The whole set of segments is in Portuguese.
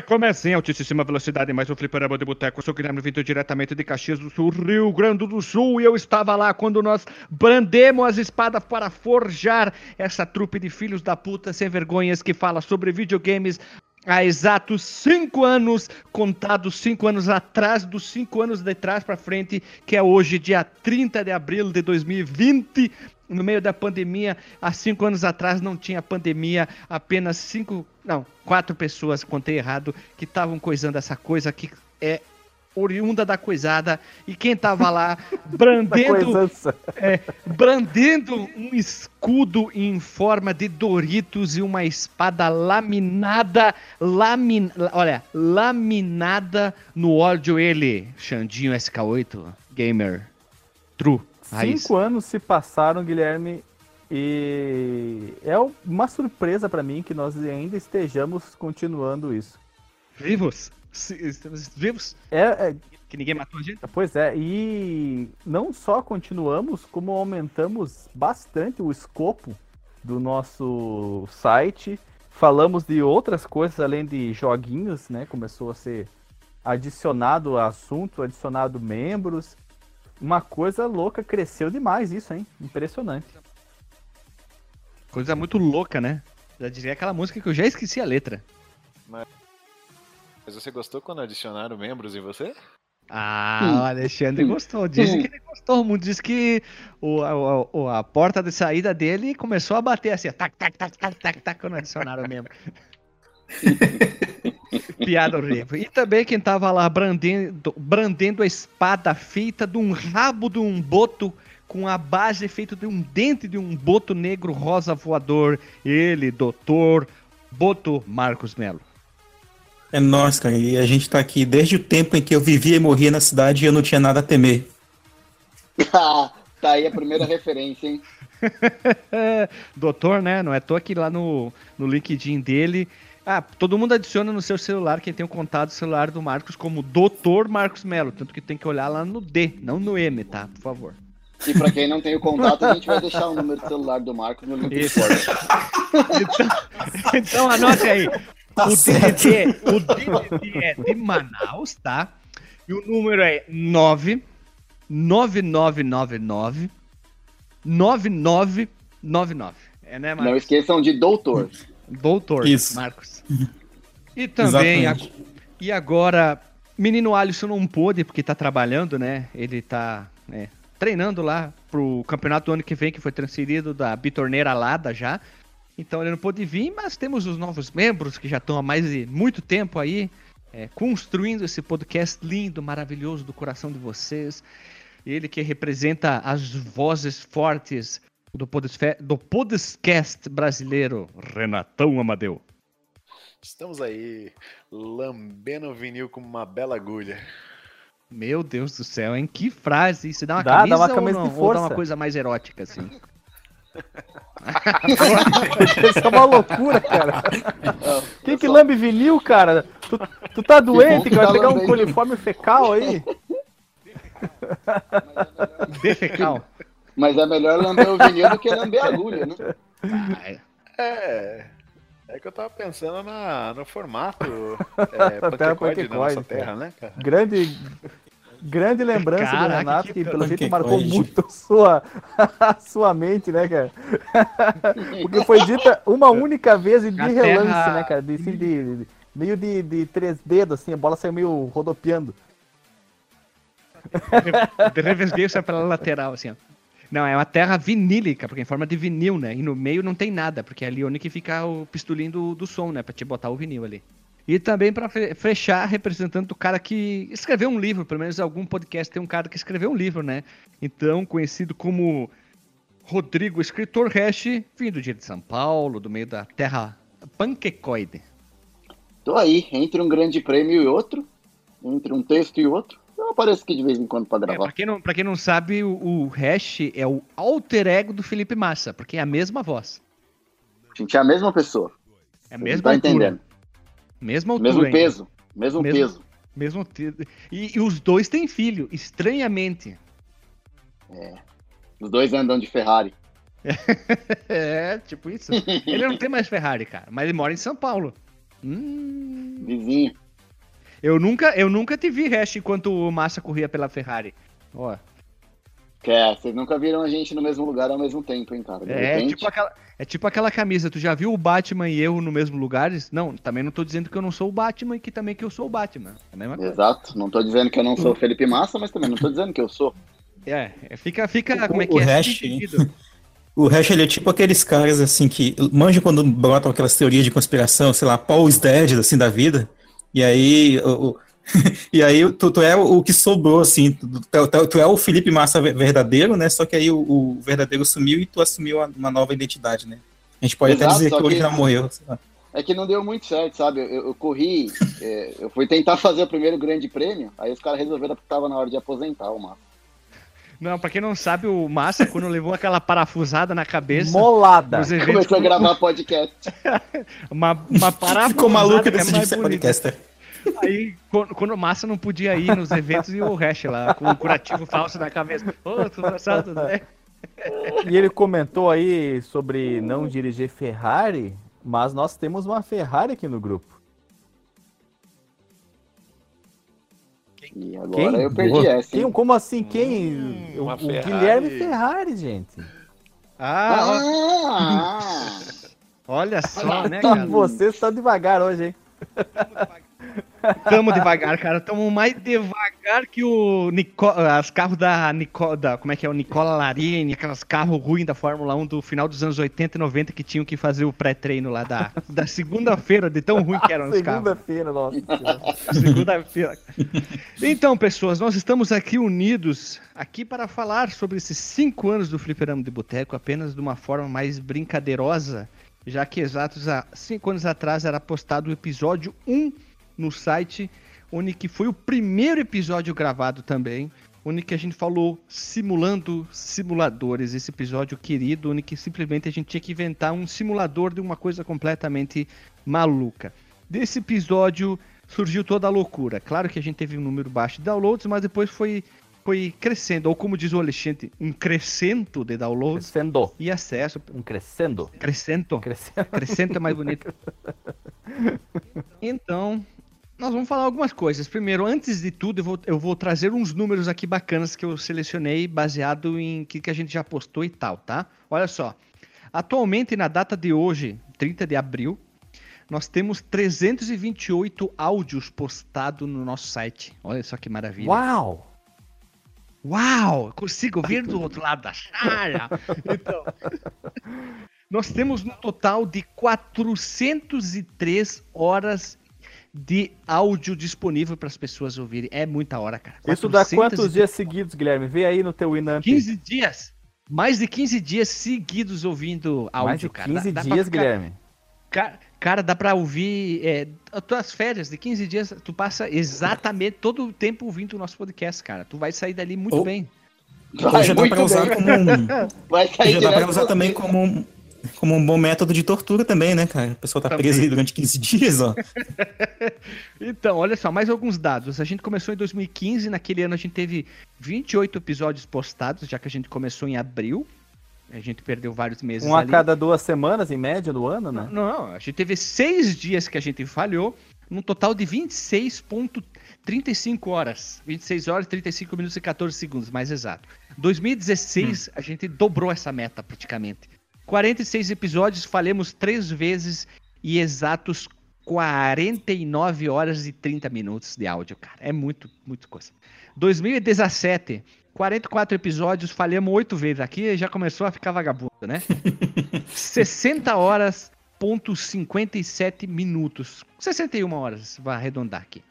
Começa em altíssima velocidade, mais um fliperama de boteco. Eu sou o Guilherme Vitor, diretamente de Caxias do Sul, Rio Grande do Sul. E eu estava lá quando nós brandemos as espadas para forjar essa trupe de filhos da puta sem vergonhas que fala sobre videogames há exatos cinco anos, contados cinco anos atrás, dos cinco anos de trás para frente, que é hoje, dia 30 de abril de 2020 no meio da pandemia, há cinco anos atrás não tinha pandemia, apenas cinco, não, quatro pessoas, contei errado, que estavam coisando essa coisa que é oriunda da coisada e quem tava lá brandendo é, brandendo um escudo em forma de Doritos e uma espada laminada lamin, olha laminada no ódio ele Xandinho SK8 gamer true Raiz. Cinco anos se passaram, Guilherme, e é uma surpresa para mim que nós ainda estejamos continuando isso. Vivos? Estamos vivos? É, é, Que ninguém matou a gente? Pois é, e não só continuamos, como aumentamos bastante o escopo do nosso site. Falamos de outras coisas além de joguinhos, né? Começou a ser adicionado assunto, adicionado membros. Uma coisa louca, cresceu demais isso, hein? Impressionante. Coisa muito louca, né? Já diria aquela música que eu já esqueci a letra. Mas, Mas você gostou quando adicionaram membros em você? Ah, hum. o Alexandre gostou. Disse que ele gostou muito. Disse que o, a, a, porta de saída dele começou a bater assim, tac, tac, tac, tac, tac, tac, quando adicionaram o membro. Piada horrível. E também quem tava lá brandendo, brandendo a espada feita de um rabo de um boto com a base feita de um dente de um boto negro rosa voador. Ele, doutor Boto Marcos Melo. É nós, cara. E a gente tá aqui desde o tempo em que eu vivia e morria na cidade e eu não tinha nada a temer. tá aí a primeira referência, hein? doutor, né? Não é tô aqui lá no, no LinkedIn dele. Ah, todo mundo adiciona no seu celular quem tem o contato celular do Marcos como Doutor Marcos Melo, tanto que tem que olhar lá no D, não no M, tá? Por favor. E para quem não tem o contato, a gente vai deixar o número de celular do Marcos no link Isso. então, então anote aí. Tá o, DDD, o DDD é de Manaus, tá? E o número é 9 9999 9999. É, né, Marcos? Não esqueçam de doutor. Doutor Isso. Marcos. E também, a, e agora, menino Alisson não pôde, porque tá trabalhando, né? Ele tá né, treinando lá pro campeonato do ano que vem, que foi transferido da Bitorneira Lada já. Então ele não pôde vir, mas temos os novos membros que já estão há mais de muito tempo aí, é, construindo esse podcast lindo, maravilhoso do coração de vocês. Ele que representa as vozes fortes do, do podcast brasileiro, Renatão Amadeu. Estamos aí, lambendo o vinil com uma bela agulha. Meu Deus do céu, hein? Que frase! Isso dá uma dá, camisa, dá uma camisa ou, não, ou dá uma coisa mais erótica, assim? Isso é uma loucura, cara. Quem que lambe vinil, cara? Tu, tu tá doente, cara? Vai pegar um coliforme fecal aí? Defecal. Mas é melhor lamber o vinil do que lamber a agulha, né? É. É que eu tava pensando na, no formato é, da nossa terra, né, cara? Grande, grande lembrança Caraca, do Renato, que, que pelo jeito marcou muito sua, a sua mente, né, cara? Porque foi dita uma única vez e de relance, terra... né, cara? De, assim, de, de, meio de, de três dedos, assim, a bola saiu meio rodopiando. De revés sai pela lateral, assim, ó. Não, é uma terra vinílica, porque é em forma de vinil, né? E no meio não tem nada, porque é ali onde que fica o pistolinho do, do som, né? Pra te botar o vinil ali. E também para fechar, representando o cara que escreveu um livro, pelo menos algum podcast tem um cara que escreveu um livro, né? Então, conhecido como Rodrigo Escritor Hash, vindo de São Paulo, do meio da terra panquecoide. Tô aí, entre um grande prêmio e outro, entre um texto e outro. Eu apareço aqui de vez em quando pra é, gravar. É, pra, quem não, pra quem não sabe, o, o Hash é o alter ego do Felipe Massa, porque é a mesma voz. A gente é a mesma pessoa. É a mesma tá altura. entendendo. Mesma altura. Mesmo peso. Mesmo, mesmo peso. Mesmo e, e os dois têm filho, estranhamente. É. Os dois andam de Ferrari. é, tipo isso. Ele não tem mais Ferrari, cara, mas ele mora em São Paulo. Hum... Vizinho. Eu nunca, eu nunca te vi, Hash, enquanto o Massa corria pela Ferrari. Ó. É, vocês nunca viram a gente no mesmo lugar ao mesmo tempo, hein, cara? De É repente- tipo, aquela, é tipo aquela camisa, tu já viu o Batman e eu no mesmo lugares? Não, também não tô dizendo que eu não sou o Batman e que também que eu sou o Batman. É a mesma coisa. Exato. Não tô dizendo que eu não sou o Felipe Massa, mas também não tô dizendo que eu sou. É, é, fica, fica, O- como é o que é? hash-. O Hash, ele é tipo aqueles caras, assim, que manjam quando brotam aquelas teorias de conspiração, sei lá, Paul's Dead, assim, da vida. E aí, o, o- e aí tu, tu é o, que sobrou, assim, tu, tu- tu- é o Felipe Massa ve- verdadeiro, né? Só que aí o, o verdadeiro sumiu e tu assumiu uma, nova identidade, né? A gente pode Exato, até dizer que o que- original morreu. sei lá. É que não deu muito certo, sabe? Eu, eu corri, é, eu fui tentar fazer o primeiro grande prêmio, aí os caras resolveram que tava na hora de aposentar o Massa. Não, pra quem não sabe, o Massa, quando levou aquela parafusada na cabeça, Molada. eventos, Começou a gravar podcast. uma, uma parafusada Ficou maluco e é decidiu Aí, quando, quando o Massa não podia ir nos eventos, e o Hash lá, com o curativo falso na cabeça. Ô, tudo assado, né? E ele comentou aí sobre não dirigir Ferrari, mas nós temos uma Ferrari aqui no grupo. E agora eu perdi essa. Quem, como assim? Quem? o, uma o Ferrari. Guilherme Ferrari, gente. Ah, Ah! olha só, né, cara? Você está devagar hoje, hein? Tamo devagar, cara. Tamo mais devagar que o Nico... as carros da, Nico... da como é que é o Nicola Larini, aqueles carros ruins da Fórmula 1 do final dos anos 80 e 90 que tinham que fazer o pré-treino lá da, da segunda-feira, de tão ruim que eram os carros. Segunda-feira, nossa. Segunda-feira. Então, pessoas, nós estamos aqui unidos aqui para falar sobre esses cinco anos do Fliperama de Boteco, apenas de uma forma mais brincadeirosa, já que exatos há cinco anos atrás era postado o episódio 1 no site, onde que foi o primeiro episódio gravado também, onde que a gente falou simulando simuladores, esse episódio querido, onde que simplesmente a gente tinha que inventar um simulador de uma coisa completamente maluca. Desse episódio surgiu toda a loucura. Claro que a gente teve um número baixo de downloads, mas depois foi, foi crescendo, ou como diz o Alexandre, um crescento de downloads Crescendo. e acesso. Um crescendo. Crescento. Crescendo. Crescento é mais bonito. Então, nós vamos falar algumas coisas. Primeiro, antes de tudo, eu vou, eu vou trazer uns números aqui bacanas que eu selecionei baseado em que, que a gente já postou e tal, tá? Olha só. Atualmente, na data de hoje, 30 de abril, nós temos 328 áudios postados no nosso site. Olha só que maravilha. Uau! Uau, consigo ver do outro lado da chara. Então, nós temos um total de 403 horas de áudio disponível para as pessoas ouvirem. É muita hora, cara. Isso dá 403 quantos dias seguidos, Guilherme? Vê aí no teu Winamp. 15 dias. Mais de 15 dias seguidos ouvindo áudio, Mais de cara. 15 Dá- dá pra dias, ficar- Guilherme. Cara, cara, dá pra ouvir. É, as tuas férias de 15 dias, tu passa exatamente todo o tempo ouvindo o nosso podcast, cara. Tu vai sair dali muito Ou- bem. Vai, já dá pra usar como um, Vai sair já dá pra direto usar também como um, como um bom método de tortura também, né, cara? A pessoa tá Também. presa aí durante 15 dias, ó. Então, olha só, mais alguns dados. A gente começou em 2015, naquele ano a gente teve 28 episódios postados, já que a gente começou em abril. A gente perdeu vários meses Um a ali. cada duas semanas, em média, no ano, Não, né? não, a gente teve seis dias que a gente falhou, num total de 26,35 horas. 26 horas, 35 minutos e 14 segundos, mais exato. 2016, a gente dobrou essa meta praticamente. 46 episódios, falhamos três vezes e exatos 49 horas e 30 minutos de áudio, cara. É muito, muito coisa. 2017, 44 episódios, falhamos oito vezes. Aqui já começou a ficar vagabundo, né? 60 horas, ponto 57 minutos. 61 horas, vai arredondar aqui.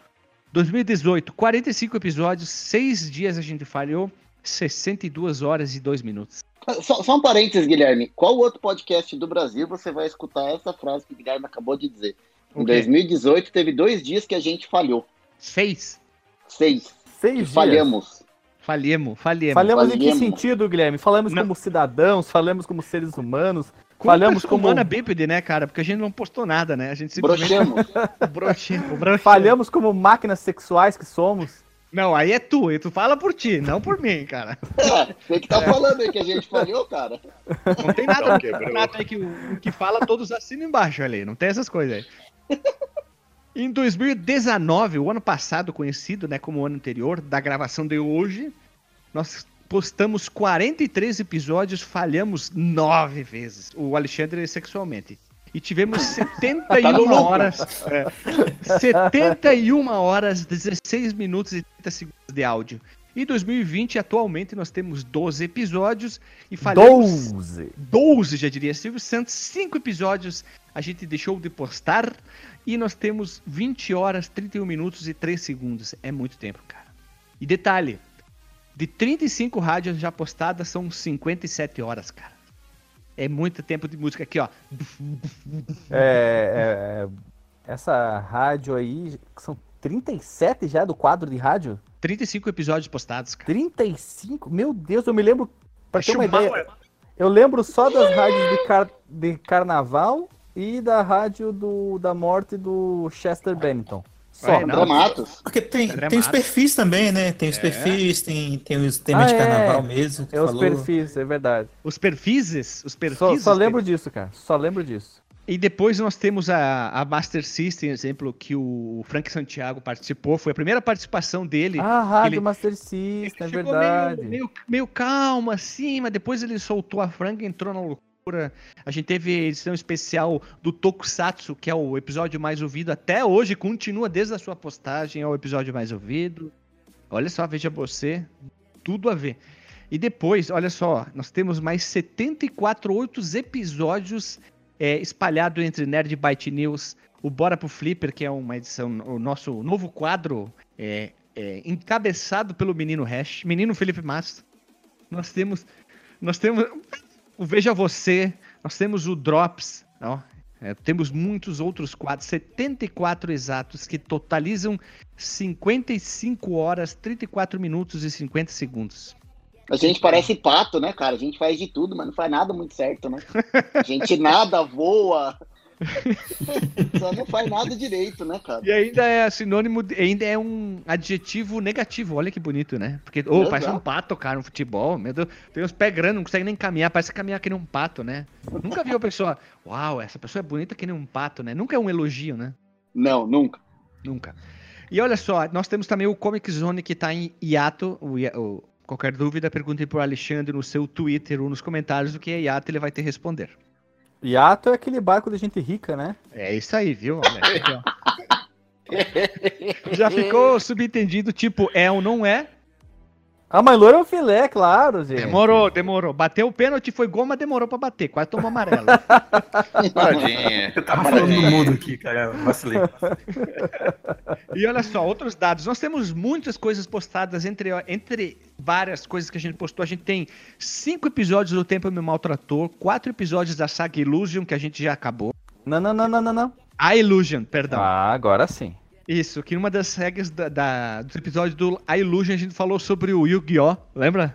2018, 45 episódios, 6 dias a gente falhou, 62 horas e 2 minutos. Só, só um parênteses, Guilherme. Qual outro podcast do Brasil você vai escutar essa frase que o Guilherme acabou de dizer? Em O quê? 2018 teve dois dias que a gente falhou. 6. Seis. Seis Que dias. falhamos. Falhemos, falhemos. Falamos em que Falhamos. sentido, Guilherme? Falamos Não. como cidadãos, falamos como seres humanos, Como falhamos como humana bípede, né, cara? Porque a gente não postou nada, né? A gente simplesmente broxemos. broxemos. falhamos como máquinas sexuais que somos. Não, aí é tu, e tu fala por ti, não por mim, cara. É, você que tá falando aí que a gente falhou, cara. Não tem nada no quebrou. campeonato aí que o o que fala todos assinam embaixo ali, não tem essas coisas aí. Em 2019, o ano passado, conhecido né, como o ano anterior, da gravação de hoje, nós postamos 43 episódios, falhamos nove vezes. O Alexandre sexualmente. E tivemos 71 tá horas. É, 71 horas, 16 minutos e 30 segundos de áudio. Em 2020, atualmente, nós temos 12 episódios e falhamos. 12! 12, já diria Silvio Santos. 5 episódios a gente deixou de postar. E nós temos 20 horas, 31 minutos e 3 segundos. É muito tempo, cara. E detalhe: de 35 rádios já postadas, são 57 horas, cara. É muito tempo de música aqui, ó. É, é, essa rádio aí, são 37 já do quadro de rádio? 35 episódios postados, cara. 35? Meu Deus, eu me lembro. Pra ter uma ideia, eu lembro só das rádios de, car de carnaval e da rádio do, da morte do Chester Bennington. Só. É, Matos. Porque tem, tem os perfis também, né? Tem os é. perfis, tem, tem os temas ah, de carnaval é. mesmo. É os perfis, é verdade. Os perfis? Os perfis? Só, só lembro disso, cara. Só lembro disso. E depois nós temos a, a Master System, exemplo, que o Frank Santiago participou. Foi a primeira participação dele. Ah, Rádio ele, Master System, é verdade. Meio, meio, meio calmo assim, mas depois ele soltou a Frank e entrou na loucura. A gente teve edição especial do Tokusatsu, que é o episódio mais ouvido até hoje, continua desde a sua postagem, é o episódio mais ouvido. Olha só, veja você, tudo a ver. E depois, olha só, nós temos mais 74 outros episódios é, espalhados entre Nerd Byte News, o Bora pro Flipper, que é uma edição, o nosso novo quadro é, é, encabeçado pelo menino Hash, menino Felipe Massa. Nós temos, nós temos o Veja Você, nós temos o Drops, é, temos muitos outros quadros, 74 exatos, que totalizam 55 horas, 34 minutos e 50 segundos. A gente parece pato, né, cara? A gente faz de tudo, mas não faz nada muito certo, né? A gente nada, voa, Só não faz nada direito, né, cara? E ainda é sinônimo, ainda é um adjetivo negativo. Olha que bonito, né? Porque, ô, oh, parece um pato, cara, no futebol. Meu Deus, tem uns pés grandes, não consegue nem caminhar, parece caminhar que nem um pato, né? Nunca viu a pessoa, uau, essa pessoa é bonita que nem um pato, né? Nunca é um elogio, né? Não, nunca. Nunca. E olha só, nós temos também o Comic Zone que tá em hiato. O, o, qualquer dúvida, pergunte pro Alexandre no seu Twitter ou nos comentários o que é hiato, ele vai te responder. Yato é aquele barco de gente rica, né? É isso aí, viu? Já ficou subentendido, tipo, é ou não é? Ah, mas louro é o filé, claro, gente. Demorou, demorou. Bateu o pênalti, foi gol, mas demorou pra bater. Quase tomou amarelo. Paradinha. Eu tava falando do mundo aqui, cara. Vacilei. E olha só, outros dados. Nós temos muitas coisas postadas entre, entre várias coisas que a gente postou. A gente tem cinco episódios do Tempo Me Maltratou, quatro episódios da saga Illusion, que a gente já acabou. Não, não, não, não, não, não. A Illusion, perdão. Ah, agora sim. Isso, que numa das regras da, da, dos episódios do A Illusion a gente falou sobre o Yu-Gi-Oh! Lembra?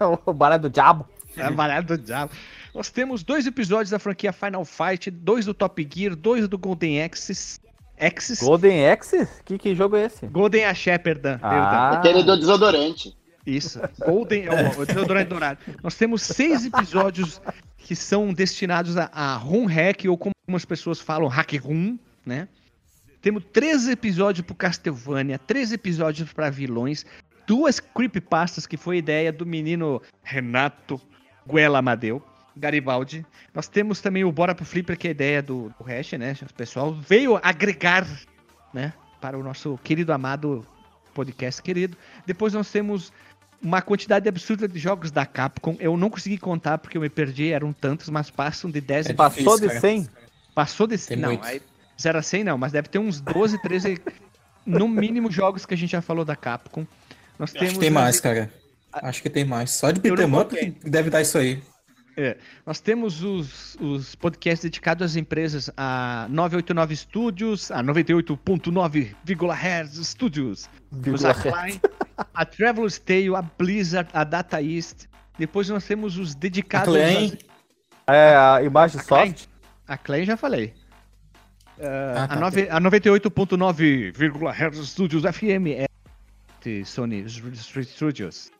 o baralho do diabo. É, o baralho do diabo. Nós temos dois episódios da franquia Final Fight, dois do Top Gear, dois do Golden Axis. Axis? Golden Axis? Que, que jogo é esse? Golden Axé, perdão. Ah. Aquele do desodorante. Isso. Golden, o, o desodorante dourado. Nós temos seis episódios que são destinados a, a Room Hack, ou como algumas pessoas falam, Hack Room, né? Temos três episódios pro Castlevania, três episódios para vilões, duas creepypastas que foi ideia do menino Renato Guela Amadeu, Garibaldi. Nós temos também o Bora pro Flipper, que é a ideia do, do Hash, né? O pessoal veio agregar, né? Para o nosso querido amado podcast querido. Depois nós temos uma quantidade absurda de jogos da Capcom. Eu não consegui contar porque eu me perdi, eram tantos, mas passam de 10 é Passou de 100? Passou de 100. Não, aí 0 a 100 não, mas deve ter uns 12, 13, no mínimo, jogos que a gente já falou da Capcom. Nós temos, Acho que tem mais, cara. Acho que tem mais. Só de beat'em up deve dar isso aí. É. Nós temos os, os podcasts dedicados às empresas, a 989 Studios, a 98.9 Hz Studios, a Klein, a Traveler's Tale, a Blizzard, a Data East. Depois nós temos os dedicados... A Klein. É, a Imagem Soft. A Klein já falei. Uh, ah, tá, a, a 98.9 Hz Studios FM é de Sony Studios.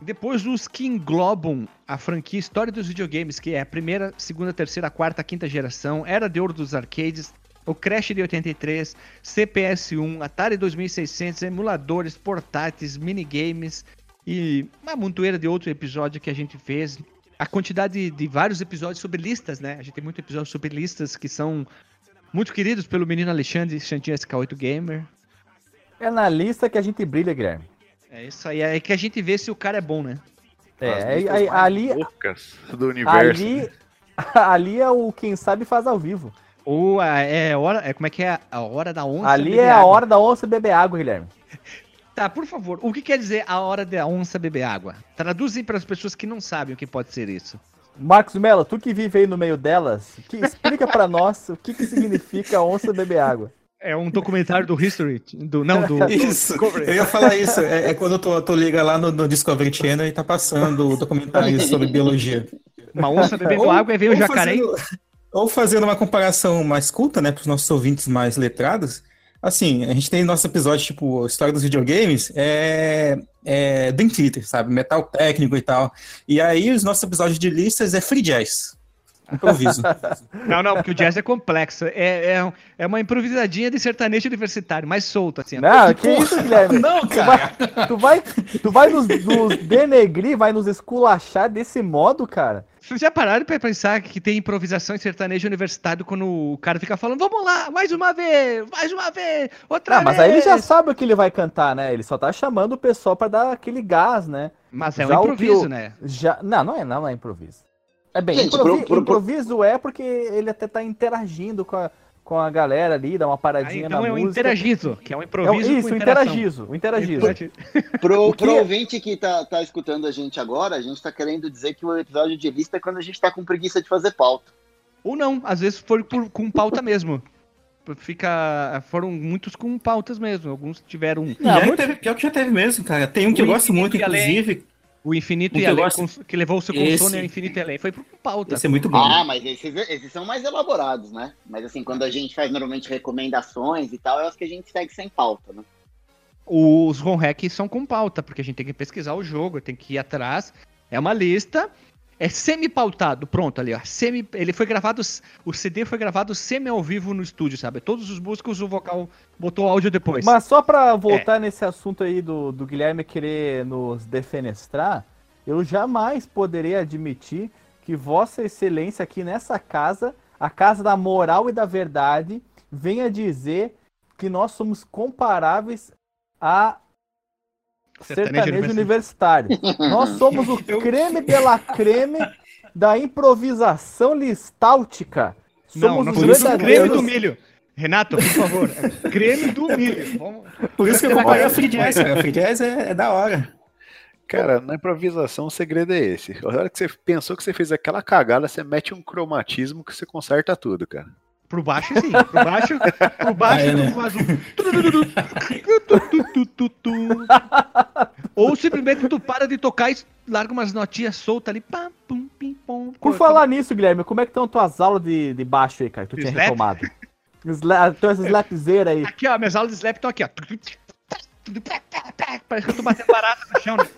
Depois os que englobam a franquia História dos Videogames, que é a primeira, segunda, terceira, quarta, quinta geração, era de ouro dos arcades, o Crash de 83, CPS1, Atari 2600, emuladores, portáteis, minigames e uma montoeira de outro episódio que a gente fez. A quantidade de, de vários episódios sobre listas, né? A gente tem muito episódio sobre listas que são muito queridos pelo menino Alexandre Xantinha SK8 Gamer. É na lista que a gente brilha, Guilherme. É isso aí, é que a gente vê se o cara é bom, né? É, aí, ali. do universo. Ali, ali é o quem sabe faz ao vivo. Ou é hora. É, como é que é? A hora da onça. Ali é a hora da onça beber água, Guilherme. Tá, por favor, o que quer dizer a hora da onça beber água? Traduzem para as pessoas que não sabem o que pode ser isso. Marcos Mello, tu que vive aí no meio delas, que explica para nós o que, que significa onça beber água. É um documentário do History, do, não, do... Isso, eu ia falar isso, é, é quando tu, tu liga lá no, no, Discovery Channel e tá passando o documentário sobre biologia. Uma onça bebendo ou, água e veio o jacaré. Fazendo, ou fazendo uma comparação mais culta, né, para os nossos ouvintes mais letrados, assim, a gente tem nosso episódio, tipo, História dos Videogames, é, é Dream Theater, sabe, metal técnico e tal. E aí os nossos episódios de listas é Free Jazz. Improviso. não, não, porque o jazz é complexo. É, é, é uma improvisadinha de sertanejo universitário, mais solto, assim. Não, que isso, Guilherme? Não, cara. Tu vai, tu vai, tu vai nos, nos denegrir, vai nos esculachar desse modo, cara? Vocês já pararam pra pensar que tem improvisação em sertanejo universitário quando o cara fica falando, vamos lá, mais uma vez, mais uma vez, outra não, vez. Mas aí ele já sabe o que ele vai cantar, né? Ele só tá chamando o pessoal pra dar aquele gás, né? Mas é já um improviso, né? Já... Não, não é, não é improviso. É bem, Gente, improviso, pro, pro, improviso é porque ele até tá interagindo com a, com a galera ali, dá uma paradinha ah, então na é música. um interagizo, que é um improviso. É, isso, o interagizo, o interagizo. Pro, pro ouvinte que tá, tá escutando a gente agora, a gente tá querendo dizer que o episódio de lista é quando a gente tá com preguiça de fazer pauta. Ou não, às vezes foi por, com pauta mesmo. Fica. Foram muitos com pautas mesmo. Alguns tiveram. Não, muito... teve, pior que já teve mesmo, cara. Tem um que eu gosto muito, inclusive, o Infinito e Além, gosto... que levou o seu console ao Infinito e Além. Foi por pauta. Esse é muito bom. Ah, mas esses, esses são mais elaborados, né? Mas assim, quando a gente faz normalmente recomendações e tal, é os que a gente segue sem pauta, né? Os ROM hacks são com pauta, porque a gente tem que pesquisar o jogo, tem que ir atrás. É uma lista é semi-pautado, pronto ali, ó. Semi, ele foi gravado, o CD foi gravado semi ao vivo no estúdio, sabe? Todos os músicos, o vocal botou áudio depois. Mas só pra voltar é. nesse assunto aí do, do Guilherme querer nos defenestrar, eu jamais poderei admitir que Vossa Excelência aqui nessa casa, a casa da moral e da verdade, venha dizer que nós somos comparáveis a sertanejo, sertanejo universitário. Nós somos o creme de la creme da improvisação listáutica. Somos não, não os verdadeiros... creme do milho. Renato, por favor, creme do milho. Vamos... Por isso que eu comparei a Free Jazz, cara. A Free Jazz é, é da hora. Cara, na improvisação o segredo é esse. A hora que você pensou que você fez aquela cagada, você mete um cromatismo que você conserta tudo, cara. Pro baixo, sim. Pro baixo, pro baixo, ah, é, né? faz um... Ou simplesmente tu para de tocar e larga umas notinhas soltas ali. Pam, pum, pim, pom, Por falar nisso, Guilherme, como é que estão tuas aulas de, de baixo aí, cara? Que tu tinha slap? retomado. Slap, então essas slapzeiras aí. Aqui, ó, minhas aulas de slap estão aqui, ó. Parece que eu tô batendo barato no chão, né?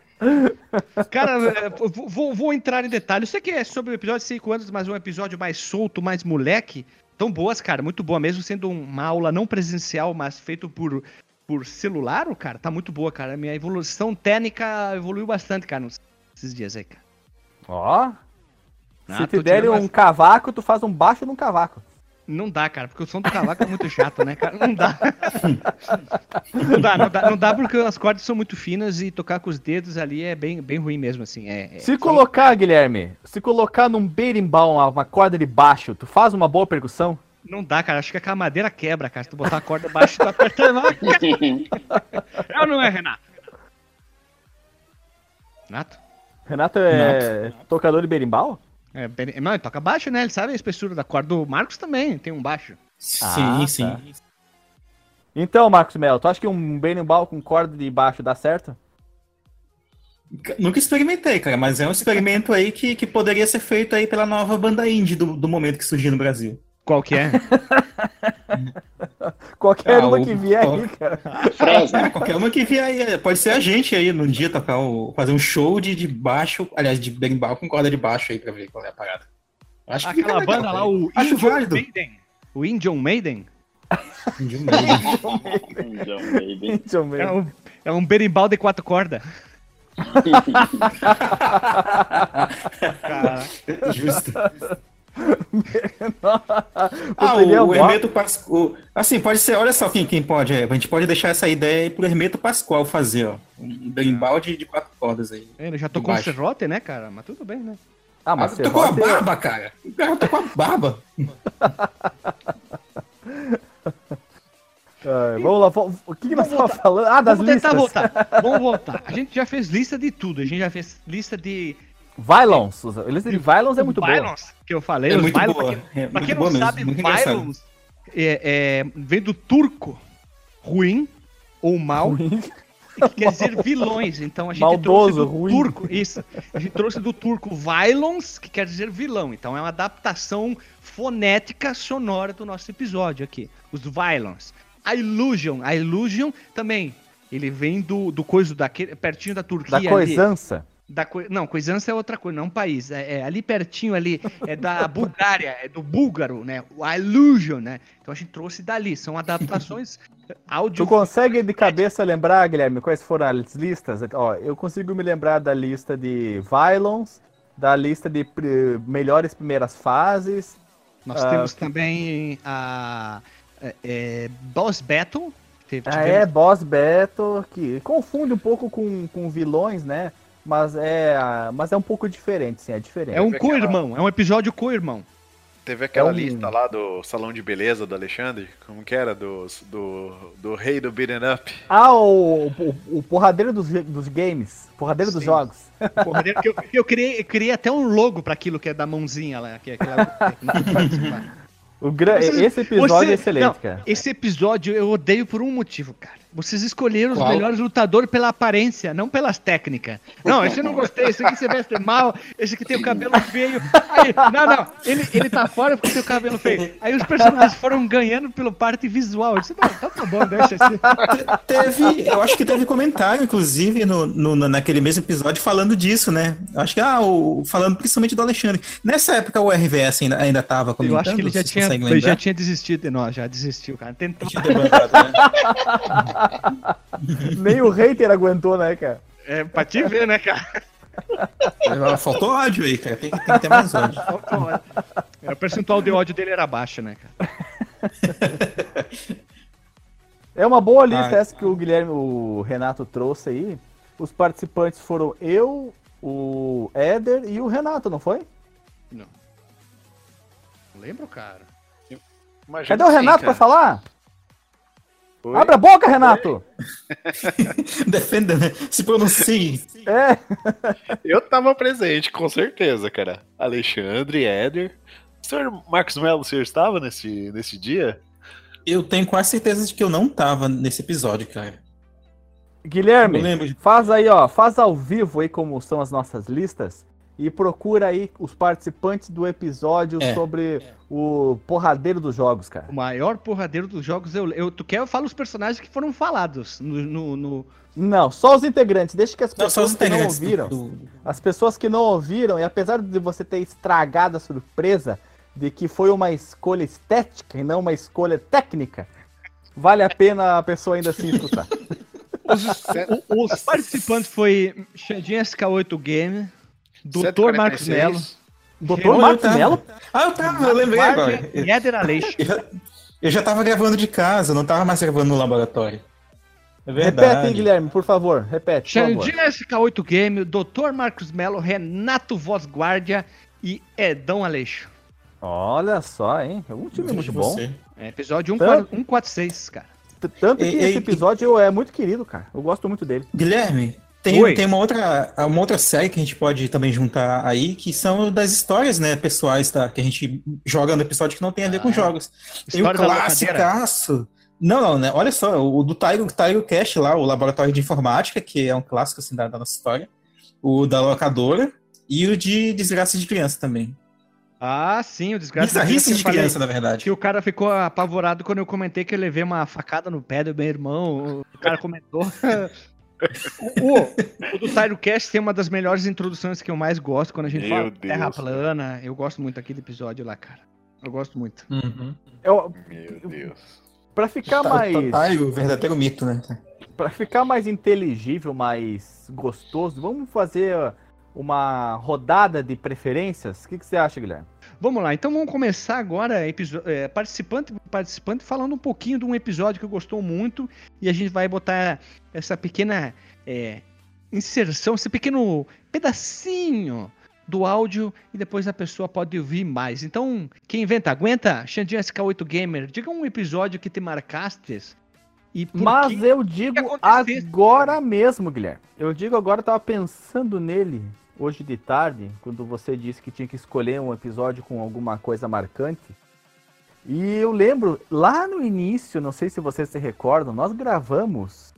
Cara, é, vou, vou, entrar em detalhes. Sei que é sobre o episódio de 5 anos, mas um episódio mais solto, mais moleque. Tão boas, cara, muito boa. Mesmo sendo uma aula não presencial, mas feito por, por celular, o cara, tá muito boa, cara. Minha evolução técnica evoluiu bastante, cara, nesses dias aí, cara. Ó. Oh. Se te derem um cavaco, tu faz um baixo num cavaco. Não dá, cara, porque o som do cavaco é muito chato, né, cara? Não dá. não dá, não dá, não dá porque as cordas são muito finas e tocar com os dedos ali é bem, bem ruim mesmo, assim. É, é... Se colocar, Guilherme, se colocar num berimbau uma, uma corda de baixo, tu faz uma boa percussão? Não dá, cara. Acho que aquela madeira quebra, cara. Se tu botar a corda baixo, tu aperta É ou não é, Renato? Renato? Renato é Renato. tocador de berimbau? É, não, ele toca baixo, né? Ele sabe a espessura da corda. O Marcos também tem um baixo. Sim, ah, sim. Tá. Então, Marcos Melo, tu acha que um berimbau com corda de baixo dá certo? Nunca experimentei, cara, mas é um experimento aí que, que poderia ser feito aí pela nova banda indie do, do momento que surgiu no Brasil. Qual que é? qualquer ah, uma que vier aí, cara. É, qualquer uma que vier aí. Pode ser a gente aí num dia tocar o, fazer um show de, de baixo, aliás, de berimbau com corda de baixo aí pra ver qual é a parada. Acho Aquela banda legal, lá, o Acho Indian válido. Maiden. O Indian Maiden. Indian Maiden. Indian Maiden. É um, é um berimbau de quatro cordas. Justo. ah, o, o Hermeto Pascoal. Assim, pode ser, olha só quem, quem pode. É, a gente pode deixar essa ideia aí pro Hermeto Pascoal fazer, ó. Um berimbau de, de quatro cordas aí. Ele já tocou o serrote, né, cara? Mas tudo bem, né? Ah, mas ah, tocou a barba, cara. O cara tocou a barba. vamos lá, o que, que nós estamos falando? Ah, das vamos listas. voltar. Vamos voltar. A gente já fez lista de tudo. A gente já fez lista de Violence. A lista de Violence é muito boa. que eu falei. É muito Violence, boa. Pra quem, é pra quem não sabe, mesmo, Violence é, é, vem do turco ruim ou mal. Ruim. Que quer dizer vilões, então a gente Maldoso, trouxe do ruim. turco, isso, a gente trouxe do turco violence, que quer dizer vilão, então é uma adaptação fonética sonora do nosso episódio aqui, os violence. A illusion, a illusion também, ele vem do, do coisa daquele, pertinho da Turquia. Da coisança. Ali. Da. Não, Coisança é outra coisa, não é um país. É, é, ali pertinho ali, é da Bulgária, é do búlgaro, né? O Illusion, né? Então a gente trouxe dali. São adaptações áudio. Tu consegue de cabeça lembrar, Guilherme, quais foram as listas? Ó, eu consigo me lembrar da lista de Violence, da lista de pr melhores primeiras fases. Nós uh, temos também a é, é, Boss Battle. Ah, é, Boss Battle, que confunde um pouco com, com vilões, né? Mas é, mas é um pouco diferente, sim, é diferente. É um co-irmão, é um episódio co-irmão. Teve aquela é um... lista lá do Salão de Beleza do Alexandre, como que era? Do, do, do rei do beat'em up. Ah, o, o, o porradeiro dos, dos games, porradeiro Sim. dos jogos. Porradeiro que eu, eu, criei, eu criei até um logo para aquilo que é da mãozinha lá, que é aquela... o gra... Esse episódio você... é excelente, Não, cara. Esse episódio eu odeio por um motivo, cara. Vocês escolheram Qual? os melhores lutadores pela aparência, não pelas técnicas. Não, esse eu não gostei, esse aqui você veste mal, esse aqui tem o cabelo feio. Aí, não, não, ele, ele tá fora porque tem o cabelo feio. Aí os personagens foram ganhando pelo parte visual. Eu disse, não, tá, tá bom, deixa assim. Teve, eu acho que teve comentário, inclusive, no, no, naquele mesmo episódio, falando disso, né? Eu acho que, ah, o, falando principalmente do Alexandre. Nessa época o RVS ainda, ainda tava comentando. Eu acho que ele já, tinha, ele já tinha desistido de nós, já desistiu, cara. Tentou. Nem o hater aguentou, né, cara? É, pra te ver, né, cara? Faltou ódio aí, cara. Tem, tem que ter mais ódio. Faltou ódio. É, o percentual de ódio dele era baixo, né, cara? É uma boa lista ah, essa que o Guilherme, o Renato trouxe aí. Os participantes foram eu, o Éder e o Renato, não foi? Não. Não lembro, cara. Cadê o Renato para falar? Oi? Abra a boca, Renato! Defenda, né? Se pronuncie. É. Eu tava presente, com certeza, cara. Alexandre, Éder. O senhor Marcos Melo, o senhor estava nesse, nesse dia? Eu tenho quase certeza de que eu não tava nesse episódio, cara. Guilherme, faz aí, ó, faz ao vivo aí como são as nossas listas e procura aí os participantes do episódio é, sobre é. o porradeiro dos jogos, cara. O maior porradeiro dos jogos, eu, eu tu quer eu falo os personagens que foram falados no, no, no... Não, só os integrantes. Deixa que as não, pessoas que não ouviram, do... as pessoas que não ouviram e apesar de você ter estragado a surpresa de que foi uma escolha estética e não uma escolha técnica, vale a pena a pessoa ainda assim escutar. os, os participantes foi Xandinha SK8 Game, Doutor Marcos Mello. Doutor Marcos Mello? Ah, eu tava, eu lembrei agora. Éder Aleixo. Eu já tava gravando de casa, não tava mais gravando no laboratório. É verdade. Repete, hein, Guilherme, por favor. Repete. Xandinha SK8 Game, Doutor Marcos Mello, Renato Voz Guardia e Edão Aleixo. Olha só, hein? É um time muito bom. É, episódio 146, cara. Tanto que e, esse episódio é muito querido, cara. Eu gosto muito dele. Guilherme, tem, tem uma, outra, uma outra série que a gente pode também juntar aí, que são das histórias, né, pessoais, tá? Que a gente joga no episódio que não tem a ver ah, com jogos. Tem o clássicaço. Não, não, né? Olha só, o do Tyro, Tyro Cash lá, o Laboratório de Informática, que é um clássico assim, da, da nossa história. O da locadora e o de Desgraça de Criança também. Ah, sim, o desgraça Bizarrice de criança, na verdade. Que o cara ficou apavorado quando eu comentei que eu levei uma facada no pé do meu irmão. O cara comentou. O, o do Tyrocast tem uma das melhores introduções que eu mais gosto quando a gente Meu fala Deus. Terra plana. Eu gosto muito daquele episódio lá, cara. Eu gosto muito. Uhum. Eu, Meu Deus. pra ficar Tá- mais. tá- tá aí o verdadeiro mito, né? Pra ficar mais inteligível, mais gostoso, vamos fazer uma rodada de preferências? O que, que você acha, Guilherme? Vamos lá, então vamos começar agora é, participante participante falando um pouquinho de um episódio que gostou muito e a gente vai botar essa pequena é, inserção, esse pequeno pedacinho do áudio e depois a pessoa pode ouvir mais. Então, quem inventa, aguenta? Xandinho SK8 Gamer, diga um episódio que te marcastes e Mas que- eu digo agora mesmo, Guilherme. Eu digo agora, eu tava pensando nele hoje de tarde, quando você disse que tinha que escolher um episódio com alguma coisa marcante. E eu lembro, lá no início, não sei se vocês se recordam, nós gravamos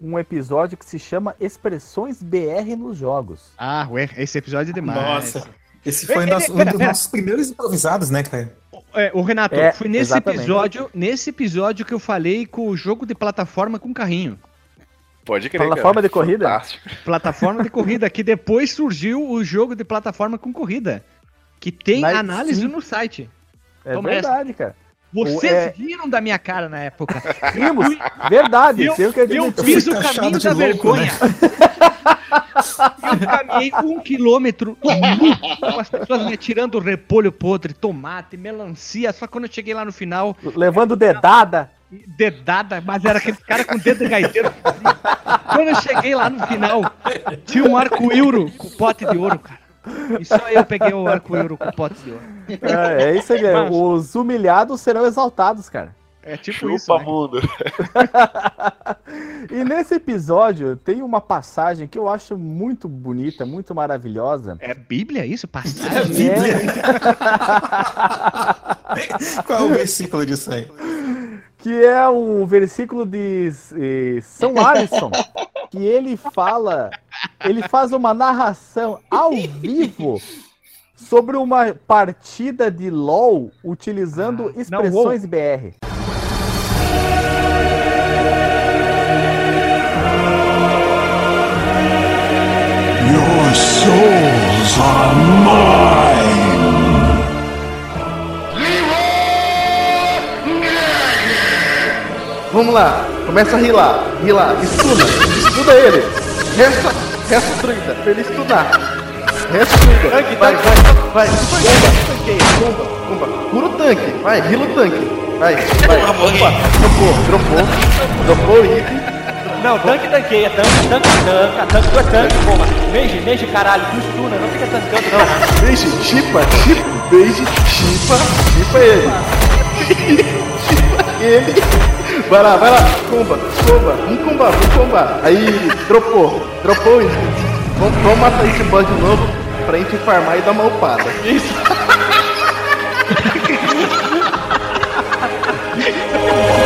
um episódio que se chama Expressões BR nos Jogos. Ah, ué, esse episódio é demais. Nossa, esse foi nosso- um dos nossos primeiros improvisados, né, cara? É, o Renato, É, foi nesse exatamente. episódio, nesse episódio que eu falei com o jogo de plataforma com carrinho. Pode crer. Plataforma cara. de corrida? Fantástico. Plataforma de corrida, que depois surgiu o jogo de plataforma com corrida. Que tem Mas análise sim. no site. É Toma verdade, cara. Vocês é- riram da minha cara na época. Rimos, verdade, Eu- Eu admitir. fiz o taxado caminho da louco, vergonha. Eu caminhei um quilômetro com as pessoas me atirando repolho podre, tomate, melancia. Só quando eu cheguei lá no final, Levando dedada. Dedada, mas era aquele cara com dedo de gaiteiro. Quando eu cheguei lá no final, tinha um arco-íro com pote de ouro, cara. E só eu peguei o arco-íro com pote de ouro. É, é isso aí. Mas- Os humilhados serão exaltados, cara. É tipo Chupa isso. né? mundo. E nesse episódio tem uma passagem que eu acho muito bonita, muito maravilhosa. É Bíblia isso? É Passagem? Bíblia. Qual é o versículo disso aí? Que é um versículo de eh, São Alisson, que ele fala, ele faz uma narração ao vivo sobre uma partida de LOL utilizando Ah, não, expressões BR. Souls are mine. Vamos lá, começa a rilar, rilar, estuna, estuda ele. Resta, resta druida, pra ele estudar. Resta druida. Vai, vai, vai, bomba, tanqueia, bomba, bomba. Cura o tanque, vai, rila o tanque. Vai, vai, opa, dropou, dropou, dropou o item. Não, tanque tanqueia, tanque, tanque, tanque, tanque, tu é tanque, porra. Mage, mage, caralho, tu estuna, não fica tancando, não. Beijo, chipa, chipa, beijo, chipa, chipa ele. chipa ele. Vai lá, vai lá, comba, comba, um comba, um comba. Aí, dropou, dropou isso. Vamos, vamos matar esse boss de novo pra gente farmar e dar uma upada. Isso.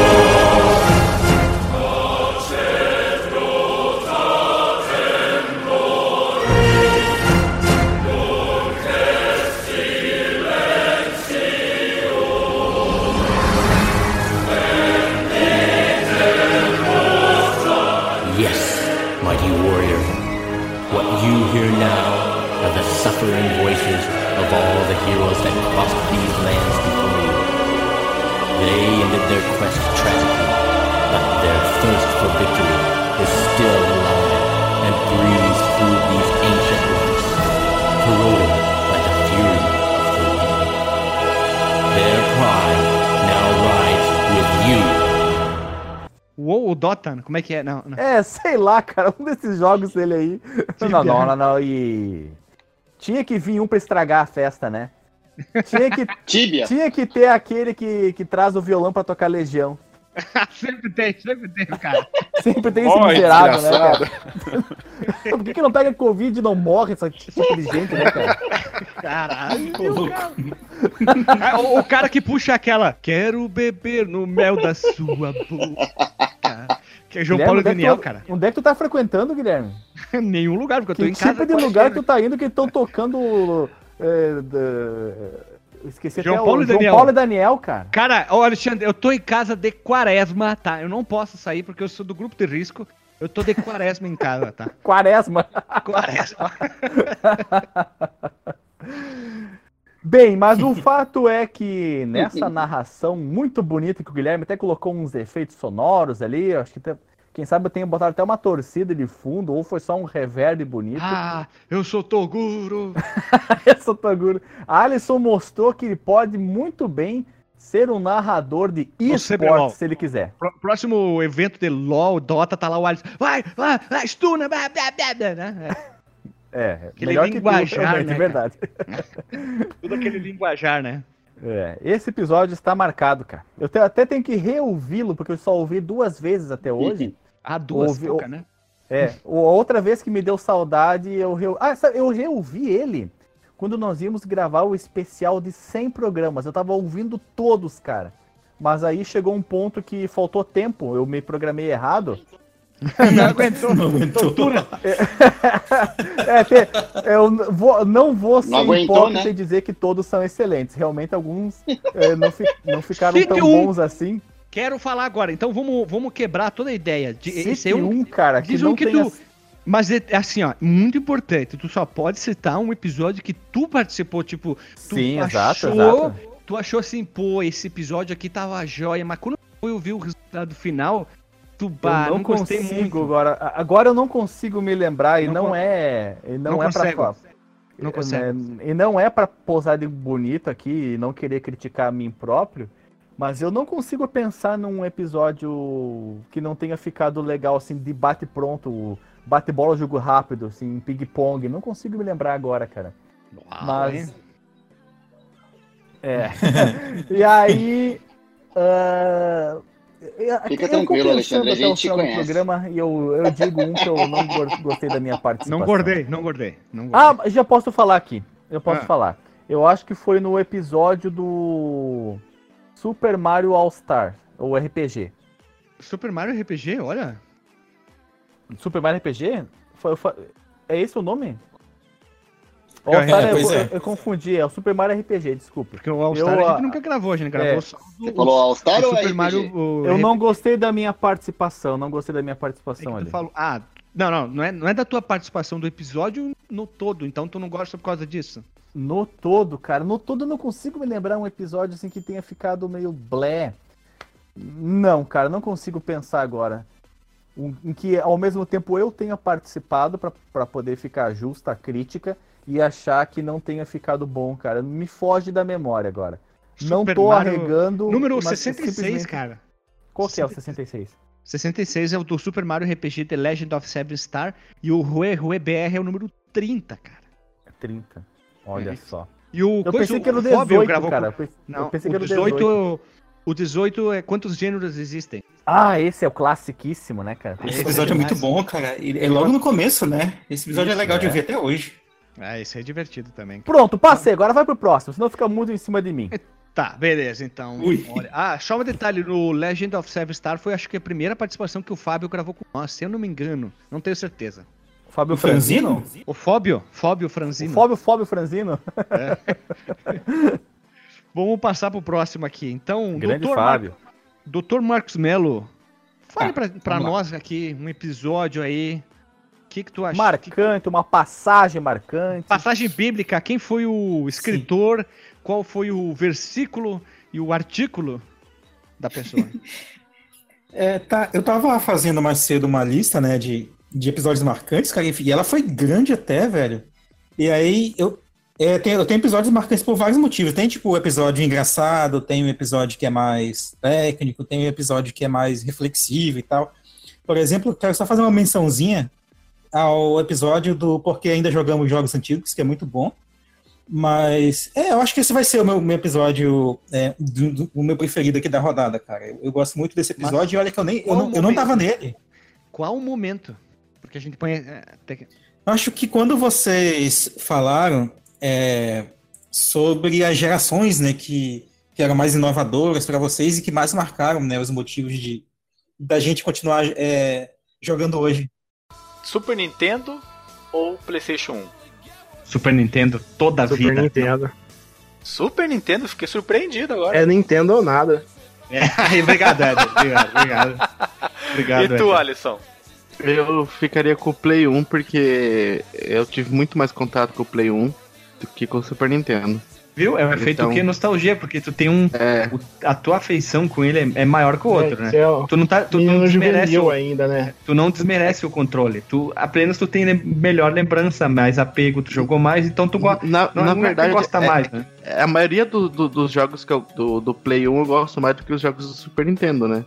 of all the heroes that crossed these lands before you. They ended their quest tragically, but their thirst for victory is still alive and breathes through these ancient rocks, corroded by the fury of the wind. Their pride now rides with you. O, o Dota, como é que é? Não, não. É, sei lá, cara, um desses jogos dele aí. Não, não, não, não, e. Tinha que vir um pra estragar a festa, né? Tinha que, Tíbia. tinha que ter aquele que, que traz o violão pra tocar Legião. sempre tem, sempre tem, cara. Sempre tem esse Ó, miserável, né, cara? Por que, que não pega Covid e não morre essa tipo de gente, né, cara? Caralho. Ah, o, o cara que puxa aquela. Quero beber no mel da sua boca. Que é João Guilherme, Paulo onde é que Daniel, tu- cara. Onde é que tu tá frequentando, Guilherme? Nenhum lugar, porque eu tô Que em casa. tipo de lugar né? que tu tá indo que estão tocando. É, da- eu Esqueci João até Paulo o e João Daniel. Paulo e Daniel, cara. Cara, ó, Alexandre, eu tô em casa de quaresma, tá? Eu não posso sair porque eu sou do grupo de risco. Eu tô de quaresma em casa, tá? Quaresma. Quaresma. Bem, mas o fato é que nessa narração muito bonita que o Guilherme até colocou uns efeitos sonoros ali, acho que tem- quem sabe eu tenho botado até uma torcida de fundo, ou foi só um reverb bonito. Ah, eu sou Toguro. Essa Toguro. A Alisson mostrou que ele pode muito bem ser um narrador de esportes se ele quiser. Pró- Próximo evento de LOL, Dota, tá lá o Alisson. Vai, vai, vai, stuna, blá, blá, blá, blá, né? É, Aquele melhor que tudo, linguajar, né, é verdade. Tudo aquele linguajar, né? É, esse episódio está marcado, cara. Eu te- até tenho que reouvi-lo, porque eu só ouvi duas vezes até hoje. Ah, duas, Ouvi- pouca, né? É, outra vez que me deu saudade, eu, reu... ah, eu reouvi ele quando nós íamos gravar o especial de 100 programas. Eu tava ouvindo todos, cara. Mas aí chegou um ponto que faltou tempo, eu me programei errado. Não aguentou. Não aguentou. É, te- eu n- vou- não vou ser aguentou, hipócrita né? e dizer que todos são excelentes. Realmente alguns é, não, fi- não ficaram Cite tão um. bons assim. Quero falar agora, então vamos, vamos quebrar toda a ideia. De, esse é um, um, cara, que diz não um que tenha... tu. Mas é é assim, ó, muito importante. Tu só pode citar um episódio que tu participou, tipo, tu Sim, exato, achou, exato. tu achou assim, pô, esse episódio aqui tava jóia, mas quando eu vi o resultado final, tu bah, eu não, não, consigo muito. agora. Agora eu não consigo me lembrar e Não não, con- é, e não, não é para consegue. Não consegue. E não é pra posar de bonito aqui e não querer criticar a mim próprio, mas eu não consigo pensar num episódio que não tenha ficado legal assim de bate pronto, bate bola jogo rápido, assim, ping pong. Não consigo me lembrar agora, cara. Uau, Mas hein? é. e aí. eu- Fica eu tranquilo, Alexandre, a gente te conhece. programa e eu, eu digo um que eu não go- gostei da minha participação. Não gordei, não gordei. Não gordei. Ah, já posso falar aqui. Eu posso Ah. falar. Eu acho que foi no episódio do Super Mario All Star, ou RPG. Super Mario RPG, olha. Super Mario RPG? Foi- foi- é esse o nome? É, Star, é, eu, pois é. eu- confundi, é o Super Mario RPG, desculpa. Porque o All Star Eu, a gente ah, nunca gravou, a gente gravou é. só Você o- falou All Star o ou Super RPG? Mario. o Eu RPG. não gostei da minha participação, não gostei da minha É participação tu ali. falou- Ah, não, não, não é, não é da tua participação do episódio no todo, então tu não gosta por causa disso. No todo, cara, no todo eu não consigo me lembrar um episódio assim que tenha ficado meio blé. Não, cara, não consigo pensar agora. Um- em que ao mesmo tempo eu tenha participado pra- pra poder ficar justa a crítica e achar que não tenha ficado bom, cara. Me foge da memória agora. não Super tô Mario- arregando. Número mas 66, simplesmente- cara. Qual que é o 66? 66 é o do Super Mario RPG The Legend of Seven Star e o Rue Rue BR é o número 30, cara. 30. Olha É. só. E o Eu coisa, pensei que era o o Fóbio 18, gravou cara. com- Não, eu pensei o que era o 18, 18. o 18 é quantos gêneros existem? Ah, esse é o classiquíssimo, né, cara? Esse episódio é muito bom, cara. É logo no começo, né? Esse episódio é legal de é. ouvir até hoje. Ah, esse é divertido também. Pronto, passei. Agora vai pro próximo, senão fica muito em cima de mim. Tá, beleza, então. Ui. Olha, ah, só um detalhe, no Legend of Seven Star foi acho que a primeira participação que o Fábio gravou com nós, se eu não me engano, não tenho certeza. Fábio O Franzino? O Fóbio, Fóbio O Franzino. Fábio, Fábio Franzino. Vamos passar pro próximo aqui. Então, Grande Dr. Fábio. Mar... Dr. Marcos Melo, fale Ah, pra, pra vamos lá. nós aqui um episódio aí. O que, que tu acha? Marcante, uma passagem marcante. Passagem bíblica, quem foi o escritor, qual foi o versículo e o artículo da pessoa? É, tá, eu tava fazendo mais cedo uma lista, né, de, de episódios marcantes, cara, e ela foi grande até, velho. E aí eu, é, tem- eu tenho episódios marcantes por vários motivos. Tem, tipo, o episódio engraçado, tem um episódio que é mais técnico, tem um episódio que é mais reflexivo e tal. Por exemplo, quero só fazer uma mençãozinha ao episódio do Porque Ainda Jogamos Jogos Antigos, que é muito bom. Mas, é, eu acho que esse vai ser o meu, meu episódio, é, do, do- o meu preferido aqui da rodada, cara. Eu, eu gosto muito desse episódio e olha que eu nem, eu não, eu não tava nele. Qual o momento? Porque a gente põe. é, tem- Acho que quando vocês falaram é, sobre as gerações, né, que, que eram mais inovadoras para vocês e que mais marcaram, né, os motivos de da gente continuar é, jogando hoje. Super Nintendo ou PlayStation 1? Super Nintendo toda a Super vida. Nintendo. Super Nintendo, fiquei surpreendido agora. É Nintendo ou nada. É, obrigado, Ed. Obrigado, obrigado. Obrigado, e tu, Ed. Alisson? Eu ficaria com o Play 1 porque eu tive muito mais contato com o Play 1 do que com o Super Nintendo. Viu? É um efeito Então- que nostalgia, porque tu tem um. É, o- a tua afeição com ele é, é maior que o outro, É, né? é o Tu não, tá, tu não menino desmerece juvenil o, ainda, né? tu não desmerece o controle. Tu apenas tu tem lem- melhor lembrança, mais apego, tu jogou mais, então tu gosta. na, Não, na não é verdade, gosta é- mais, né? é, a maioria do- do- dos jogos que eu, do, do Play 1 eu gosto mais do que os jogos do Super Nintendo, né?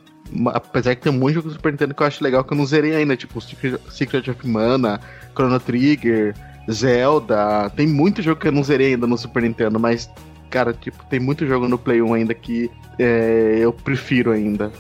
Apesar que tem de jogos do Super Nintendo que eu acho legal que eu não zerei ainda, tipo Secret, Secret of Mana, Chrono Trigger, Zelda. Tem muito jogo que eu não zerei ainda no Super Nintendo, mas, cara, tipo, tem muito jogo no Play 1 ainda que é, eu prefiro ainda.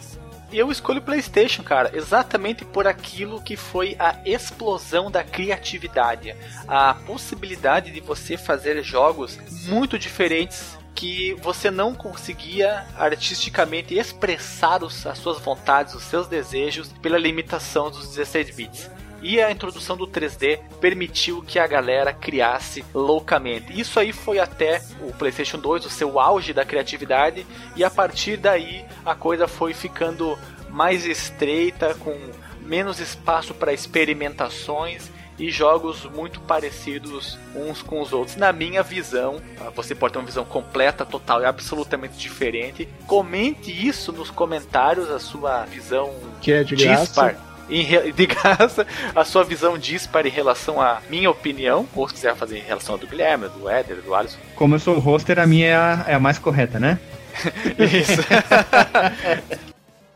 Eu escolho o PlayStation, cara, exatamente por aquilo que foi a explosão da criatividade, a possibilidade de você fazer jogos muito diferentes que você não conseguia artisticamente expressar os- as suas vontades, os seus desejos pela limitação dos 16 bits. E a introdução do 3D permitiu que a galera criasse loucamente. Isso aí foi até o PlayStation 2, o seu auge da criatividade, e a partir daí a coisa foi ficando mais estreita, com menos espaço para experimentações e jogos muito parecidos uns com os outros. Na minha visão, tá? você pode ter uma visão completa, total e absolutamente diferente. Comente isso nos comentários, a sua visão Que é de graça. Em re- de graça, a sua visão dispar em relação à minha opinião, ou se quiser fazer em relação à do Guilherme, do Éder, do Alisson. Como eu sou o roster, a minha é a, é a mais correta, né? Isso.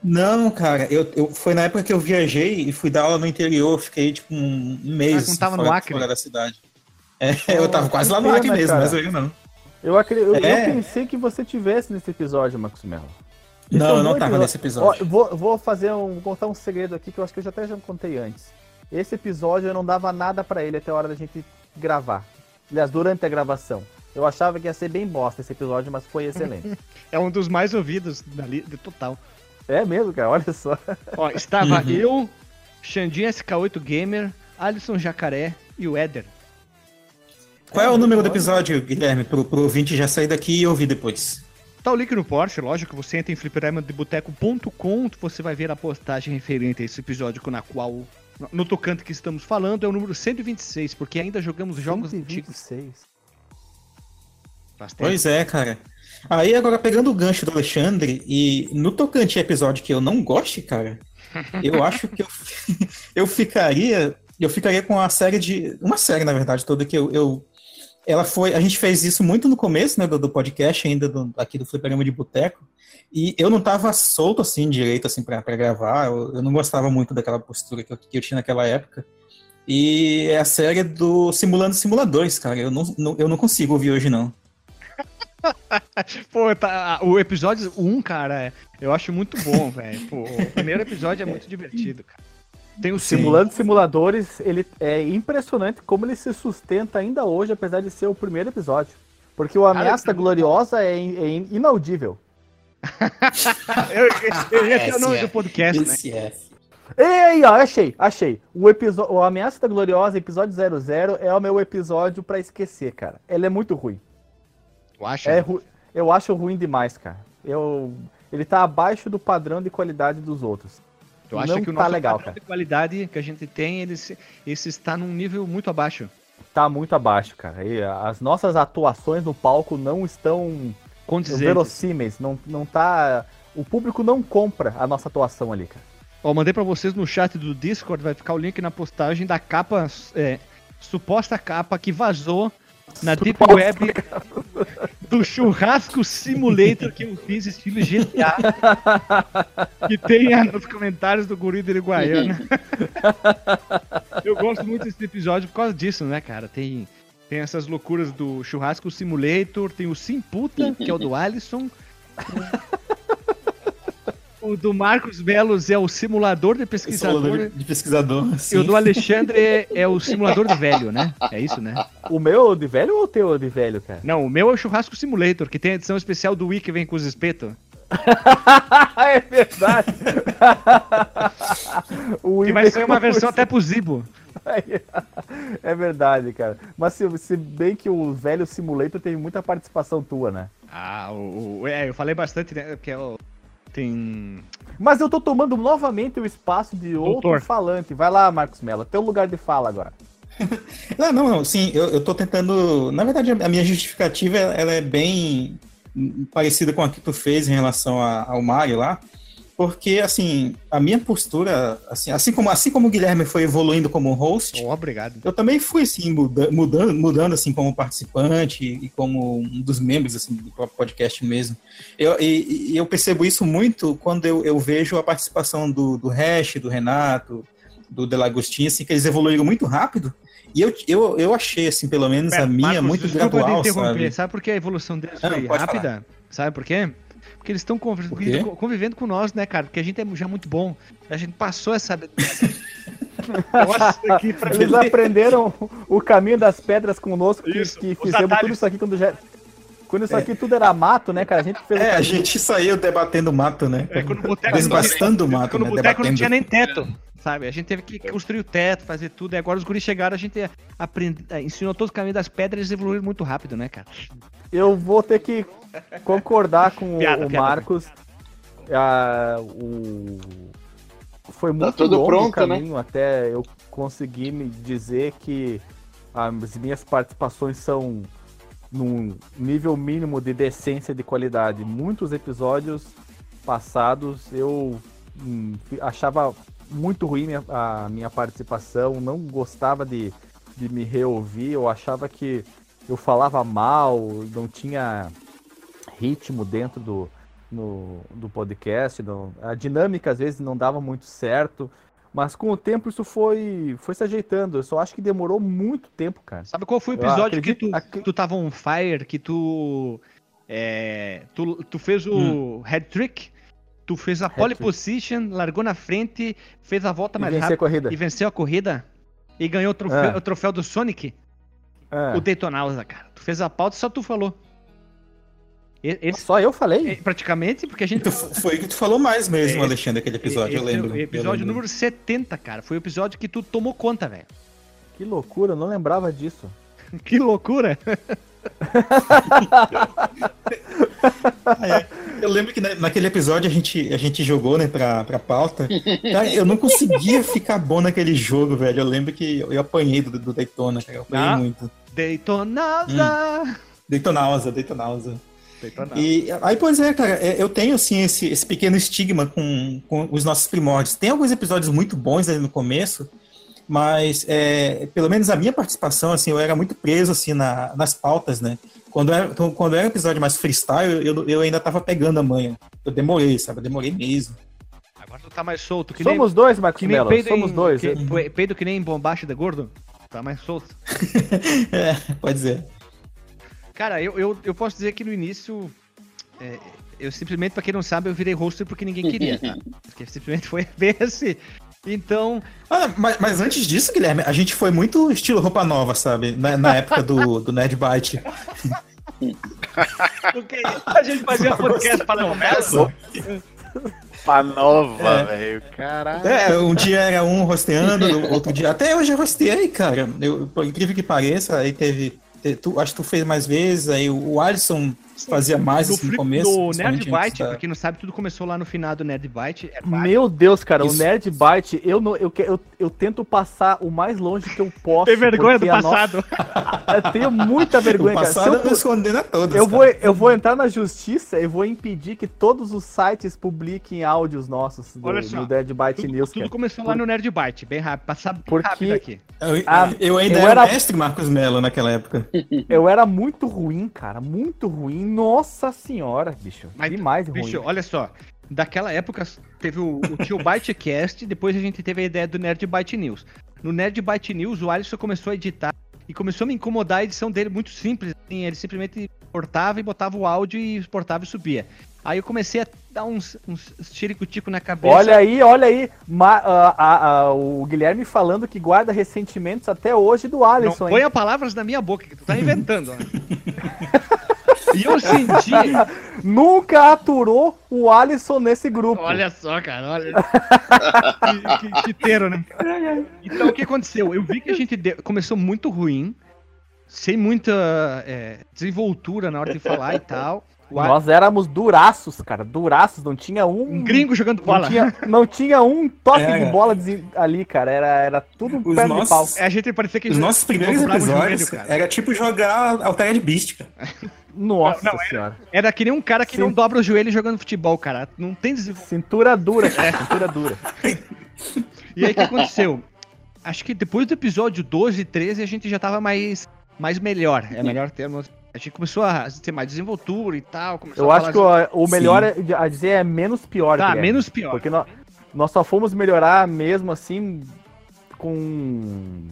Não, cara, eu, eu, foi na época que eu viajei e fui dar aula no interior, fiquei tipo um, um mês Ah, não tava no fora, Acre? fora da cidade. É, eu tava quase lá no Acre mesmo, cara. mas eu não. Eu, acre- eu, eu É. pensei que você tivesse nesse episódio, Marcos Mello. Não, é eu não tava nesse episódio. Ó, vou, vou fazer um, vou contar um segredo aqui que eu acho que eu já até já contei antes. Esse episódio eu não dava nada pra ele até a hora da gente gravar. Aliás, durante a gravação. Eu achava que ia ser bem bosta esse episódio, mas foi excelente. É um dos mais ouvidos da li- do total. é mesmo, cara, olha só. Ó, estava Uhum. eu, Xandinho SK8 Gamer, Alisson Jacaré e o Éder. Qual é o número do episódio, Guilherme, pro, pro ouvinte já sair daqui e ouvir depois? Tá o link no Porsche, lógico, você entra em fliperamadeboteco.com, você vai ver a postagem referente a esse episódio na qual, no tocante que estamos falando, é o número 126, porque ainda jogamos jogos antigos. 126. Bastante. Pois é, cara. Aí agora pegando o gancho do Alexandre, e no tocante a episódio que eu não goste, cara, eu acho que eu, eu ficaria. Eu ficaria com a série de. Uma série, na verdade, toda que eu. eu- ela foi. A gente fez isso muito no começo, né, do, do podcast, ainda do- aqui do Fliperama de Boteco. E eu não tava solto assim, direito, assim, pra gravar. Eu, eu não gostava muito daquela postura que eu, que eu tinha naquela época. E é a série do Simulando Simuladores, cara. Eu não, não- eu não consigo ouvir hoje, não. Pô, tá, o episódio 1, cara, é- eu acho muito bom, velho. O primeiro episódio é muito divertido, cara. Tem o Simulando simuladores, ele é impressionante como ele se sustenta ainda hoje, apesar de ser o primeiro episódio. Porque o Ameaça Gloriosa é, in- é in- inaudível. Eu, eu ia ter o nome do podcast, né? Esse é. Ei, ó, achei, achei. O, episo- o Ameaça da Gloriosa, episódio 00, é o meu episódio pra esquecer, cara. Ele é muito ruim. Tu acha? É ru... Eu acho ruim demais, cara. Eu... Ele tá abaixo do padrão de qualidade dos outros. Tu acha não que o tá nosso legal, padrão cara. de qualidade que a gente tem, ele, se- esse está num nível muito abaixo. Tá muito abaixo, cara. E as nossas atuações no palco não estão verossímeis. Não, não tá. O público não compra a nossa atuação ali, cara. Ó, mandei pra vocês no chat do Discord, vai ficar o link na postagem da capa, é, suposta capa que vazou na Deep Web do churrasco simulator que eu fiz estilo GTA. que tem nos comentários do Guri do Uruguaiana. eu gosto muito desse episódio por causa disso, né, cara? Tem, tem essas loucuras do churrasco simulator, tem o Simputa, que é o do Alisson. O do Marcos Melos é o simulador de pesquisador. Simulador de pesquisador. E sim. o do Alexandre é, é o simulador de velho, né? É isso, né? O meu de velho ou o teu de velho, cara? Não, o meu é o Churrasco Simulator, que tem a edição especial do Wii que vem com os espetos. é verdade. o Que vai ser uma versão até pro Zibo. É verdade, cara. Mas se, se bem que o velho simulator teve muita participação tua, né? Ah, o, o- é, eu falei bastante, né? Porque é o- Tem. Mas eu tô tomando novamente o espaço de outro Doutor. falante. Vai lá, Marcos Mello, teu lugar de fala agora. Não, não, não, sim, eu, eu tô tentando. Na verdade, a minha justificativa ela é bem parecida com a que tu fez em relação a- ao Mario lá, porque assim, a minha postura, assim, assim como assim como o Guilherme foi evoluindo como host, Oh, obrigado. eu também fui assim muda- mudando, mudando assim como participante e como um dos membros assim do próprio podcast mesmo. Eu, e, e eu percebo isso muito quando eu, eu vejo a participação do, do Hash, do Renato, do Delagostinho, assim, que eles evoluíram muito rápido. E eu, eu, eu achei, assim, pelo menos Pera, a minha, Marcos, muito gradual, sabe? Sabe por que a evolução deles foi rápida? Sabe por quê? Porque eles estão convivendo, convivendo com nós, né, cara? Porque a gente é já muito bom. A gente passou essa. Nossa, que pra Eles aprenderam o caminho das pedras conosco, que, Isso, que os fizemos atalhos. tudo isso aqui quando já. Quando isso aqui tudo era mato, né, cara? A gente fez É, a gente saiu debatendo mato, né? É, quando boteco Desbastando o mato, Quando o né? boteco não tinha nem teto, sabe? A gente teve que construir o teto, fazer tudo. E agora os guris chegaram, a gente aprende, eh, ensinou todo o caminho das pedras e eles evoluíram muito rápido, né, cara? Eu vou ter que concordar com Piada, o piada. Marcos. Ah, o... Foi muito tudo longo o pronto, caminho até eu conseguir me dizer que as minhas participações são num nível mínimo de decência e de qualidade. Muitos episódios passados eu hum, achava muito ruim minha- a minha participação, não gostava de, de me reouvir, eu achava que eu falava mal, não tinha ritmo dentro do, no- do podcast, a dinâmica às vezes não dava muito certo, mas com o tempo isso foi, foi se ajeitando. Eu só acho que demorou muito tempo, cara. Sabe qual foi o episódio que acredito- tu, acre- tu tava on fire, que tu. é, tu, tu fez o head trick, tu fez a pole position, largou na frente, fez a volta E mais rápida corrida. e venceu a corrida e ganhou o troféu, É. o troféu do Sonic, É. o Daytonausa, cara. Tu fez a pauta e só tu falou. E- Esse, Só eu falei? é, praticamente, porque a gente. Tu- foi o que tu falou mais mesmo, Esse- Alexandre, aquele episódio, eu esse é o lembro. eu Episódio lembro. número 70, cara. Foi o episódio que tu tomou conta, velho. Que loucura, eu não lembrava disso. Que loucura! Eu lembro que na- naquele episódio a gente, a gente jogou, né, pra, pra pauta. Cara, eu não conseguia ficar bom naquele jogo, velho. Eu lembro que eu, eu apanhei do, do Daytona, cara. Eu apanhei Ah. muito. Daytonausa! Daytonausa, Daytonausa. Daytonausa. E aí, pois é, cara, é, eu tenho assim esse, esse pequeno estigma com, com os nossos primórdios. Tem alguns episódios muito bons ali no começo, mas é, pelo menos a minha participação, assim, eu era muito preso assim na- nas pautas, né? Quando era, então, quando era um episódio mais freestyle, eu, eu ainda tava pegando a manha. Eu demorei, sabe? Eu demorei mesmo. Agora tu tá mais solto. Que Somos dois, nem, Marcos que nem Mello. peido Somos em, dois. Que, pe- peido que nem bombacha de gordo. Tá mais solto. É, pode ser. Cara, eu, eu, eu posso dizer que no início. é, eu simplesmente, pra quem não sabe, eu virei roster porque ninguém queria, tá? Porque simplesmente foi bem assim. Então. Ah, mas, mas antes disso, Guilherme, a gente foi muito estilo roupa nova, sabe? Na, na época do, do Nerd Byte. porque a gente fazia podcast pra novela. Pra nova, É. velho. Caralho. É, um dia era um rosteando, outro dia. Até hoje eu rosteei, cara. Eu, por incrível que pareça, aí teve. Te- tu, acho que tu fez mais vezes, aí o, o Alisson fazia mais No, assim, no começo. no Nerd Byte, da- pra quem não sabe, tudo começou lá no finado Nerd Byte. É Meu Deus, cara, o Isso. Nerd Byte, eu, não, eu, eu, eu tento passar o mais longe que eu posso. Tem vergonha do a nossa- passado. Eu tenho muita O vergonha, cara. Se passado eu eu tô escondendo a todas. Eu cara. vou, eu vou entrar na justiça e vou impedir que todos os sites publiquem áudios nossos do, Olha só, do Dead Byte Tudo, News. tudo cara. começou lá no Nerd Byte, bem rápido. Passar bem Porque- rápido aqui. Eu, Ah, eu ainda eu era, era- mestre Marcos Mello naquela época. Eu era muito ruim, cara. Muito ruim. Nossa senhora, bicho. Mas, Demais Bicho, ruim. olha só. Daquela época teve o, o tio Bytecast, depois a gente teve a ideia do Nerd Byte News. No Nerd Byte News, o Alisson começou a editar e começou a me incomodar a edição dele muito simples. assim, ele simplesmente cortava e botava o áudio e exportava e subia. Aí eu comecei a dar uns, uns tirico-tico na cabeça. Olha aí, olha aí. Ma- ah, ah, ah, o Guilherme falando que guarda ressentimentos até hoje do Não Alisson, hein? ponha palavras na minha boca, que tu tá inventando. e eu senti. Nunca aturou o Alisson nesse grupo. Olha só, cara, olha. que, que, que teiro, né? Então o que aconteceu? Eu vi que a gente deu- começou muito ruim, sem muita é, desenvoltura na hora de falar e tal. Nós éramos duraços, cara. Duraços. Não tinha um. Um gringo jogando Não bola. tinha, não tinha um toque É. de bola desen- ali, cara. Era, era tudo Os de nossos- pau. É, a gente parecia que Os nossos primeiros episódios joelho, cara. era tipo jogar Altered Beast, cara. Nossa Não, era- senhora. Era que nem um cara que Sim. não dobra o joelho jogando futebol, cara. Não tem desenvolvimento. Cintura dura, cara. Cintura dura. E aí o que aconteceu? Acho que depois do episódio 12 e 13 a gente já tava mais, mais melhor. É melhor termo. A gente começou a ter mais desenvoltura e tal. Eu a acho que o, melhor é- a dizer é menos pior. Tá, Guilherme. menos pior. Porque nós, nós só fomos melhorar mesmo assim com.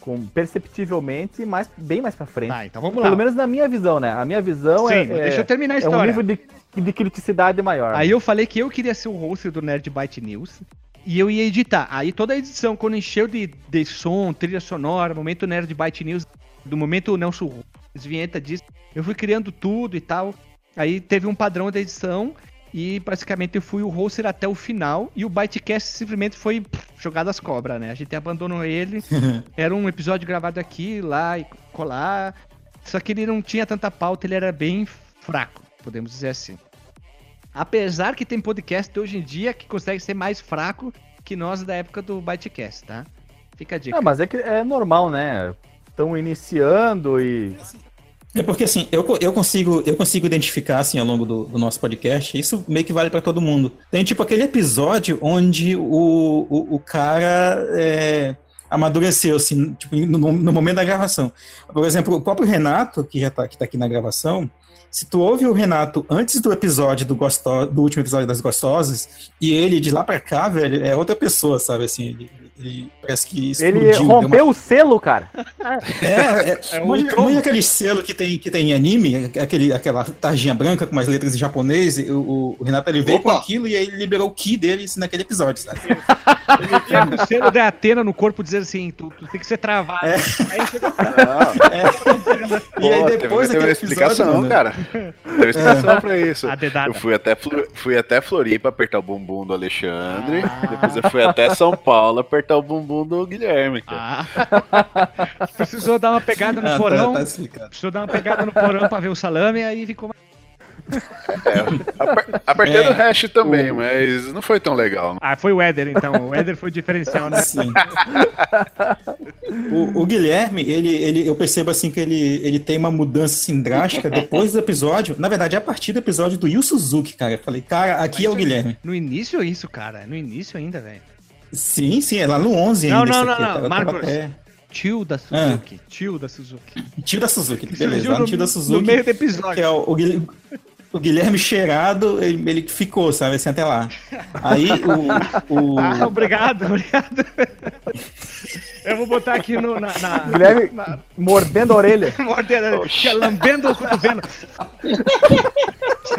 com perceptivelmente mais, bem mais pra frente. Tá, então vamos lá. Pelo menos na minha visão, né? A minha visão Sim, é, mas é, deixa eu terminar a é um história. nível de, de criticidade maior. Aí eu falei que eu queria ser o host do Nerd Byte News e eu ia editar. Aí toda a edição, quando encheu de, de som, trilha sonora, momento Nerd Byte News, do momento Nelson Rubens, vinheta disso, eu fui criando tudo e tal. Aí teve um padrão da edição e basicamente eu fui o hoster até o final e o Bytecast simplesmente foi pff, jogado às cobras, né? A gente abandonou ele. Era um episódio gravado aqui, lá e colar. Só que ele não tinha tanta pauta, ele era bem fraco, podemos dizer assim. Apesar que tem podcast hoje em dia que consegue ser mais fraco que nós da época do Bytecast, tá? Fica a dica. Não, mas é que é normal, né? Estão iniciando e. É porque assim, eu, eu consigo eu consigo identificar assim ao longo do, do nosso podcast, isso meio que vale pra todo mundo. Tem tipo aquele episódio onde o, o, o cara é, amadureceu, assim, tipo, no, no momento da gravação. Por exemplo, o próprio Renato, que já tá, que tá aqui na gravação, se tu ouve o Renato antes do episódio do, gosto, do último episódio das Gostosas, e ele de lá pra cá, velho, é outra pessoa, sabe, assim, ele, ele parece que Ele explodiu, uma rompeu o selo, cara. é, é, É é um tronco. manja aquele selo que tem, que tem em anime, aquele, aquela tarjinha branca com umas letras em japonês, o, o Renato ele veio com Opa! aquilo e aí ele liberou o ki dele assim, naquele episódio, sabe? Ele tinha o selo da Atena no corpo dizendo assim, tu, tu tem que ser travado. É. Aí chegou E aí depois teve, teve uma explicação, cara. Teve uma explicação pra isso. Eu fui até, fui até Floripa apertar o bumbum do Alexandre. Depois eu fui até São Paulo apertar o bumbum do Guilherme, cara. Ah. Precisou dar uma pegada no Ah, tá, porão. tá explicado. Precisou dar uma pegada no porão pra ver o salame, aí ficou mais. É, aper- apertei É. no hash também, mas não foi tão legal. Ah, foi o Éder, então. O Éder foi o diferencial, né? Sim. O, o Guilherme, ele, ele, eu percebo assim que ele, ele tem uma mudança assim, drástica depois do episódio. Na verdade, é a partir do episódio do Yu Suzuki, cara. Eu falei, cara, aqui é o Guilherme. No início é isso, cara. No início ainda, velho. Sim, sim, é lá no 11 Não, ainda. não, não, não, tava Marcos. até- Tio da Suzuki. Tio da Suzuki. Tio da Suzuki, beleza. Surgiu no no, tio da no Suzuki. meio do Que episódio. é o, o Guilherme, o Guilherme cheirado, ele, ele ficou, sabe, assim, até lá. Aí o. o Ah, obrigado, obrigado. Eu vou botar aqui no, na, na, Guilherme mordendo a orelha. mordendo, lambendo o cotovelo.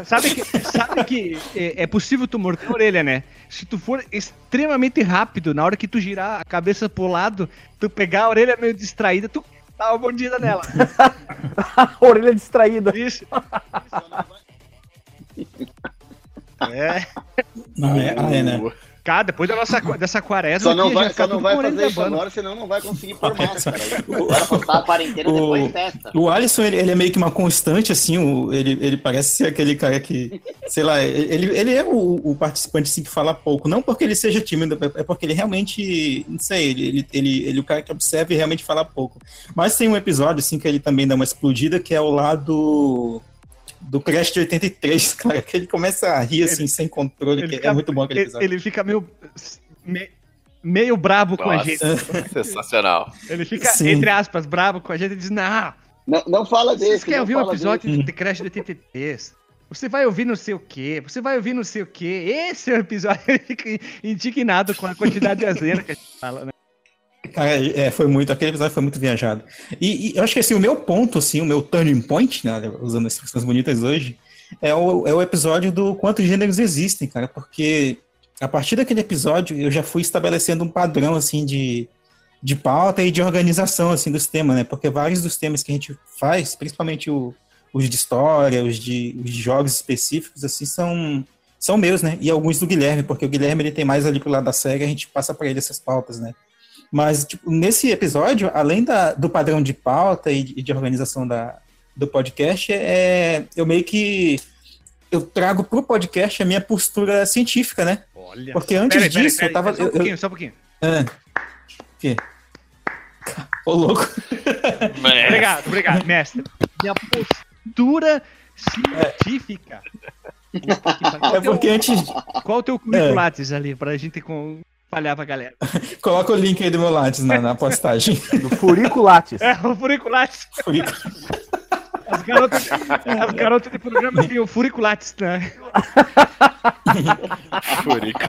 sabe que, sabe que é, é possível tu morder a orelha, né? Se tu for extremamente rápido, na hora que tu girar a cabeça pro lado, tu pegar a orelha meio distraída, tu dá uma mordida nela. A orelha distraída. Isso. É. não é, ah, é, né? Cara, depois da nossa, dessa quaresma, Só não aqui, vai, só não vai fazer isso agora, senão não vai conseguir pôr máscara. Agora passar a quarentena, depois testa. O Alisson, ele, ele é meio que uma constante, assim, o- ele, ele parece ser aquele cara que, sei lá, ele, ele é o, o participante assim, que fala pouco, não porque ele seja tímido, é porque ele realmente, não sei, ele, ele, ele, ele é o cara que observa e realmente fala pouco. Mas tem um episódio, assim, que ele também dá uma explodida, que é o lado do Crash de 83, cara, que ele começa a rir, assim, sem controle, ele que fica- é muito bom aquele Ele, episódio. ele fica meio, me- meio brabo com a Nossa, gente. sensacional. Ele fica, Sim. entre aspas, brabo com a gente e diz, não, Não, não fala desse. vocês querem não ouvir um episódio desse. de Crash de 83? Você vai ouvir não sei o quê, você vai ouvir não sei o quê. Esse é o episódio, ele fica indignado com a quantidade de azeira que a gente fala, né? Cara, é, foi muito, aquele episódio foi muito viajado. E, e eu acho que assim, o meu ponto, assim, o meu turning point, né, usando expressões bonitas hoje, é o, é o episódio do quantos gêneros existem, cara, porque a partir daquele episódio eu já fui estabelecendo um padrão, assim, de, de pauta e de organização, assim, dos temas, né, porque vários dos temas que a gente faz, principalmente o- os de história, os de, os de jogos específicos, assim, são, são meus, né, e alguns do Guilherme, porque o Guilherme ele tem mais ali pro lado da série, a gente passa para ele essas pautas, né. Mas, tipo, nesse episódio, além da, do padrão de pauta e de, de organização da, do podcast, é, eu meio que eu trago pro podcast a minha postura científica, né? Olha. Porque antes peraí, disso, peraí, eu tava. Só um eu- eu- pouquinho, só um pouquinho. Ah. O quê? Ô, louco. Obrigado, obrigado, mestre. Minha postura científica. É teu- porque antes. Qual o teu currículo Lattes ali, pra gente com... falhar pra galera? Coloca o link aí do meu Lattes na, na postagem. Do Furiculates. É, o Furiculates. As garotas, as garotas de programa têm o Furiculates, né? Furico.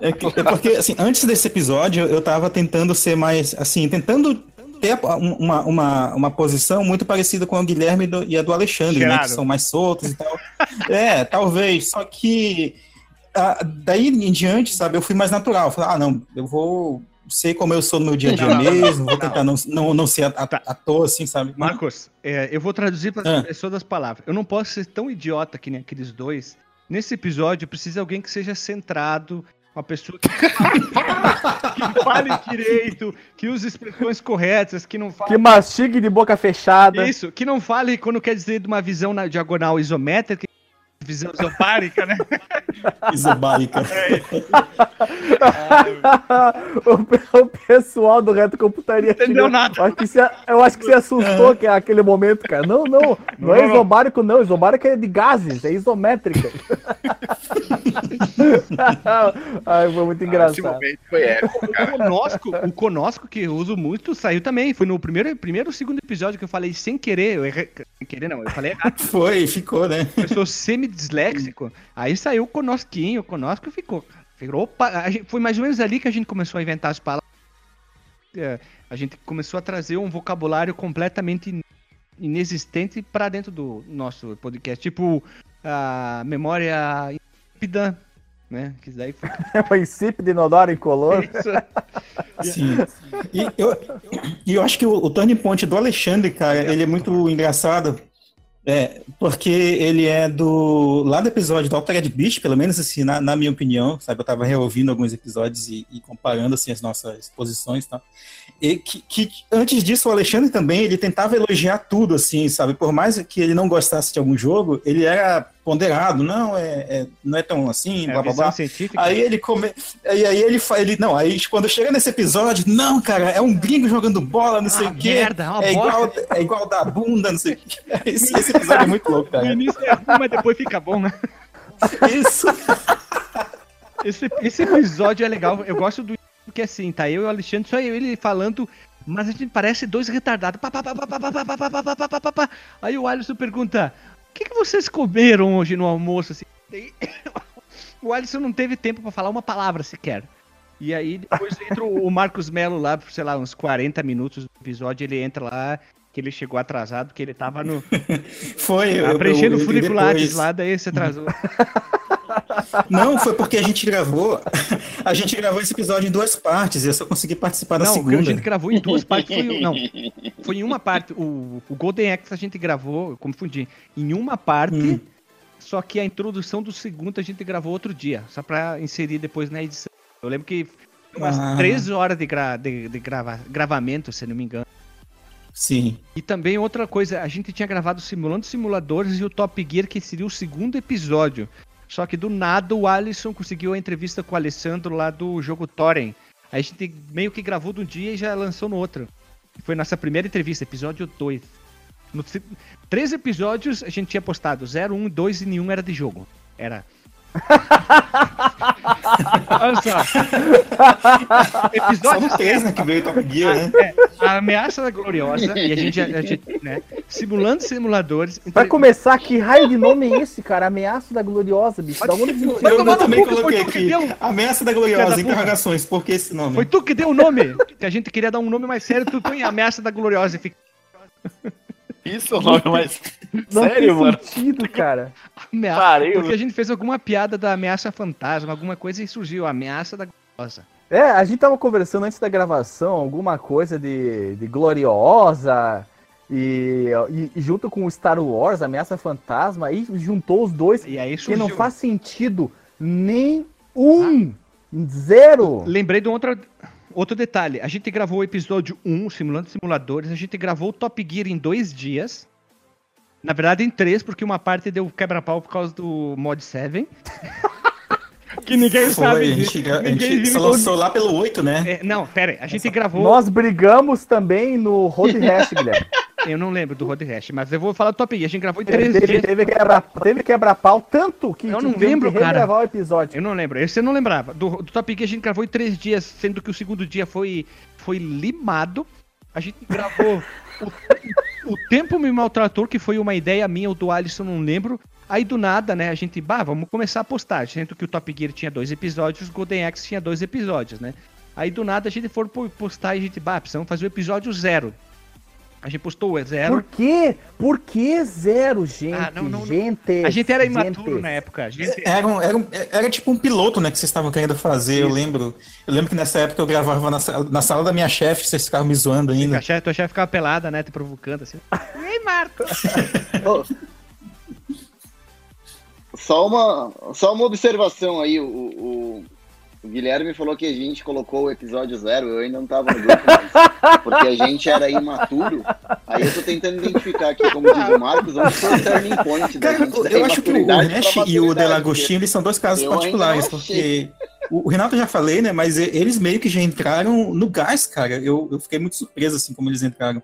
É, que- é porque, assim, antes desse episódio, eu tava tentando ser mais, assim, tentando ter uma, uma, uma posição muito parecida com a Guilherme do- e a do Alexandre, né? Que são mais soltos e tal. É, talvez, só que ah, daí em diante, sabe, eu fui mais natural. Falei, ah, não, eu vou ser como eu sou no meu dia a dia Não, não, não, mesmo, vou tentar não, não, não ser a, à toa, assim, sabe? Marcos, é, eu vou traduzir para Ah. as pessoas das palavras. Eu não posso ser tão idiota que nem aqueles dois. Nesse episódio, precisa de alguém que seja centrado, uma pessoa que, que fale direito, que use expressões corretas, que não fale Que mastigue de boca fechada. isso, que não fale quando quer dizer de uma visão na diagonal isométrica, visão isopárica, né? Isobárica. o, pe- o pessoal do Reto Computaria Entendeu chegou- nada. Eu acho que você, eu acho que você assustou que é aquele momento, cara. Não, não, não é isobárico, não. Isobárico é de gases, é isométrica. Ai, foi muito Esse engraçado. momento foi épico, O cara. conosco, o conosco que eu uso muito, saiu também. Foi no primeiro, primeiro ou segundo episódio que eu falei sem querer. Eu errei, sem querer, não, eu falei errado. Foi, ficou, né? Eu sou semi-disléxico. Aí saiu o conosquinho, o conosco ficou. Ficou, opa, a gente- foi mais ou menos ali que a gente começou a inventar as palavras. É, a gente começou a trazer um vocabulário completamente in- inexistente para dentro do nosso podcast. Tipo, a memória insípida, né? Que daí foi É o insípido, inodoro, incolor. Sim. E eu, e eu acho que o, o turning point do Alexandre, cara, ele é muito engraçado. É, porque ele é do. Lá do episódio do Altered Beast, pelo menos assim, na, na minha opinião, sabe? Eu tava reouvindo alguns episódios e, e comparando assim, as nossas posições tal. E que, que antes disso, o Alexandre também, ele tentava elogiar tudo, assim, sabe? Por mais que ele não gostasse de algum jogo, ele era ponderado, não, é, é- não é tão assim, É, blá blá blá. científica. Aí ele come... E aí ele fala, ele, não, aí quando chega nesse episódio, não, cara, é um gringo jogando bola, não sei Ah, o quê. merda, é uma é igual, bosta. é igual da bunda, não sei o quê. Esse, esse episódio é muito louco, No cara. início é ruim, mas depois fica bom, né? Isso. Esse, esse episódio é legal. Eu gosto do porque assim, tá eu e o Alexandre, só eu ele falando, mas a gente parece dois retardados. Aí o Alisson pergunta: O que, que vocês comeram hoje no almoço? Assim, o Alisson não teve tempo para falar uma palavra sequer. E aí depois entra o Marcos Melo lá, por sei lá, uns 40 minutos do episódio, ele entra lá que ele chegou atrasado, porque ele tava no. Foi. eu- preenchendo depois- lá, daí você atrasou. Não, foi porque a gente gravou. A gente gravou esse episódio em duas partes e eu só consegui participar da Não, segunda. a gente gravou em duas partes. Foi, não, foi em uma parte. O, o Golden Axe a gente gravou, eu confundi, em uma parte. Hum. Só que a introdução do segundo a gente gravou outro dia, só pra inserir depois na edição. Eu lembro que foi umas Ah. três horas de, gra, de, de grava, gravamento, se não me engano. Sim. E também outra coisa, a gente tinha gravado Simulando Simuladores e o Top Gear, que seria o segundo episódio. Só que do nada o Alisson conseguiu a entrevista com o Alessandro lá do jogo Thorin. Aí a gente meio que gravou de um dia e já lançou no outro. Foi nossa primeira entrevista, episódio 2. No se- três episódios a gente tinha postado 0, 1, 2 e nenhum era de jogo. Era. Olha só. Só Episódio no três, né, que veio Top Gear, né? é, a ameaça da gloriosa, e a gente, a gente, né, simulando simuladores. Vai começar, que raio de nome é esse, cara? Ameaça da Gloriosa, bicho. Da onde Eu, eu também coloquei aqui. deu. Ameaça da Gloriosa, da interrogações. Por que esse nome? Foi tu que deu o nome, que a gente queria dar um nome mais sério, tu põe ameaça da gloriosa e fica Isso é o nome mais. Não Sério, mano? sentido, cara. ameaça. Parei, porque mano. a gente fez alguma piada da ameaça fantasma, alguma coisa e surgiu a ameaça da gloriosa. É, a gente tava conversando antes da gravação, alguma coisa de, de Gloriosa e, e- e junto com o Star Wars, Ameaça Fantasma, aí juntou os dois, E aí que surgiu. não faz sentido nenhum. Zero. Lembrei de um outro, detalhe. A gente gravou o episódio 1, Simulando Simuladores. A gente gravou o Top Gear em dois dias. Na verdade, em três, porque uma parte deu quebra-pau por causa do Mod 7. que ninguém Foi, sabe a gente, a Ninguém gente lançou lá pelo 8, né? É, não, pera aí, a gente gravou. Nós brigamos também no Road Rash, Guilherme. Eu não lembro do Road Rash, mas eu vou falar do Top Gear. A gente gravou em três Teve, dias. teve, quebra, teve quebra-pau tanto que Eu não lembro, que cara. o episódio. Eu não lembro. Esse eu não lembrava. Do, do Top Gear a gente gravou em três dias, sendo que o segundo dia foi, foi limado. A gente gravou o, o Tempo Me Maltratou, que foi uma ideia minha, ou do Alisson, não lembro. Aí do nada, né, a gente, bah, vamos começar a postar. Sendo que o Top Gear tinha dois episódios, o Golden Axe tinha dois episódios, né? Aí do nada a gente foi po- postar e a gente, bah, precisamos fazer o episódio zero. A gente postou o zero. Por quê? Por que zero, gente? Ah, não, não, gente. A gente era imaturo gente. na época. A gente... Era, um- era, um- era tipo um piloto, né, que vocês estavam querendo fazer, eu lembro. Eu lembro que nessa época eu gravava na, na sala da minha chefe, vocês ficavam me zoando ainda. A chefe, tua chefe ficava pelada, né? Te provocando assim. E aí, Marco? Só uma, só uma observação aí, o, o, o Guilherme falou que a gente colocou o episódio zero, eu ainda não tava no grupo, mas, porque a gente era imaturo. Aí eu tô tentando identificar aqui, como diz o Marcos, onde foi o turning point da Cara, gente. eu acho que o Nash e o Delagostinho, eles são dois casos particulares, porque o Renato eu já falei, né, mas eles meio que já entraram no gás, cara. Eu, eu fiquei muito surpreso, assim, como eles entraram.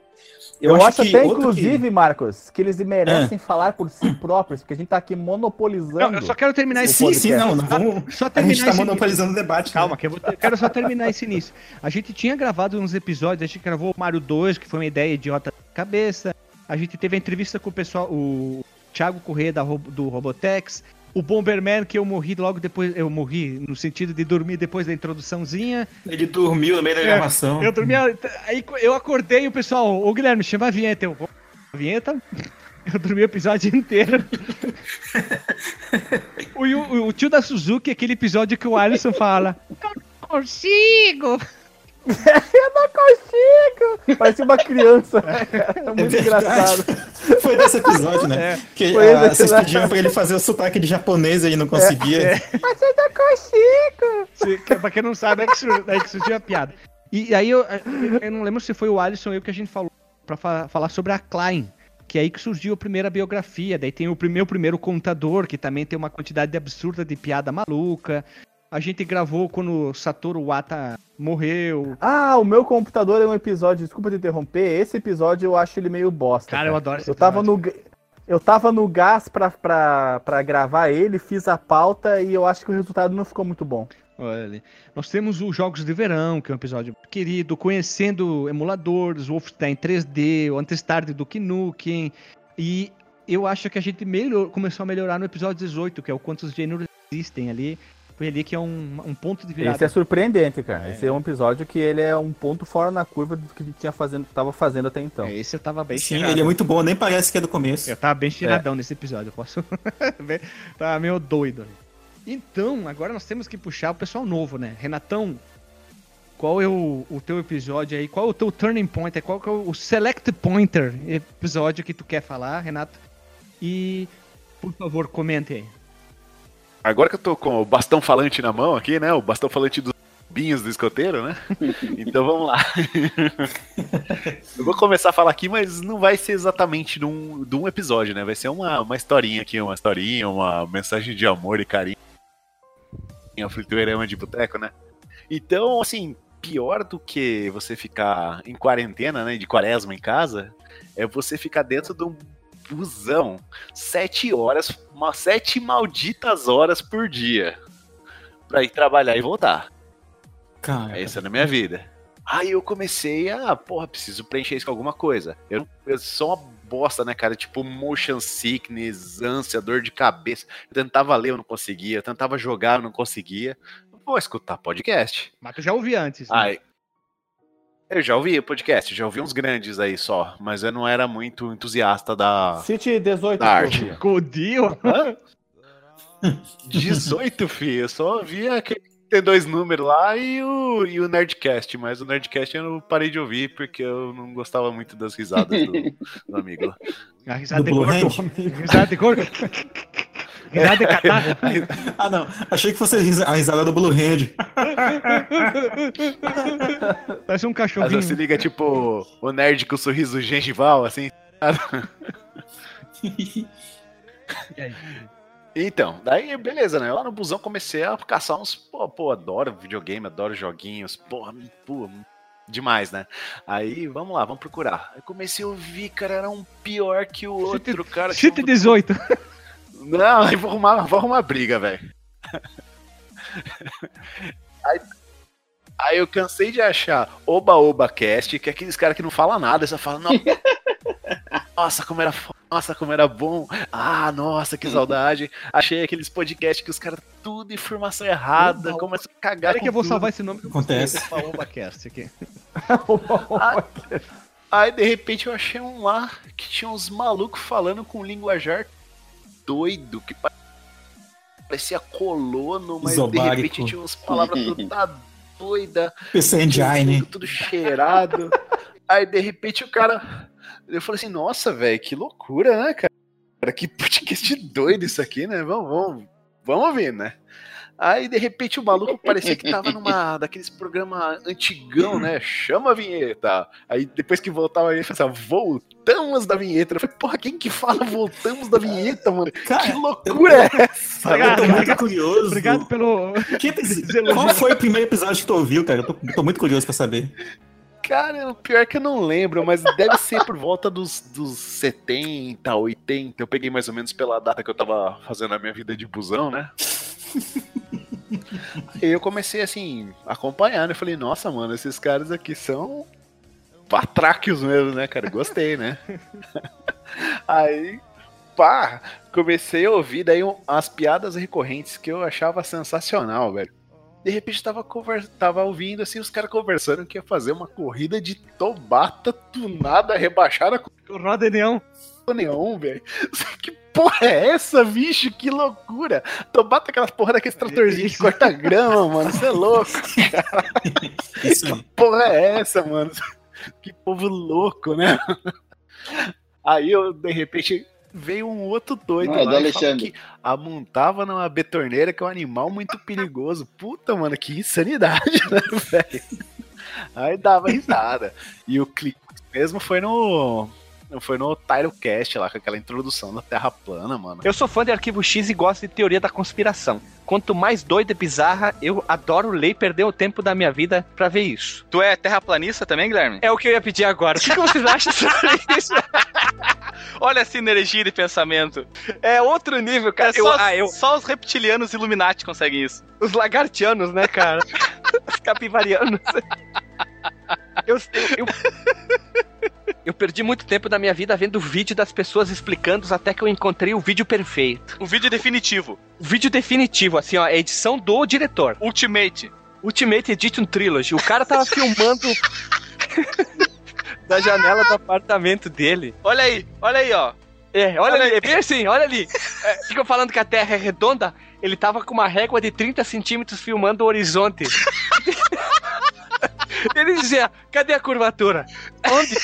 Eu, acho, que até, inclusive, Marcos, que eles merecem falar por si próprios, porque a gente tá aqui monopolizando. Não, eu só quero terminar esse Sim, sim, não, não Ah, vamos... Só A terminar gente tá monopolizando o debate. Calma, né? que eu vou ter- eu quero só terminar esse início. A gente tinha gravado uns episódios, a gente gravou o Mario 2, que foi uma ideia idiota da cabeça. A gente teve a entrevista com o pessoal, o Thiago Corrêa da, do Robotex. O Bomberman, que eu morri logo depois. Eu morri no sentido de dormir depois da introduçãozinha. Ele dormiu no meio da gravação. Eu dormi. Aí eu acordei e o pessoal, ô Guilherme, chama a vinheta. Eu, "Vou- a vinheta? Eu dormi o episódio inteiro. o, o- o tio da Suzuki, aquele episódio que o Alisson fala: Eu não consigo! Eu não consigo! Parece uma criança. É muito verdade. engraçado. Foi desse episódio, né? É. Que Foi ah, vocês episódio. pediam pra ele fazer o sotaque de japonês e ele não conseguia. Mas eu não consigo! Se- pra quem não sabe, é que, sur- é que surgiu a piada. E aí eu, eu não lembro se foi o Alisson ou eu que a gente falou pra fa- falar sobre a Klein. Que é aí que surgiu a primeira biografia. Daí tem o primeiro, primeiro contador, que também tem uma quantidade absurda de piada maluca. A gente gravou quando Satoru Wata morreu. Ah, o meu computador é um episódio, desculpa te interromper, esse episódio eu acho ele meio bosta. Cara, eu adoro esse Eu tava no eu tava no gás pra, pra, pra gravar ele, fiz a pauta e eu acho que o resultado não ficou muito bom. Olha ali. Nós temos os Jogos de Verão, que é um episódio querido, conhecendo emuladores, Wolfenstein 3D, o Antestarde do Nukem. E eu acho que a gente melhor, começou a melhorar no episódio 18, que é o quantos gêneros existem ali. Foi ali que é um, um ponto de virada. Esse é surpreendente, cara. Esse é um episódio que ele é um ponto fora na curva do que ele tinha fazendo, tava fazendo até então. É, esse eu tava bem Sim, cheirado. ele é muito bom, nem parece que é do começo. Eu tava bem cheiradão nesse episódio, eu posso. ver. tava meio doido ali. Então, agora nós temos que puxar o pessoal novo, né? Renatão, qual é o, o teu episódio aí? Qual é o teu turning point? Qual é o select pointer episódio que tu quer falar, Renato? E, por favor, comente aí. Agora que eu tô com o bastão falante na mão aqui, né? O bastão falante dos binhos do escoteiro, né? Então vamos lá. eu vou começar a falar aqui, mas não vai ser exatamente num, de um episódio, né? Vai ser uma, uma historinha aqui, uma historinha, uma mensagem de amor e carinho. A fliperama de boteco, né? Então, assim, pior do que você ficar em quarentena, né? De quaresma em casa, é você ficar dentro de um busão sete horas, uma, sete malditas horas por dia pra ir trabalhar e voltar. Cara, Essa é na minha vida. Aí eu comecei a, porra, preciso preencher isso com alguma coisa. Eu, eu sou uma bosta, né, cara? Tipo, motion sickness, ânsia, dor de cabeça. Eu tentava ler, eu não conseguia. Eu tentava jogar, eu não conseguia. Vou escutar podcast. Mas tu já ouvi antes. né? Ai. Eu já ouvi podcast, já ouvi uns grandes aí só, mas eu não era muito entusiasta da, City 18 da arte. Hã? 18, filho. Eu só vi aquele que tem dois números lá e o, e o Nerdcast, mas o Nerdcast eu não parei de ouvir porque eu não gostava muito das risadas do, do amigo. lá. A risada Do de gordo. Risada de gordo. Risada de catar. Ah, não. Achei que fosse a risa- a risada do Blue Hand. Parece um Mas cachorrinho. você liga, tipo, o nerd com o sorriso gengival, assim. Então, daí beleza, né? Lá no busão comecei a caçar uns. Pô, pô, adoro videogame, adoro joguinhos. Porra, pô, demais, né? Aí, vamos lá, vamos procurar. Aí comecei a ouvir, cara, era um pior que o outro, cara. tinha Chute um- 18. Não, aí vou arrumar, vou arrumar briga, velho. Aí, aí eu cansei de achar Oba Oba Cast, que é aqueles caras que não falam nada, só falam, "Não- nossa, como era nossa, como era bom. Ah, nossa, que saudade. Achei aqueles podcasts que os caras tudo informação errada, Oba, começam a cagar Peraí que eu vou tudo. salvar esse nome. Acontece. Falou Bacast aqui. Aí de repente eu achei um lá que tinha uns malucos falando com linguajar doido, que pa- parecia colono, mas de Isobárico. repente tinha umas palavras tudo tá doida, PC Engine. tudo, tudo cheirado. Aí de repente o cara. Eu falei assim, nossa, velho, que loucura, né, cara? Cara, Que podcast doido isso aqui, né? Vamos, vamos, vamos ver, né? Aí, de repente, o maluco parecia que tava numa daqueles programas antigão, né? Chama a vinheta. Aí, depois que voltava, ele falava assim, voltamos da vinheta. Eu falei, porra, quem que fala voltamos da vinheta, mano? Que Cara, loucura é essa? eu tô muito curioso. Obrigado pelo. Que Qual foi o primeiro episódio que tu ouviu, cara? Eu tô, tô muito curioso pra saber. Cara, o pior é que eu não lembro, mas deve ser por volta dos, dos 70, 80. Eu peguei mais ou menos pela data que eu tava fazendo a minha vida de busão, né? Aí eu comecei assim, acompanhando. Eu falei, nossa, mano, esses caras aqui são patráquios mesmo, né, cara? Gostei, né? Aí, pá, comecei a ouvir daí as piadas recorrentes que eu achava sensacional, velho. De repente tava, tava ouvindo assim os caras conversando que ia fazer uma corrida de Tobata tunada, rebaixada com Roda Neão. neon, velho. Que porra é essa, bicho? Que loucura! Tobata aquelas porra daqueles tratorzinhos que corta grama, mano. Você é louco. Isso aí. porra é essa, mano? Que povo louco, né? Aí eu, de repente, veio um outro doido Não, é lá do falou Alexandre. que amontava numa betorneira, que é um animal muito perigoso. Puta, mano, que insanidade, né, velho? Aí dava risada. E o clipe mesmo foi no. Foi no Tylocast lá, com aquela introdução da Terra plana, mano. Eu sou fã de Arquivo X e gosto de teoria da conspiração. Quanto mais doida e bizarra, eu adoro ler e perder o tempo da minha vida pra ver isso. Tu é terraplanista também, Guilherme? É o que eu ia pedir agora. O que que vocês acham sobre isso? Olha essa energia de pensamento. É outro nível, cara. É Eu- só, ah, eu- só os reptilianos Illuminati conseguem isso. os lagartianos, né, cara? os capivarianos. Eu, eu, eu, eu perdi muito tempo da minha vida vendo vídeo das pessoas explicando até que eu encontrei o vídeo perfeito. O vídeo definitivo. O vídeo definitivo, assim, ó, a edição do diretor. Ultimate. Ultimate Edition Trilogy. O cara tava filmando da janela do apartamento dele. Olha aí, olha aí, ó. É, olha, Olha ali, aí. é bem assim, olha ali. É, ficam falando que a Terra é redonda, ele tava com uma régua de 30 centímetros filmando o horizonte. ele dizia, cadê a curvatura? Onde?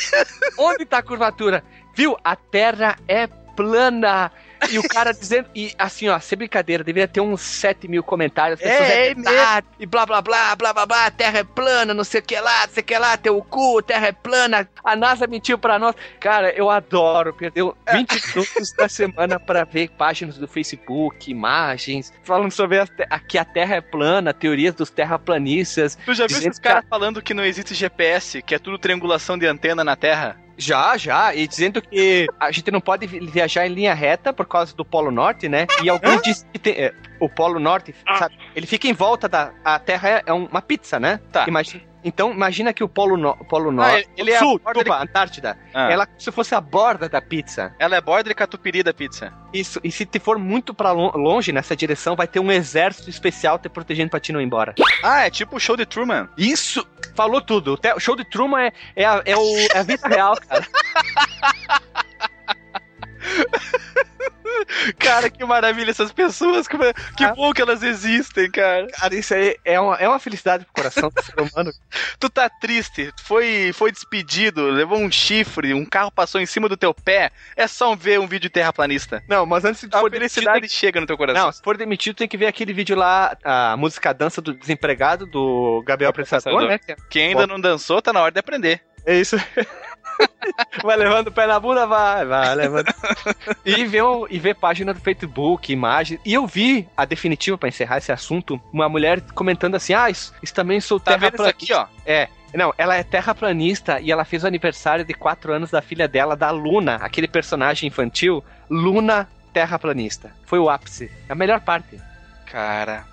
Onde tá a curvatura? Viu? A Terra é plana. E o cara dizendo, e assim, ó, sem brincadeira, deveria ter uns 7 mil comentários. pessoas, É, é verdade, E blá blá blá, blá blá blá, a Terra é plana, não sei o que lá, não sei o que lá, teu cu, Terra é plana, a NASA mentiu pra nós. Cara, eu adoro perder 20 minutos da semana pra ver páginas do Facebook, imagens, falando sobre te- que a Terra é plana, teorias dos terraplanistas. Tu já viu esses caras falando que não existe GPS, que é tudo triangulação de antena na Terra? Já, já, e dizendo que a gente não pode vi- viajar em linha reta por causa do Polo Norte, né? E alguns dizem que tem, é, o Polo Norte, sabe, ele fica em volta da. A Terra é, é uma pizza, né? Tá. Imagina, então, imagina que o Polo, no, Polo Norte. ele- ele é a Sul, borda desculpa, Antártida. Ah. Ela como se fosse a borda da pizza. Ela é borda de catupiry da pizza. Isso, e se te for muito lon- longe nessa direção, vai ter um exército especial te protegendo pra te não ir embora. Ah, é tipo o show de Truman. Isso! Falou tudo. O show de Truman é, é, a, é o- é a vida real, cara. Cara, que maravilha essas pessoas. é- Que Ah. bom que elas existem, cara. Cara, isso aí é uma, é uma felicidade pro coração do ser humano. Tu tá triste, foi, foi despedido, levou um chifre, um carro passou em cima do teu pé. É só ver um vídeo terraplanista. Não, mas antes de A felicidade chega no teu coração. não, se for demitido, tem que ver aquele vídeo lá, a música Dança do Desempregado, do Gabriel Apressador. né? que é- Quem ainda não dançou, tá na hora de aprender. É isso. vai levando o pé na bunda, vai, vai, levando. e ver, e ver página do Facebook, imagem. E eu vi a definitiva pra encerrar esse assunto, uma mulher comentando assim: "Ah, isso, isso também sou Tá vendo isso aqui, ó? É. Não, ela é terraplanista e ela fez o aniversário de 4 anos da filha dela, da Luna, aquele personagem infantil, Luna terraplanista. Foi o ápice. A melhor parte. Cara,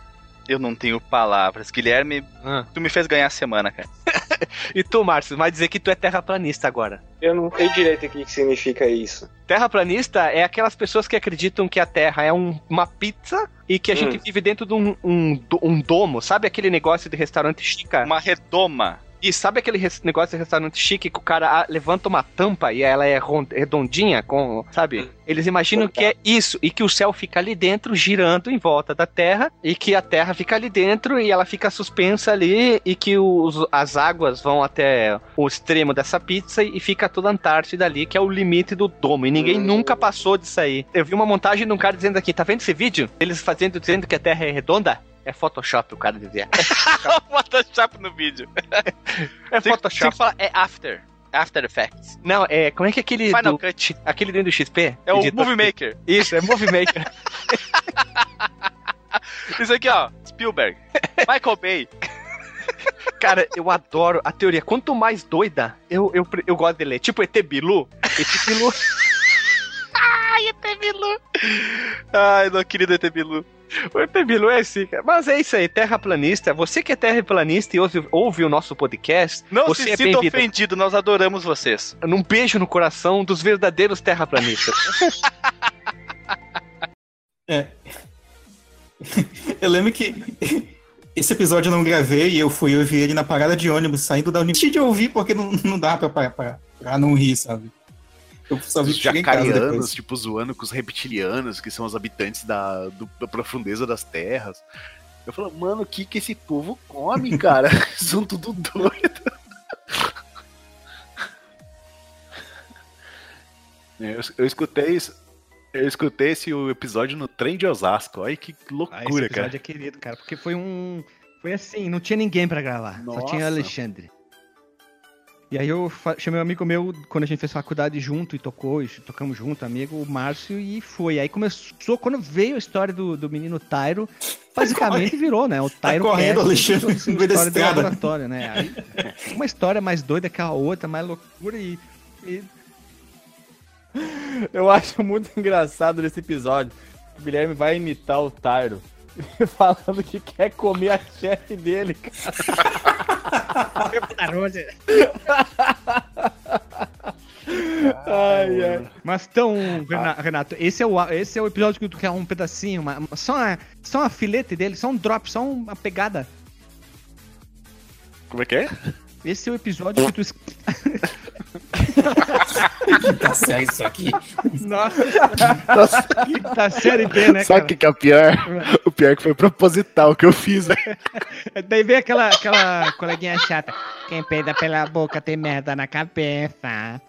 eu não tenho palavras. Guilherme, Ah. tu me fez ganhar a semana, cara. E tu, Márcio, vai dizer que tu é terraplanista agora. Eu não sei direito o que, que significa isso. Terraplanista é aquelas pessoas que acreditam que a Terra é um- uma pizza e que a gente Hum. vive dentro de um, um, um domo. Sabe aquele negócio de restaurante chique? Uma redoma. E sabe aquele negócio de restaurante chique que o cara ah, levanta uma tampa e ela é redondinha, com, sabe? Eles imaginam que é isso e que o céu fica ali dentro, girando em volta da Terra e que a Terra fica ali dentro e ela fica suspensa ali e que os- as águas vão até o extremo dessa pizza e fica toda a Antártida ali, que é o limite do domo. E ninguém nunca passou disso aí. Eu vi uma montagem de um cara dizendo aqui, tá vendo esse vídeo? Eles fazendo, dizendo que a Terra é redonda? É Photoshop, o cara dizia. Photoshop no vídeo. É Photoshop. tem que falar, é After. After Effects. Não, é. Como é que é aquele. Final do- Cut. Aquele dentro do XP? É o Movie Maker. Isso, é Movie Maker. Isso aqui, ó. Spielberg. Michael Bay. Cara, eu adoro a teoria. Quanto mais doida, eu, eu, eu gosto de ler. Tipo ET Bilu. ET Bilu. Ai, ET Bilu. Ai, meu querido ET Bilu. O ET Bilu é assim, cara. Mas é isso aí, terraplanista. Você que é terraplanista e ouve, ouve o nosso podcast, Não você se é sinta ofendido, nós adoramos vocês. Num beijo no coração dos verdadeiros terraplanistas. É. Eu lembro que esse episódio eu não gravei e eu fui ouvir ele na parada de ônibus, saindo da universidade de ouvir porque não, não dá pra, pra, pra, pra não rir, sabe? Eu só vi Os jacarianos, tipo, zoando com os reptilianos, que são os habitantes da, do- da profundeza das terras. Eu falo, mano, o que que esse povo come, cara? são tudo doido. Eu, eu escutei isso. Eu escutei esse episódio no trem de Osasco. Olha que Ah, esse loucura, episódio cara. é querido, cara, porque foi um. Foi assim, não tinha ninguém pra gravar. Só tinha Nossa. Alexandre. E aí eu chamei um amigo meu, quando a gente fez faculdade junto e tocou, e tocamos junto, amigo, o Márcio, e foi. Aí começou, quando veio a história do, do menino Tyro, basicamente virou, né? O Tyro correndo, Cast, Alexandre, assim, história do laboratório, né? Aí, uma história mais doida que a outra, mais loucura e... e Eu acho muito engraçado nesse episódio. O Guilherme vai imitar o Tyro. Falando que quer comer a chefe dele, cara. ai, ai. Mas então, Rena- Renato, esse é, o, esse é o episódio que tu quer um pedacinho, uma- só, uma, só uma filete dele, só um drop, só uma pegada. Como é que é? Esse é o episódio que tu. es- Tá sério isso aqui. Nossa, tá série B, né, Sabe o que, que é o pior? O pior é que foi proposital que eu fiz, né? Daí vem aquela, aquela coleguinha chata. Quem peida pela boca tem merda na cabeça.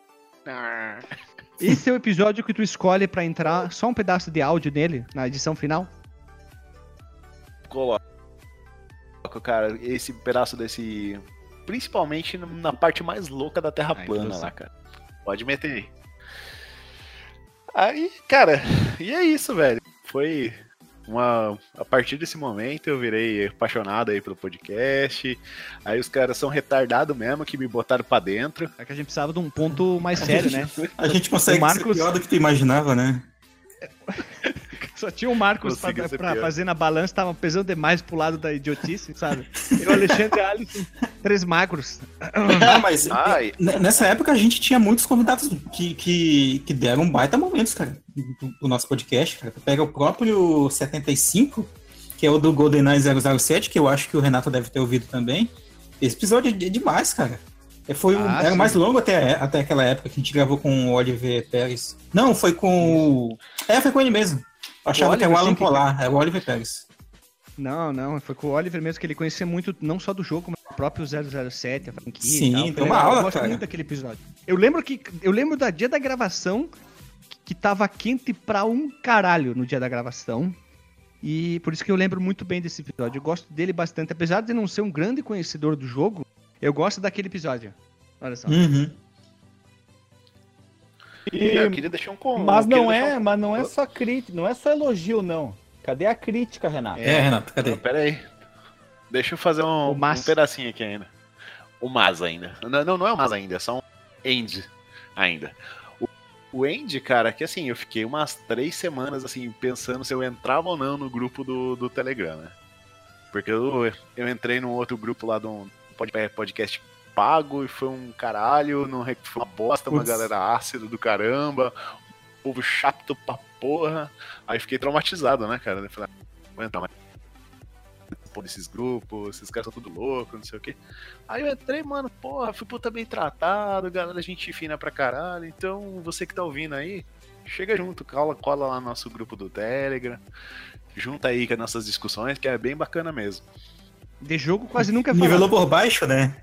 Esse é o episódio que tu escolhe pra entrar só um pedaço de áudio dele na edição final? Coloco, cara, esse pedaço desse. Principalmente na parte mais louca da Terra plana lá, cara. Pode meter aí. Aí, cara, e é isso, velho. Foi uma. A partir desse momento eu virei apaixonado aí pelo podcast. Aí os caras são retardados mesmo, que me botaram pra dentro. É que a gente precisava de um ponto mais sério, né? A gente consegue O Marcos- ser pior do que tu imaginava, né? Só tinha o Marcos pra, pra fazer na balança, tava pesando demais pro lado da idiotice, sabe? E o Alexandre Alisson, três magros. Ah, mas Ai. nessa época a gente tinha muitos convidados que, que, que deram baita momentos, cara, do, do nosso podcast, cara. Tu pega o próprio 75, que é o do GoldenEye 007, que eu acho que o Renato deve ter ouvido também. Esse episódio é demais, cara. É, Foi o- Ah, era sim. mais longo até, até aquela época que a gente gravou com o Oliver Pérez. Não, foi com o. É, foi com ele mesmo. Achava O que era o Alan Polar, era o Oliver Pérez. Não, não, foi com o Oliver mesmo que ele conhecia muito, não só do jogo, mas do próprio 007, a franquia Sim, e Foi uma aula, Eu gosto cara. muito daquele episódio. Eu lembro que, eu lembro da dia da gravação, que, que tava quente pra um caralho no dia da gravação. E por isso que eu lembro muito bem desse episódio. Eu gosto dele bastante. Apesar de não ser um grande conhecedor do jogo, eu gosto daquele episódio. Olha só. Uhum. E- Eu queria deixar um com- mas não é, um- mas não é só crítica, não é só elogio, não. Cadê a crítica, Renato? É, Renato, cadê? Não, pera aí. Deixa eu fazer um, mas. um pedacinho aqui ainda. O mas ainda. Não, não, não é o mas ainda, é só um end ainda. O, o end, cara, que assim, eu fiquei umas três semanas assim, pensando se eu entrava ou não no grupo do, do Telegram, né? Porque eu, eu entrei num outro grupo lá de um pod- podcast pago e foi um caralho, não, re- foi uma bosta, uma Putz. galera ácida do caramba, um povo chato pra porra. Aí fiquei traumatizado, né, cara? Eu falei, ah, não vou entrar mais pô, desses grupos, esses caras são tudo louco, não sei o quê. Aí eu entrei, mano, porra, fui puta bem tratado, galera, gente fina pra caralho. Então, você que tá ouvindo aí, chega junto, cola, cola lá no nosso grupo do Telegram, junta aí com as nossas discussões, que é bem bacana mesmo. De jogo quase nunca Nivelou falava. por baixo, né?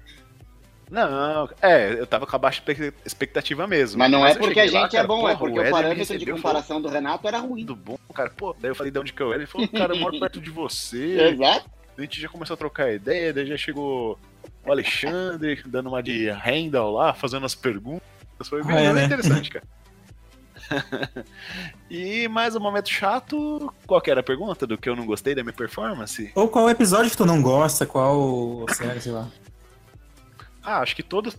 Não, é, eu tava com a baixa expectativa mesmo. Mas não é eu porque a cheguei lá, gente é cara, bom, porra, é porque o, me parâmetro de comparação do Renato era ruim. Tudo bom, cara. Pô, daí eu falei de onde que eu era. Ele falou, cara, eu moro perto de você. Exato. A gente já começou a trocar ideia, daí já chegou o Alexandre dando uma de Randall lá, fazendo as perguntas. Foi bem Ah, é, né? interessante, cara. e mais um momento chato. Qual que era a pergunta do que eu não gostei da minha performance? Ou qual episódio que tu não gosta, qual série, sei lá. Ah, acho que todos.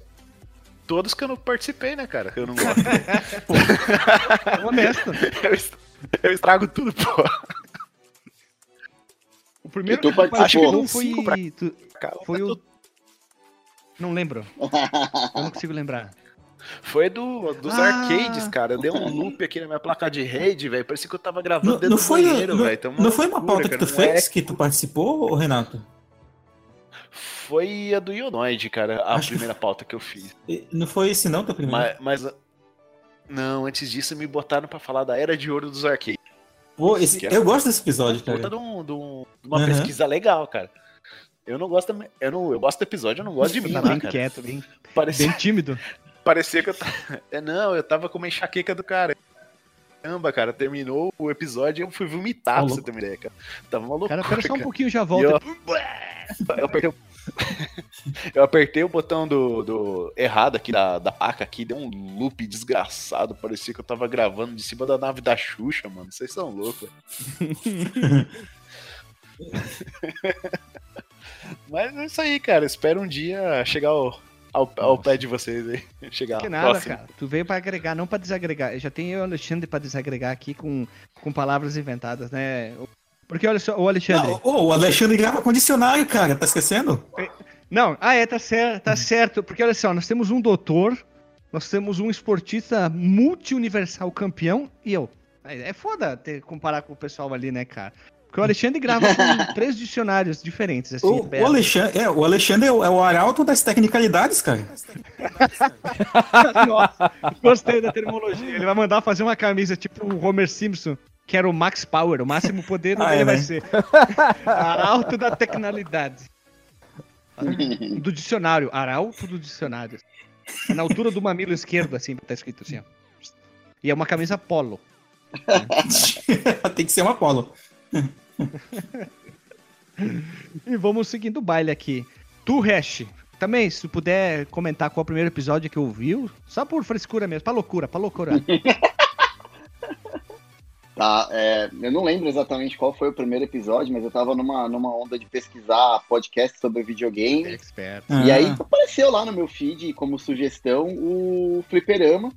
Todos que eu não participei, né, cara? Que eu não gosto. Honesto. eu, est- eu estrago tudo, pô. O primeiro que tu participou? participou Uns foi, pra- tu- foi o... Não lembro. Eu não consigo lembrar. Foi do, dos Ah. arcades, cara. Eu dei um loop aqui na minha placa de rede, velho. Parecia que eu tava gravando Não, dentro não do foi, banheiro, não, velho. Tá não foi uma pauta que tu Não é- fez, que tu participou, Renato? Foi a do Ionoid, cara, a Acho que primeira pauta que eu fiz. Não foi esse não, teu primeiro? Mas, mas- Não, antes disso me botaram pra falar da Era de Ouro dos Arcades. Pô, esse- que é- eu gosto desse episódio, Puta cara. de, um- de um- de uma Aham. pesquisa legal, cara. Eu não gosto eu não eu gosto do episódio, eu não gosto de mim, Tá né, bem cara. quieto, bem, Parecia, bem tímido. parecia que eu tava... É, não, eu tava com uma enxaqueca do cara. Caramba, cara, terminou o episódio e eu fui vomitar, pra você ter uma ideia, cara. Tava uma loucura, Cara, pera só um pouquinho, já E volta. eu, eu apertei, o- eu apertei o botão do, do errado aqui da, da placa aqui, deu um loop desgraçado. Parecia que eu tava gravando de cima da nave da Xuxa, mano. Vocês são loucos. Mas é isso aí, cara. Espero um dia chegar ao, ao, ao pé de vocês aí. Chegar Que nada, próximo. cara. Tu veio pra agregar, não pra desagregar. Eu já tenho eu e o Alexandre pra desagregar aqui com, com palavras inventadas, né? Porque olha só, o Alexandre. Não, ô, o Alexandre grava com dicionário, cara, tá esquecendo? Não, ah, é, tá certo, tá certo. Porque olha só, nós temos um doutor, nós temos um esportista multi-universal campeão e eu. É é foda ter, comparar com o pessoal ali, né, cara? Porque o Alexandre grava com três dicionários diferentes, assim. O, o Alexandre, é, o Alexandre é o, é o arauto das tecnicalidades, cara. Nossa, gostei da terminologia. Ele vai mandar fazer uma camisa tipo o Homer Simpson, que era o Max Power, o máximo poder Ah, dele é, vai né? ser. Arauto da tecnicalidade. Do dicionário, arauto do dicionário. Na altura do mamilo esquerdo, assim, tá escrito assim, ó. E é uma camisa polo. Tem que ser uma polo. E vamos seguindo o baile aqui. Tu, Hash, também, se puder comentar qual é o primeiro episódio que ouviu, só por frescura mesmo, pra loucura, pra loucura. Tá, é, eu não lembro exatamente qual foi o primeiro episódio, mas eu tava numa, numa onda de pesquisar podcast sobre videogame. Expert. E aí Ah. apareceu lá no meu feed como sugestão o Fliperama.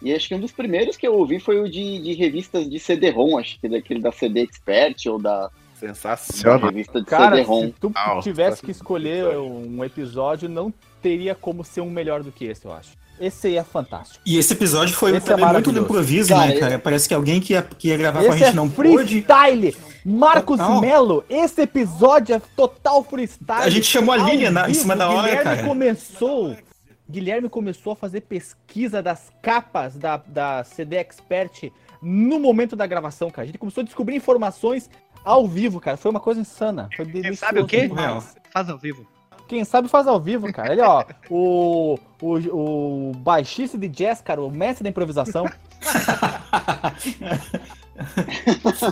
E acho que um dos primeiros que eu ouvi foi o de, de revistas de CD-ROM, acho que daquele da CD Expert ou da, da Sensacional. revista de Cara, CD-ROM. se tu Ah, tivesse que escolher um episódio, não teria como ser um melhor do que esse, eu acho. Esse aí é fantástico. E esse episódio foi Esse é também muito no maravilhoso. improviso, Cara, né, cara? Parece que alguém que ia, que ia gravar com a Esse gente é não pôde. freestyle! Marcos Total. Melo, esse episódio é total freestyle. A gente chamou a Lilian na- em cima da hora, Guilherme cara. começou. Guilherme começou a fazer pesquisa das capas da, da CD Expert no momento da gravação, cara. A gente começou a descobrir informações ao vivo, cara. Foi uma coisa insana. Foi sabe o quê? Faz ao vivo. Quem sabe faz ao vivo, cara. Ele, ó, o, o, o baixista de jazz, cara, o mestre da improvisação.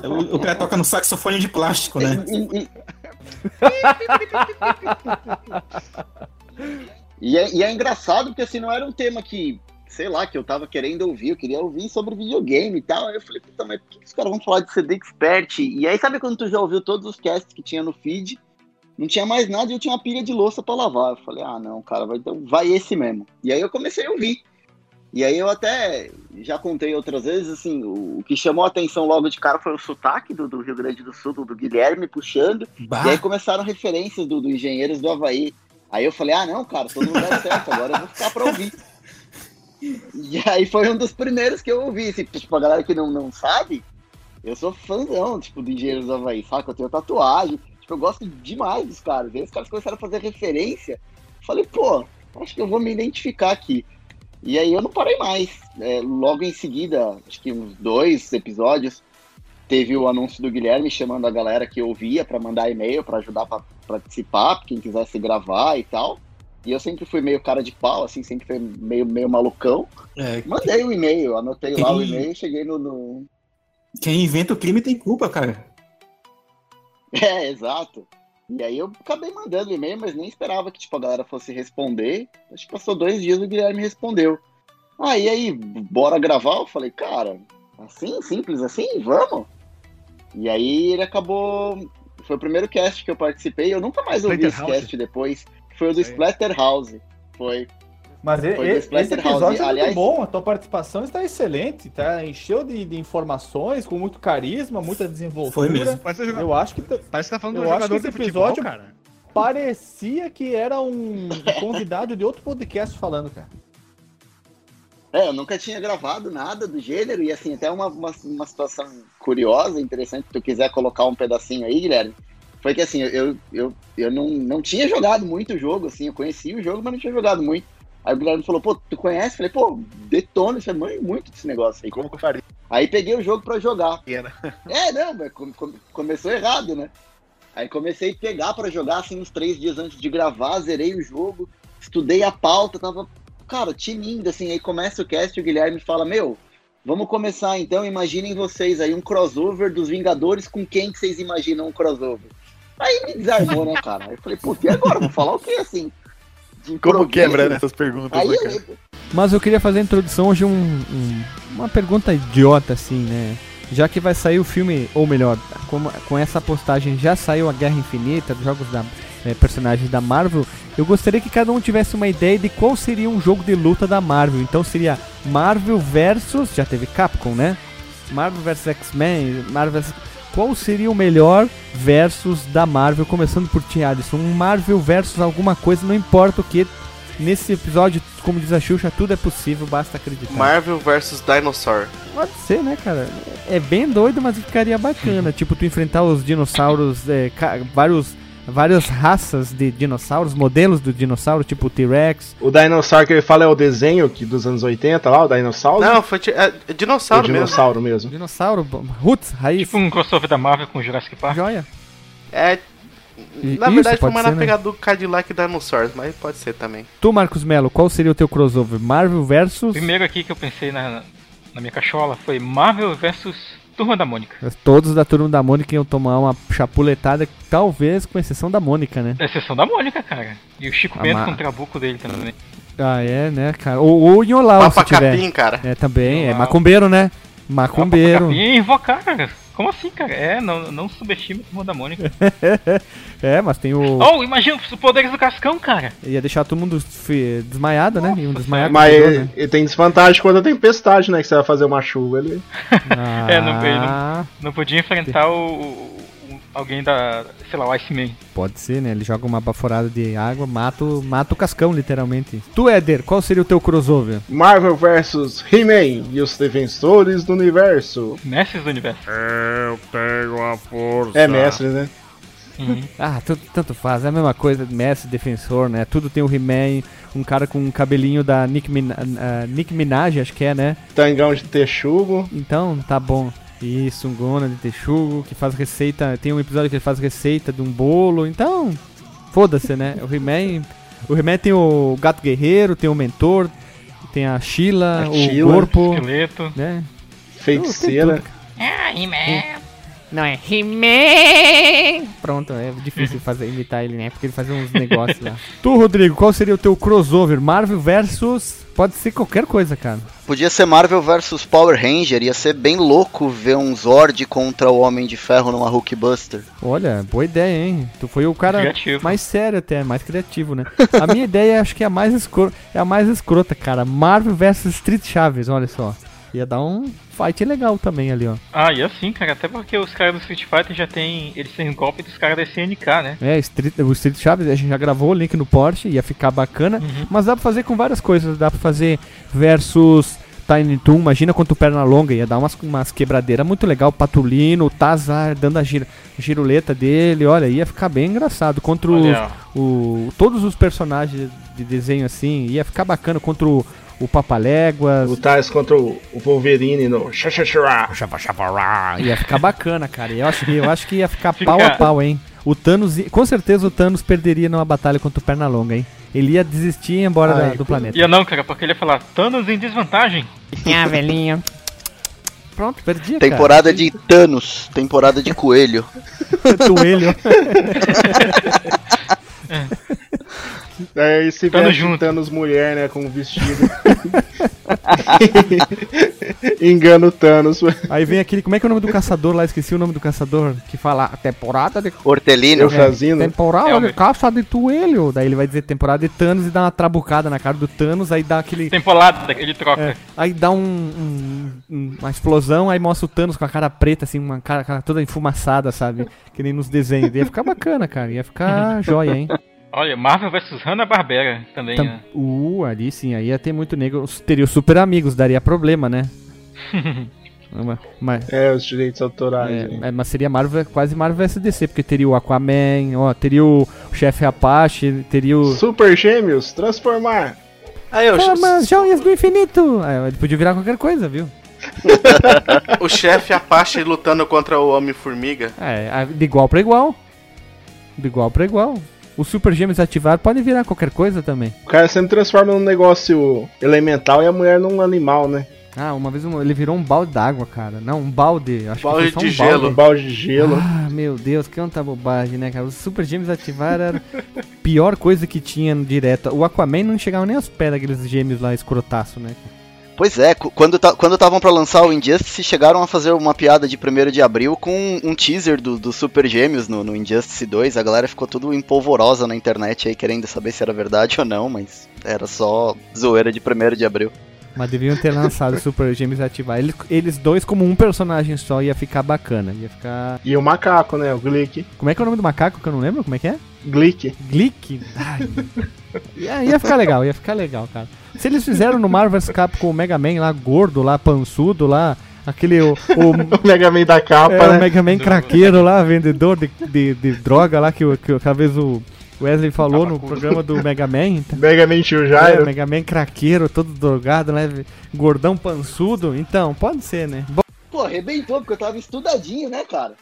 O, o cara toca no saxofone de plástico, né? E, e- e é, e é engraçado porque assim, não era um tema que sei lá, que eu tava querendo ouvir, eu queria ouvir sobre videogame e tal. Aí eu falei, puta, mas por que os caras vão falar de CD Expert? E aí, sabe quando tu já ouviu todos os casts que tinha no feed? Não tinha mais nada e eu tinha uma pilha de louça pra lavar. Eu falei, ah, não, cara, vai, então vai esse mesmo. E aí eu comecei a ouvir. E aí eu até já contei outras vezes, assim, o, o que chamou a atenção logo de cara foi o sotaque do, do Rio Grande do Sul, do, do Guilherme puxando. Bah. E aí começaram referências do, do Engenheiros do Havaí. Aí eu falei, ah, não, cara, todo mundo dá certo, agora eu vou ficar pra ouvir. E aí foi um dos primeiros que eu ouvi. Assim, tipo, a galera que não, não sabe, eu sou fãzão, tipo, do Engenheiros do Havaí, saca? Eu tenho tatuagem, eu gosto demais dos caras. Aí os caras começaram a fazer referência. Falei, pô, acho que eu vou me identificar aqui. E aí eu não parei mais. É, logo em seguida, acho que uns dois episódios, teve o anúncio do Guilherme chamando a galera que ouvia para mandar e-mail para ajudar para participar, quem quisesse gravar e tal. E eu sempre fui meio cara de pau, assim, sempre fui meio, meio malucão. É, Mandei o e-mail, anotei lá o Quem- e-mail, cheguei no, no- quem inventa o crime tem culpa, cara. É, exato. E aí eu acabei mandando e-mail, mas nem esperava que tipo, a galera fosse responder. Acho que passou dois dias e o Guilherme respondeu. Ah, e aí, bora gravar? Eu falei, cara, assim, simples assim, vamos. E aí ele acabou. Foi o primeiro cast que eu participei. Eu nunca mais ouvi esse cast depois. Foi o do aí. Splatterhouse. Foi. Mas do esse Splatterhouse. episódio é Aliás- muito bom, a tua participação está excelente, tá? Encheu de, de informações, com muito carisma, muita desenvoltura. Foi mesmo. Parece, que você joga- Eu acho que parece que tá falando eu um acho jogador que esse futebol, episódio- cara. parecia que era um convidado de outro podcast falando, cara. É, eu nunca tinha gravado nada do gênero, e assim, até uma, uma, uma situação curiosa, interessante, se tu quiser colocar um pedacinho aí, Guilherme, foi que assim, eu, eu, eu não, não tinha jogado muito o jogo, assim, eu conhecia o jogo, mas não tinha jogado muito. Aí o Guilherme falou, pô, tu conhece? Falei, pô, detona, você manja muito desse negócio aí. Como que eu faria? Aí peguei o jogo pra jogar. né? É, não, mas come- come- começou errado, né? Aí comecei a pegar pra jogar, assim, uns três dias antes de gravar, zerei o jogo, estudei a pauta, tava, cara, tinindo, assim, aí começa o cast o Guilherme fala, meu, vamos começar então, imaginem vocês aí um crossover dos Vingadores com quem que vocês imaginam um crossover? Aí me desarmou, né, cara? Aí eu falei, putz, e agora? Vou falar o quê, assim? Como quebra nessas perguntas, Aí né, eu, cara? Mas eu queria fazer a introdução hoje um, um- uma pergunta idiota, assim, né? Já que vai sair o filme, ou melhor, com, com essa postagem já saiu a Guerra Infinita, dos jogos da eh, personagens da Marvel, eu gostaria que cada um tivesse uma ideia de qual seria um jogo de luta da Marvel. Então seria Marvel versus, já teve Capcom, né? Marvel vs X-Men, Marvel vs... Qual seria o melhor versus da Marvel, começando por Tim Alisson? Um Marvel versus alguma coisa, não importa o que. Nesse episódio, como diz a Xuxa, tudo é possível, basta acreditar. Marvel vs Dinosaur. Pode ser, né, cara? É bem doido, mas ficaria bacana. tipo, tu enfrentar os dinossauros, é, vários, várias raças de dinossauros, modelos do dinossauro, tipo o T-Rex. O dinossauro que ele fala é o desenho que dos anos 80 lá, o dinossauro? Não, foi é, é dinossauro o mesmo. dinossauro mesmo. Dinossauro, roots, raiz. Tipo um crossover da Marvel com Jurassic Park. Joia. É. E- Na isso, verdade, foi mais ser, na né? pegada do Cadillac Dinosaurs, mas pode ser também. Tu, Marcos Melo, qual seria o teu crossover? Marvel versus. Primeiro aqui que eu pensei na, na minha cachola foi Marvel versus Turma da Mônica. Todos da turma da Mônica iam tomar uma chapuletada, talvez com exceção da Mônica, né? Exceção da Mônica, cara. E o Chico Bento com o trabuco dele também. Ah, é, né, cara? Ou, ou em Olau, se Papa tiver. Capim, cara. É, também. É Olau. macumbeiro, né? Macumbeiro. E invocar, cara. Como assim, cara? É, não, não subestime a Turma da Mônica. é, mas tem o. oh, imagina os poderes do Cascão, cara. Ia deixar todo mundo desmaiado, né? E um desmaiado. Mas com ele, né? ele tem desvantagem quando a tempestade, né? Que você vai fazer uma chuva. Ele... É, não, ele Ah, não, não podia enfrentar o, o- o- alguém da, sei lá, o Iceman. Pode ser, né? Ele joga uma baforada de água, mata, o- mata o cascão, literalmente. Tu, Éder, qual seria o teu crossover? Marvel vs He-Man e os defensores do universo. Mestres do universo. Eu tenho a força. É mestre, né? Uhum. Ah, tudo, tanto faz, é a mesma coisa, mestre, defensor, né? Tudo tem o He-Man, um cara com um cabelinho da Nick, Min ah, Nick Minaj, acho que é, né? Tangão de texugo. Então, tá bom. Isso, um Gona de Texugo, que faz receita. Tem um episódio que ele faz receita de um bolo. Então, foda-se, né? O He-Man. O He-Man tem o Gato Guerreiro, tem o Mentor, tem a Sheila, A o Sheila, Corpo, Esqueleto. né? Feiticeira. Ah, He-Man. Não é He-Man. Pronto, é difícil fazer, imitar ele, né? Porque ele fazia uns negócios lá. Tu, Rodrigo, qual seria o teu crossover? Marvel versus. Pode ser qualquer coisa, cara. Podia ser Marvel vs Power Ranger, ia ser bem louco ver um Zord contra o Homem de Ferro numa Hulkbuster. Olha, boa ideia, hein? Tu foi o cara Criativo. mais sério até, mais criativo, né? A minha ideia acho que é a mais escrota, é a mais escrota, cara. Marvel versus Street Chaves, olha só. Ia dar um fight legal também ali, ó. Ah, e assim, cara, até porque os caras do Street Fighter já tem. Eles têm golpe dos caras da SNK, né? É, Street, o Street Chaves, a gente já gravou o link no Porsche, ia ficar bacana. Mas dá pra fazer com várias coisas. Dá pra fazer versus Tiny Toon. Imagina quanto perna longa, ia dar umas, umas quebradeiras muito legal. Patulino, o Tazar dando a gira, giruleta dele. Olha, ia ficar bem engraçado. Contra os- o, todos os personagens de desenho assim, ia ficar bacana. Contra o, o Papaléguas. O Tais contra o o Wolverine no Xaxaxará. Ia ficar bacana, cara. Eu acho, que- eu acho que ia ficar Fica- pau a pau, hein? O Thanos, com certeza o Thanos perderia numa batalha contra o Pernalonga, hein? Ele ia desistir e ir embora da- Ai, do planeta. Ia não, cara, porque ele ia falar Thanos em desvantagem. Ah, velhinho. Pronto, perdi, Temporada de Thanos, temporada de Coelho. Coelho. É, e se junto. Thanos mulher, né, com um vestido. Engana o Thanos. Aí vem aquele, como é que é o nome do caçador lá? Esqueci o nome do caçador. Que fala "A temporada de... Hortelino. Eufrazino. Temporada É, de o- caça de coelho. Daí ele vai dizer temporada de Thanos e dá uma trabucada na cara do Thanos. Aí dá aquele... Temporada, ele troca. É, aí dá um, um- um- uma explosão, aí mostra o Thanos com a cara preta, assim, uma cara, cara toda enfumaçada, sabe? Que nem nos desenhos. Ia ficar bacana, cara. Ia ficar joia, hein? Olha, Marvel vs Hanna-Barbera também. Tam- né? Uh, ali sim, aí ia ter muito negro. Teria os super amigos, daria problema, né? Mas, É, os direitos autorais. é, é, mas seria Marvel, quase Marvel SDC, porque teria o Aquaman, ó, teria o chefe Apache, teria o. Super Gêmeos, transformar. Aí eu, Formas joias do infinito! É, ele podia virar qualquer coisa, viu? o chefe Apache lutando contra o Homem-Formiga. É, a- de igual pra igual. De igual pra igual. Os super gêmeos ativados podem virar qualquer coisa também. O cara sempre transforma num negócio elemental e a mulher num animal, né? Ah, uma vez ele virou um balde d'água, cara. Não, um balde. Acho Balde que foi de só um gelo. Um balde de gelo. Ah, meu Deus, quanta bobagem, né, cara? Os Super Gêmeos ativaram era a pior coisa que tinha no direto. O Aquaman não chegava nem aos pés daqueles gêmeos lá escrotaço, né? Pois é, quando ta- quando estavam pra lançar o Injustice, chegaram a fazer uma piada de 1 de abril com um teaser do, do Super Gêmeos no, no Injustice 2. A galera ficou tudo empolvorosa na internet aí, querendo saber se era verdade ou não, mas era só zoeira de 1 de abril. Mas deviam ter lançado os Super Gêmeos ativar. Eles, eles dois como um personagem só ia ficar bacana. Ia ficar. E o macaco, né? O Glick. Como é que é o nome do macaco que eu não lembro? Como é que é? Glick. Glick? Ai. ia, ia ficar legal, ia ficar legal, cara. Se eles fizeram no Marvel vs Capcom o Mega Man lá, gordo lá, pançudo lá, aquele. O, o, O Mega Man da capa, é, né? o Mega Man craqueiro lá, vendedor de, de, de droga lá, que, o- que aquela vez o Wesley falou no programa do Mega Man. Mega Man Tio É, Jairo. Mega Man craqueiro, todo drogado, né? Gordão pançudo. Então, pode ser, né? Bom, Pô, arrebentou, porque eu tava estudadinho, né, cara?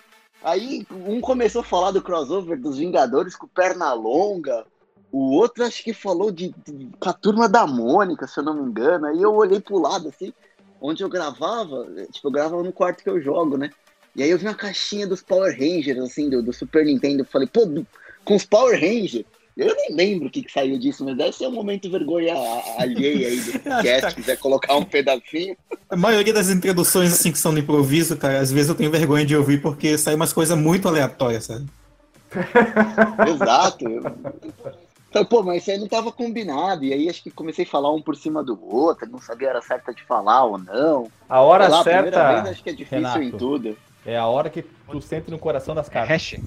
Aí um começou a falar do crossover dos Vingadores com perna longa. O outro acho que falou de, de- com a turma da Mônica, se eu não me engano. Aí eu olhei pro lado, assim, onde eu gravava, tipo, eu gravava no quarto que eu jogo, né? E aí eu vi uma caixinha dos Power Rangers, assim, do, do Super Nintendo. Eu falei, pô, com os Power Rangers. Eu nem lembro o que, que saiu disso, mas deve ser um momento vergonha alheia aí do cast, se quiser colocar um pedacinho. A maioria das introduções, assim, que são no improviso, cara, às vezes eu tenho vergonha de ouvir porque sai umas coisas muito aleatórias, sabe? Exato. Então, pô, mas isso aí não tava combinado. E aí acho que comecei a falar um por cima do outro, não sabia a hora certa de falar ou não. A hora lá, a primeira certa. vez acho que é difícil Renato, em tudo. É a hora que tu sente no coração das cartas. Hash.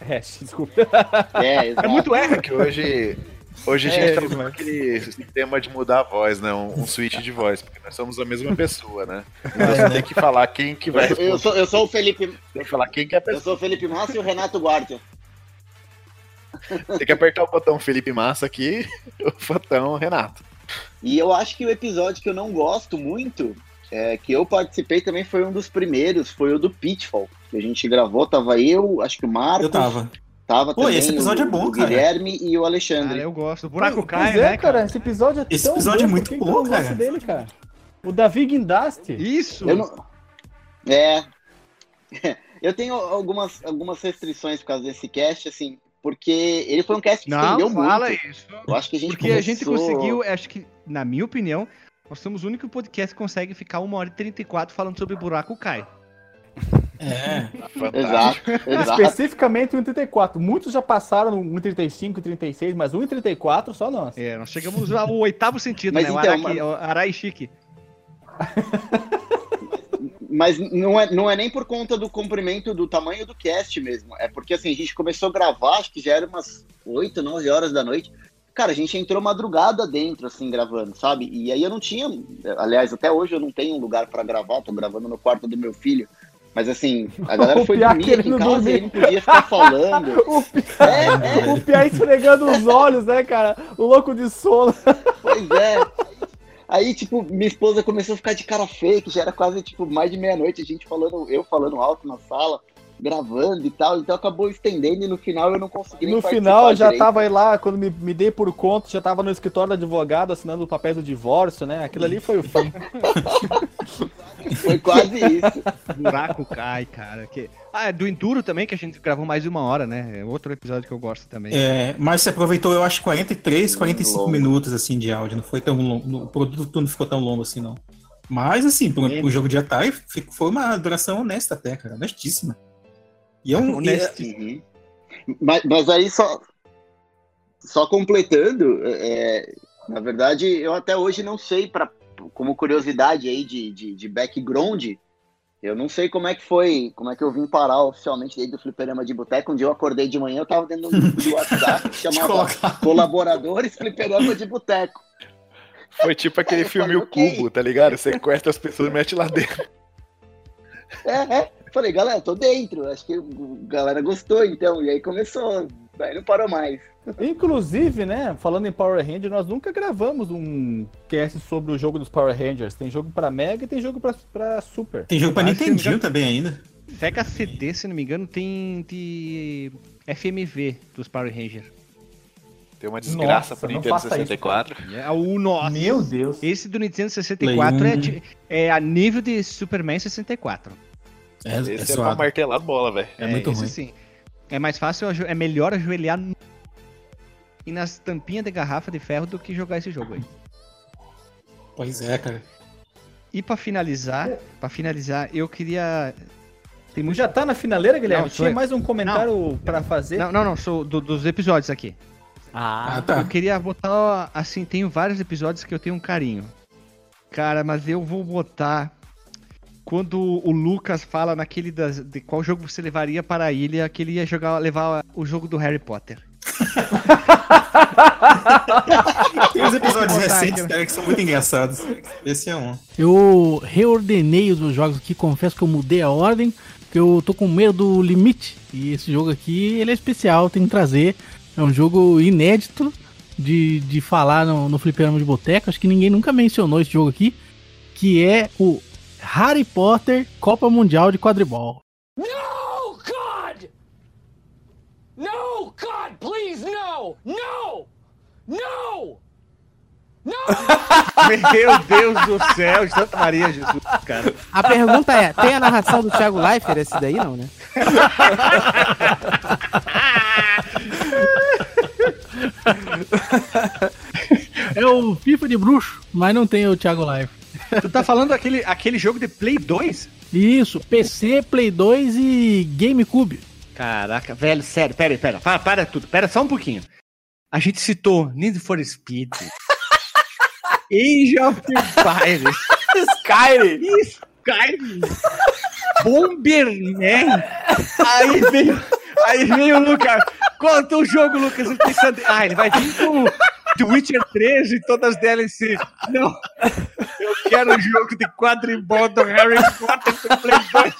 Hash, desculpa. É, É exato. muito R que hoje. Hoje a gente É, tá aquele sistema de mudar a voz, né? Um, um switch de voz, porque nós somos a mesma pessoa, né? Então você tem que falar quem que vai Eu, eu sou, eu sou o Felipe. Tem que falar quem que é a Eu pessoa. sou o Felipe Massa e o Renato Guardia. Tem que apertar o botão Felipe Massa aqui, o botão Renato. E eu acho que o episódio que eu não gosto muito, é, que eu participei também foi um dos primeiros, foi o do Pitfall. Que a gente gravou, tava eu, acho que o Marcos. Eu tava. Tava Pô, também esse episódio o, é bom, o cara. Guilherme e o Alexandre. Cara, eu gosto. O buraco cai, é, né, cara, esse episódio é Esse tão episódio é bom, muito que que bom, cara. dele, cara. O Davi Guindaste. Isso. Eu não... É. Eu tenho algumas, algumas restrições por causa desse cast, assim, porque ele foi um cast que Não, estendeu fala muito. isso. Eu acho que a gente Porque a gente começou- conseguiu, acho que, na minha opinião, nós somos o único podcast que consegue ficar 1 hora e 34 falando sobre buraco cai. É. Exato, exato. Especificamente o 1,34. Muitos já passaram no 1,35 e 36, mas o 1,34 só nós. É, nós chegamos ao oitavo sentido, Mas né? então, o Araki, mas- o Arai Chique. Mas não é, não é nem por conta do comprimento do tamanho do cast mesmo. É porque assim, a gente começou a gravar, acho que já era umas 8, 9 horas da noite. Cara, a gente entrou madrugada dentro, assim, gravando, sabe? E aí eu não tinha. Aliás, até hoje eu não tenho um lugar pra gravar, tô gravando no quarto do meu filho. Mas assim, a galera O foi dormir aqui em casa e dormir. ele não podia ficar falando. o Pia, o Pia esfregando os olhos, né, cara? O louco de sono. Pois é. Aí, tipo, minha esposa começou a ficar de cara feia, que já era quase, tipo, mais de meia-noite, a gente falando, eu falando alto na sala, gravando e tal, então acabou estendendo e no final eu não consegui nem No final, eu já direito. tava aí lá, quando me, me dei por conta, já tava no escritório do advogado assinando o papel do divórcio, né? Aquilo ali foi o fim. Foi quase isso. Buraco cai, cara. Que... Ah, é do Enduro também, que a gente gravou mais de uma hora, né? É outro episódio que eu gosto também. É, mas você aproveitou, eu acho, 43, 45 Longo. minutos assim de áudio. Não foi tão longo. O produto não ficou tão longo assim, não. Mas, assim, pro, pro jogo de Atari, foi uma duração honesta até, cara. Honestíssima. E é um. Uhum. Mas, mas aí só, só completando, é, na verdade, eu até hoje não sei, pra, como curiosidade aí de, de, de background, eu não sei como é que foi, como é que eu vim parar oficialmente dentro do fliperama de boteco. Um dia eu acordei de manhã, eu tava dentro de um grupo de WhatsApp que chamava Colaboradores Fliperama de Boteco. Foi tipo aquele filme O Cubo, tá ligado? Sequestra as pessoas e mete lá dentro. É, é. Falei, galera, tô dentro. Acho que a galera gostou, então. E aí começou. Aí não parou mais. Inclusive, né, falando em Power Rangers, nós nunca gravamos um cast sobre o jogo dos Power Rangers. Tem jogo pra Mega e tem jogo pra, pra Super. Tem jogo Nintendinho engano- também ainda. Sega CD, se não me engano, tem de FMV dos Power Rangers. Tem uma desgraça Nossa, pro Nintendo faça isso, 64. É o nosso. Meu Deus. Esse do Nintendo 64 Play é, um. de- é a nível de Superman 64. Esse é, pra martelar bola, velho. esse Sim. É mais fácil, é melhor ajoelhar no- e nas tampinhas de garrafa de ferro do que jogar esse jogo aí. Pois é, cara. E pra finalizar, para finalizar, eu queria tem muito... Já tá na finaleira, Guilherme? Não, Tinha eu. mais um comentário pra fazer? Não, não, não, sou do- dos episódios aqui. Ah, Eu queria botar, assim, tenho vários episódios que eu tenho um carinho. Cara, mas eu vou botar quando o Lucas fala naquele das, de qual jogo você levaria para a ilha, que ele ia jogar, levar o jogo do Harry Potter. Tem uns episódios recentes, cara, que são muito engraçados. Esse é um. Eu reordenei os meus jogos aqui, confesso que eu mudei a ordem, porque eu tô com medo do limite. E esse jogo aqui, ele é especial, tem que trazer. É um jogo inédito de, de falar no, no Fliperama de Boteco. Acho que ninguém nunca mencionou esse jogo aqui, que é o Harry Potter Copa Mundial de Quadribol. No, God! No, God, please, no! No! No! Meu Deus do céu, de Santa Maria Jesus, cara. A pergunta é, tem a narração do Thiago Leifert esse daí não, né? É o FIFA de bruxo, mas não tem o Thiago Life. Tu tá falando aquele, aquele jogo de Play 2? Isso, PC, Play 2 e GameCube. Caraca, velho, sério, pera aí, pera, para, para tudo, pera só um pouquinho. A gente citou Need for Speed, Age of Empires, Skyrim, Skyrim, Bomberman, aí veio, aí veio o Lucas, conta o jogo, Lucas, ele pensando, ah, ele vai vir com The Witcher 3 e todas as DLC. Não, eu quero o jogo de quadribol do Harry Potter do Play 2.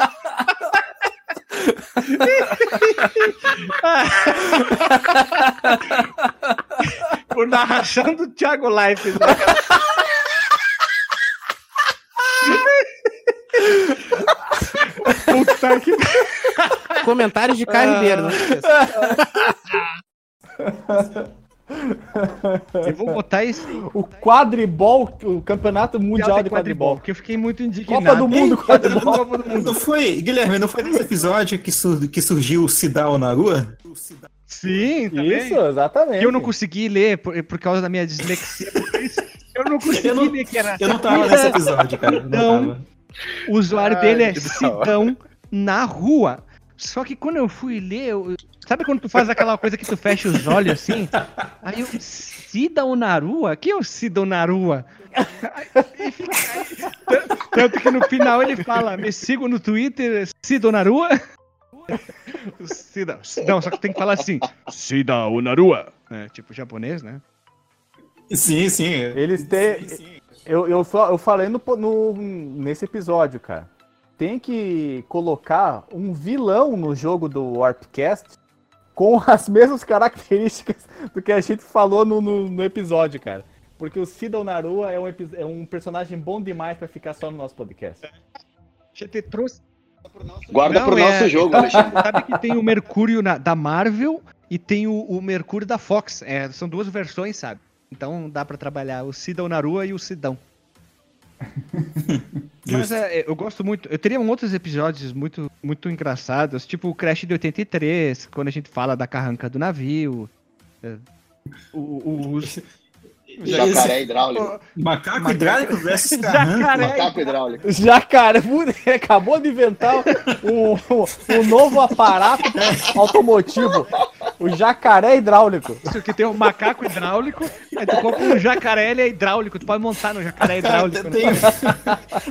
Por narração do Thiago Life. Né? Puta que. Comentários de Caio Ribeiro, não esqueça. Eu vou botar esse. O quadribol, o campeonato mundial de quadribol. Porque eu fiquei muito indignado. Copa do Mundo, quadribol. Copa do Mundo. Não foi, Guilherme, não foi nesse episódio que, sur- que surgiu o Sidal na rua? Sim, também. Isso, exatamente. Que eu não consegui ler por, por causa da minha dislexia. Eu não consegui Eu não- ler que era. eu não tava nesse episódio, cara, não Não. O usuário Ai, dele é. Sidão na rua. Só que quando eu fui ler, eu- sabe quando tu faz aquela coisa que tu fecha os olhos assim? Aí eu, Sidão na rua? Quem é o Sidão na rua? Aí fica- aí- Tanto que no final ele fala, me sigam no Twitter, Sidão na rua? Sidão, não, só que tem que falar assim, Sidão na rua. É, tipo japonês, né? Sim, sim. Eles têm. Eu, eu, só, eu falei no, no- nesse episódio, cara. Tem que colocar um vilão no jogo do Warpcast com as mesmas características do que a gente falou no, no, no episódio, cara. Porque o Sidon Narua é um, é um personagem bom demais pra ficar só no nosso podcast. Já te trouxe. Guarda pro nosso jogo, Alexandre. Sabe que tem o Mercúrio na- da Marvel e tem o, o Mercúrio da Fox. É, são duas versões, sabe? Então dá pra trabalhar o Sidão Narua e o Sidão. Mas é, eu gosto muito. Eu teria outros episódios muito, muito engraçados, tipo o Crash de 83, quando a gente fala da carranca do navio. é, o, o, os- Jacaré hidráulico. Macaco hidráulico versus Jacaré. Macaco hidráulico. Jacaré, acabou de inventar um, um- um novo aparato automotivo. O jacaré hidráulico. Isso que tem um macaco hidráulico, aí tu compra um jacaré, ele é hidráulico, tu pode montar no jacaré hidráulico. tem,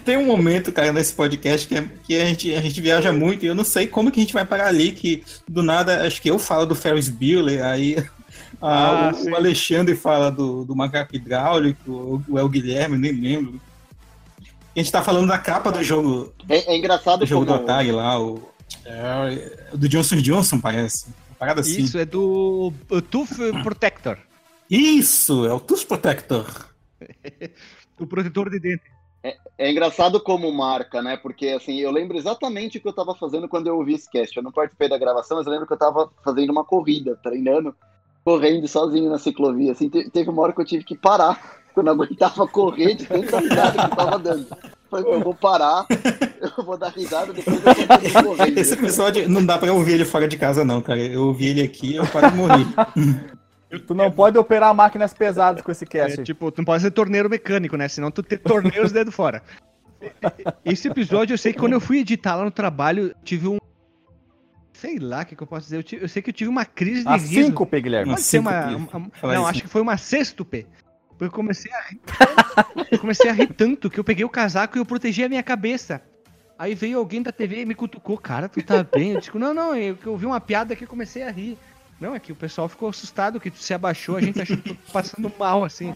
tem um momento, cara, nesse podcast que, é- que a, gente, a gente viaja muito e eu não sei como que a gente vai parar ali, que do nada, acho que eu falo do Ferris Bueller, aí ah, Ah, o, o Alexandre fala do, do macaco hidráulico, o El Guilherme, nem lembro. A gente tá falando da capa do jogo, É, é engraçado do jogo do como... Atari lá, o, é, do Johnson Johnson, parece. Parada assim. Isso, é do Tooth Protector. Isso, é o Tooth Protector. o protetor de dente. É engraçado como marca, né? Porque assim, eu lembro exatamente o que eu tava fazendo quando eu ouvi esse cast. Eu não participei da gravação, mas eu lembro que eu tava fazendo uma corrida, treinando, correndo sozinho na ciclovia. Assim, te- teve uma hora que eu tive que parar, eu não aguentava correr de tanta risada que eu tava dando. Falei, eu vou parar, eu vou dar risada, depois eu continuo correndo. Esse episódio não dá pra ouvir ele fora de casa, não, cara. Eu ouvi ele aqui eu quase morri. Tu não pode operar máquinas pesadas com esse cast. É, tipo, tu não pode ser torneiro mecânico, né? Senão tu te torneia os dedos fora. Esse episódio, eu sei que quando eu fui editar lá no trabalho, tive um. Sei lá o que, que eu posso dizer. Eu, tive- eu sei que eu tive uma crise de A riso. síncope, Guilherme. Pode ser Uma uma, síncope. uma- Fala não, isso. acho que foi uma sextupe. Eu comecei a rir. eu comecei a rir tanto que eu peguei o casaco e eu protegi a minha cabeça. Aí veio alguém da TV e me cutucou, cara, tu tá bem? Eu digo, não, não, eu, eu vi uma piada que eu comecei a rir. Não, é que o pessoal ficou assustado que tu se abaixou, a gente achou que tu passando mal, assim.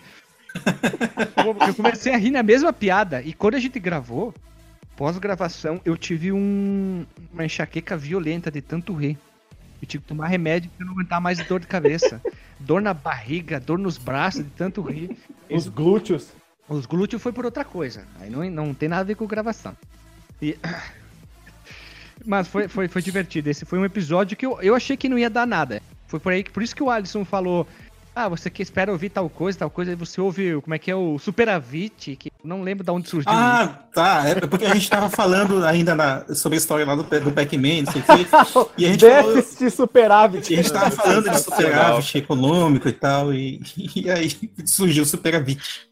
Eu comecei a rir na mesma piada. E quando a gente gravou, pós-gravação, eu tive um- uma enxaqueca violenta de tanto rir. Eu tive que tomar remédio eu não aguentava mais dor de cabeça. dor na barriga, dor nos braços, de tanto rir. Os glúteos. Os glúteos foi por outra coisa. Aí não, não tem nada a ver com gravação. E- Mas foi, foi, foi divertido. Esse foi um episódio que eu, eu achei que não ia dar nada. Foi por aí que por isso que o Alisson falou. Ah, você que espera ouvir tal coisa, tal coisa, aí você ouve como é que é o Superavit, que não lembro de onde surgiu. Ah, tá. É porque a gente tava falando ainda na- sobre a história lá do, do Pac-Man, não sei o quê. E a gente falou, Déficit superávit. e a gente tava falando de superávit econômico e tal, e, e aí surgiu o superávit.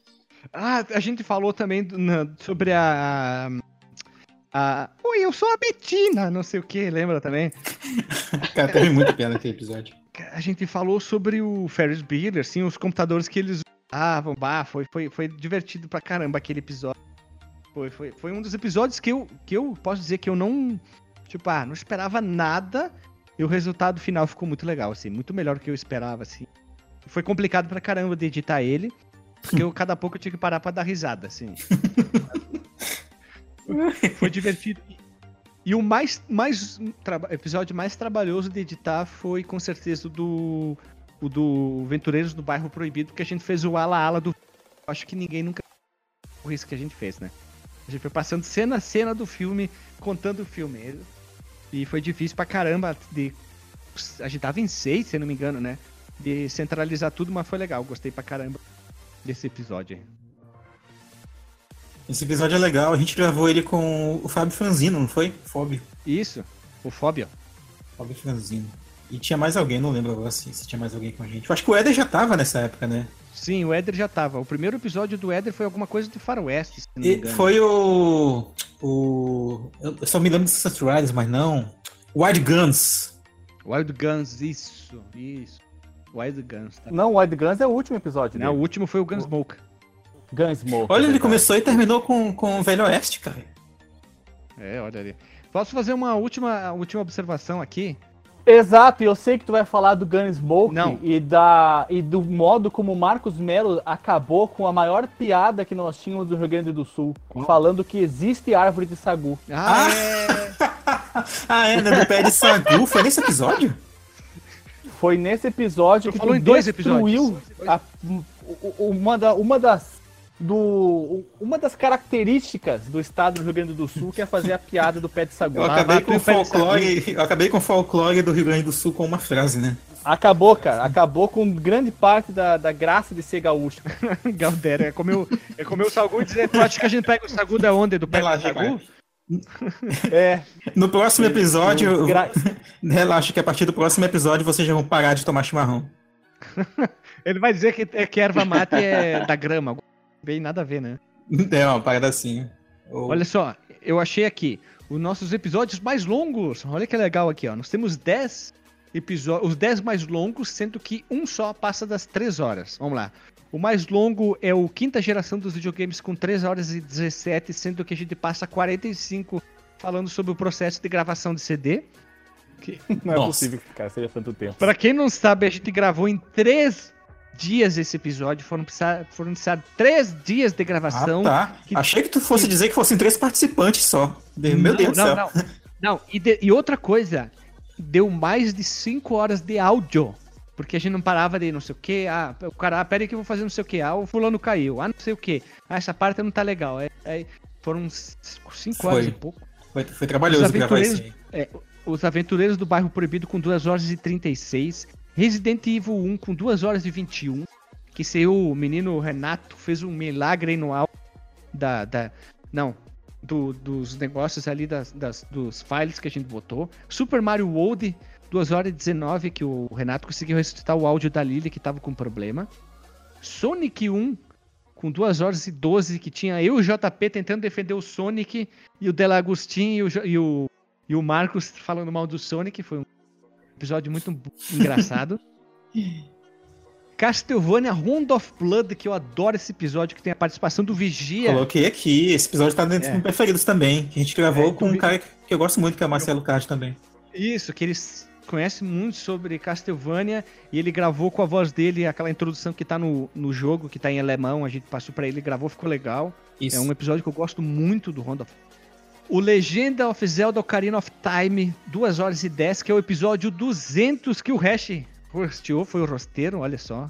Ah, a gente falou também do- na- sobre a. a Oi, eu sou a Betina, não sei o que, lembra também? Cara, teve muita pena aquele episódio. A gente falou sobre o Ferris Bueller, assim, os computadores que eles usavam, bah, foi, foi, foi divertido pra caramba aquele episódio. Foi, foi, foi um dos episódios que eu, que eu posso dizer que eu não, tipo, ah, não esperava nada e o resultado final ficou muito legal, assim, muito melhor do que eu esperava, assim. Foi complicado pra caramba de editar ele, porque eu, cada pouco eu tinha que parar pra dar risada, assim. Foi divertido. E o mais, mais episódio mais trabalhoso de editar foi com certeza o do o do Ventureiros do Bairro Proibido, que a gente fez o ala ala do acho que ninguém nunca foi isso que a gente fez, né? A gente foi passando cena a cena do filme, contando o filme. E foi difícil pra caramba de a gente tava em seis, se não me engano, né? de centralizar tudo, mas foi legal. Gostei pra caramba desse episódio. aí. Esse episódio é legal, a gente gravou ele com o Fábio Franzino, não foi? Fábio. Isso, o Fóbio. Fábio Franzino. E tinha mais alguém, não lembro agora se, se tinha mais alguém com a gente. Eu acho que o Éder já tava nessa época, né? Sim, o Éder já tava. O primeiro episódio do Éder foi alguma coisa de faroeste, se não me E engano. foi o. O. Eu só me lembro de Sunset Riders, mas não. Wild Guns. Wild Guns, isso, isso. Wild Guns. Tá. Não, o Wild Guns é o último episódio. Não, o último foi o Gunsmoke. Gunsmoke. Olha, ele começou e terminou com, com o Velho Oeste, cara. É, olha ali. Posso fazer uma última, última observação aqui? Exato, e eu sei que tu vai falar do Gunsmoke Não. e da e do modo como o Marcos Melo acabou com a maior piada que nós tínhamos do Rio Grande do Sul, falando que existe árvore de sagu. Ah, é. Ah, é, né? Do pé de Sagu. Foi nesse episódio? Foi nesse episódio Tu que falou tu em dois destruiu a- u- u- uma, da- uma das do uma das características do estado do Rio Grande do Sul que é fazer a piada do pé de sagu. Eu acabei com o folclore. Eu acabei com o folclore do Rio Grande do Sul com uma frase, né? Acabou, cara. Acabou com grande parte da, da graça de ser gaúcho. Galdera, é comer o, é comer o sagu e dizer, tu acha que a gente pega o sagu da onde? Do pé Relaxa, sagu? É. No próximo episódio. Gra- Relaxa que a partir do próximo episódio vocês já vão parar de tomar chimarrão. Ele vai dizer que, é que erva mate é da grama. Bem nada a ver, né? É uma parada assim. Ou- Olha só, eu achei aqui os nossos episódios mais longos. Olha que legal aqui, ó. Nós temos 10 episódios, os 10 mais longos, sendo que um só passa das 3 horas. Vamos lá. O mais longo é o quinta geração dos videogames com 3 horas e 17, sendo que a gente passa 45 falando sobre o processo de gravação de CD. Não é Nossa. possível que cara seja tanto tempo. Pra quem não sabe, a gente gravou em 3 dias esse episódio. Foram precisar 3 dias de gravação. Ah, tá. que- Achei que tu fosse dizer que fossem três participantes só. Meu não, Deus do não, céu. Não, não. E, de- e outra coisa, deu mais de 5 horas de áudio. Porque a gente não parava de não sei o que. Ah, o cara, ah, pera aí que eu vou fazer não sei o que. Ah, o fulano caiu. Ah, não sei o que. Ah, essa parte não tá legal. É, é- foram 5 horas Foi. e pouco. Foi, foi trabalhoso Os gravar isso aventureiros, aí. é, os Aventureiros do Bairro Proibido com 2 horas e 36. Resident Evil 1 com 2 horas e 21. Que seu o menino Renato fez um milagre no áudio da. da não. do- dos negócios ali das, das- dos files que a gente botou. Super Mario World, 2 horas e 19, que o Renato conseguiu ressuscitar o áudio da Lily que tava com problema. Sonic 1, com 2 horas e 12, que tinha eu e o JP tentando defender o Sonic e o Delagostin e o, e o, e o Marcos falando mal do Sonic. Foi um episódio muito engraçado. Castlevania Round of Blood, que eu adoro esse episódio, que tem a participação do Vigia. Coloquei aqui. Esse episódio tá dentro É. dos meus preferidos também. Que a gente gravou É, com um cara que eu gosto muito, que é o Marcelo Card também. Isso, que eles conhecem muito sobre Castlevania e ele gravou com a voz dele aquela introdução que tá no, no jogo, que tá em alemão, a gente passou pra ele, gravou, ficou legal. Isso. É um episódio que eu gosto muito do Round of O Legenda of Zelda Ocarina of Time, 2 horas e 10, que é o episódio 200 que o Hash hosteou, foi o rosteiro, olha só.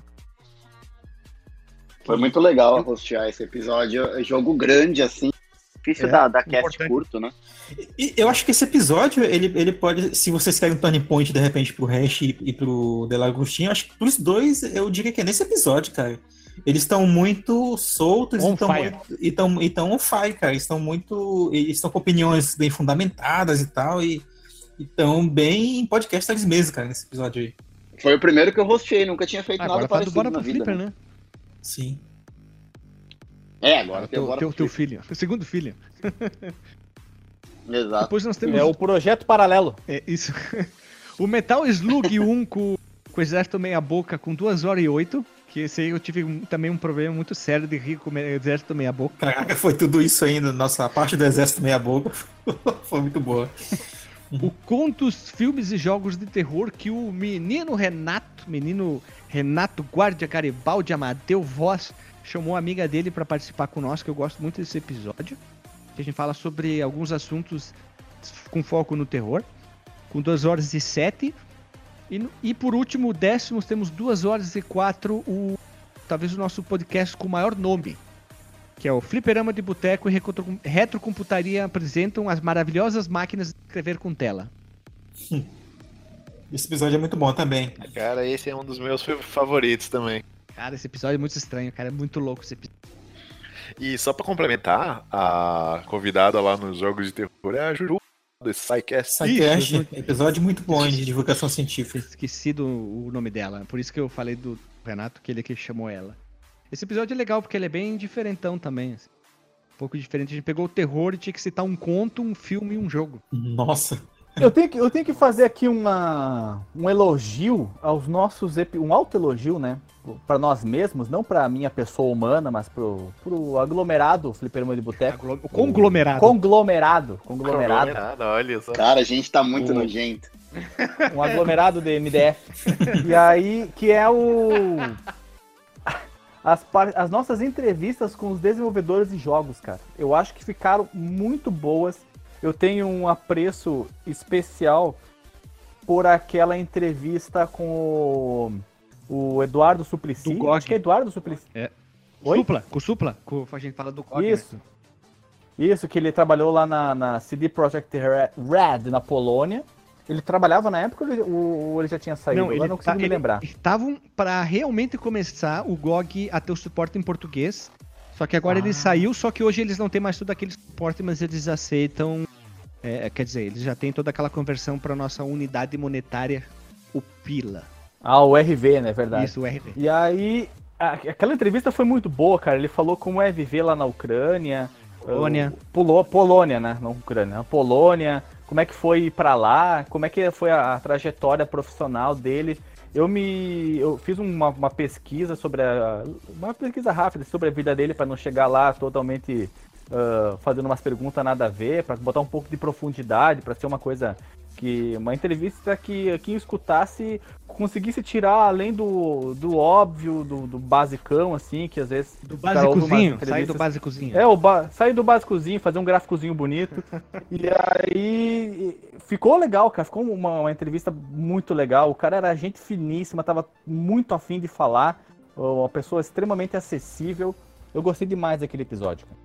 Foi muito legal hostear esse episódio. É jogo grande, assim. Difícil É, da, da cast importante. curto, né? E eu acho que esse episódio, ele, ele pode, se vocês querem um turning point de repente pro Hash e, e pro Delagostinho, eu acho que pros dois, eu diria que é nesse episódio, cara. Eles estão muito soltos On e estão e tão, on fire, cara. Eles estão muito. Eles estão com opiniões bem fundamentadas e tal. E estão bem podcasters mesmo, cara, nesse episódio aí. Foi o primeiro que eu hosteei, nunca tinha feito Agora nada tá do parecido Bora na pro vida. Flipper, né? né? Sim. É, agora tem o Teu, Bora teu, pro teu Flipper. filho, o segundo filho. Exato. Depois nós temos É o projeto paralelo. É, isso. o Metal Slug 1 com, com o Exército Meia Boca com 2 horas e 8. Que esse aí eu tive também um problema muito sério de rir com o Exército Meia Boca. Caraca, foi tudo isso ainda. Nossa, a parte do Exército Meia Boca foi muito boa. O Contos, Filmes e Jogos de Terror que o menino Renato, menino Renato Guardia Garibaldi Amadeu Voz, chamou a amiga dele para participar conosco. Eu gosto muito desse episódio. Que a gente fala sobre alguns assuntos com foco no terror. Com 2 horas e 7. E, e por último, o décimo, temos 2 horas e 4. O, talvez o nosso podcast com o maior nome. Que é o Fliperama de Boteco e Retrocomputaria apresentam as maravilhosas máquinas de escrever com tela. Esse episódio é muito bom também. Cara, esse é um dos meus favoritos também. Cara, esse episódio é muito estranho, cara. É muito louco esse episódio. E só pra complementar, a convidada lá nos jogos de terror é a Juju, do Psycast. Episódio muito bom de divulgação científica. Esqueci do, o nome dela. Por isso que eu falei do Renato, que ele que chamou ela. Esse episódio é legal, porque ele é bem diferentão também. assim. Um pouco diferente. A gente pegou o terror e tinha que citar um conto, um filme e um jogo. Nossa. Eu tenho que, eu tenho que fazer aqui uma, um elogio aos nossos. um alto elogio, né? Para nós mesmos, não para minha pessoa humana, mas pro, pro aglomerado Fliperama de Boteco. O conglomerado. Conglomerado. Conglomerado. olha só. Cara, a gente tá muito O- nojento. Um aglomerado de MDF. e aí, que é o. As, as nossas entrevistas com os desenvolvedores de jogos, cara. Eu acho que ficaram muito boas. Eu tenho um apreço especial por aquela entrevista com o, o Eduardo Suplicy. Do. Acho que é Eduardo Suplicy. É. Oi? Supla, com Supla, com, a gente fala do GOG, né? Isso. Isso, que ele trabalhou lá na, na CD Projekt Re- Red, na Polônia. Ele trabalhava na época ou ele, ou ele já tinha saído? Agora não consigo tá- me lembrar. Estavam para realmente começar o GOG a ter o suporte em português. Só que agora Ah. ele saiu, só que hoje eles não têm mais todo aquele suporte, mas eles aceitam. é, quer dizer, eles já têm toda aquela conversão para nossa unidade monetária, o Pila. Ah, o RV, né? Verdade. Isso, o RV. E aí, a- aquela entrevista foi muito boa, cara. Ele falou como é viver lá na Ucrânia. Polônia. Uh, Polo- Polônia, né? Não Ucrânia. Polônia. Como é que foi ir pra lá? Como é que foi a, a trajetória profissional dele? Eu me. Eu fiz uma, uma pesquisa sobre a. Uma pesquisa rápida sobre a vida dele para não chegar lá totalmente ah, fazendo umas perguntas nada a ver, para botar um pouco de profundidade, para ser uma coisa que. Uma entrevista que quem escutasse conseguisse tirar além do, do óbvio, do, do basicão, assim, que às vezes. Do basicozinho, sair do basicozinho. É, o ba... sair do básicozinho, fazer um gráficozinho bonito. e aí ficou legal, cara. Ficou uma, uma entrevista muito legal. O cara era gente finíssima, tava muito afim de falar. Uma pessoa extremamente acessível. Eu gostei demais daquele episódio. cara.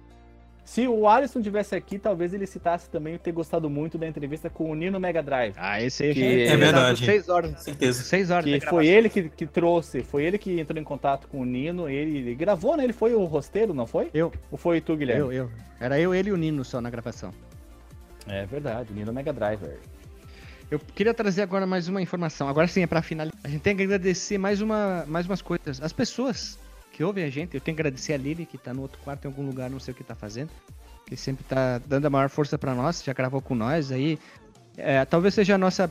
Se o Alisson tivesse aqui, talvez ele citasse também ter gostado muito da entrevista com o Nino Mega Drive. Ah, esse aí que É verdade. Seis horas. Certeza. Seis horas. que foi ele que, que trouxe, foi ele que entrou em contato com o Nino, ele, ele gravou, né? Ele foi o rosteiro, não foi? Eu. Ou foi tu, Guilherme? Eu, eu. Era eu, ele e o Nino só na gravação. É verdade, Nino Mega Driver. Eu queria trazer agora mais uma informação. Agora sim, é pra finalizar. A gente tem que agradecer mais, uma, mais umas coisas. As pessoas que ouvem a gente, eu tenho que agradecer a Lili, que tá no outro quarto em algum lugar, não sei o que tá fazendo. Que sempre tá dando a maior força pra nós, já gravou com nós aí. É, talvez seja a nossa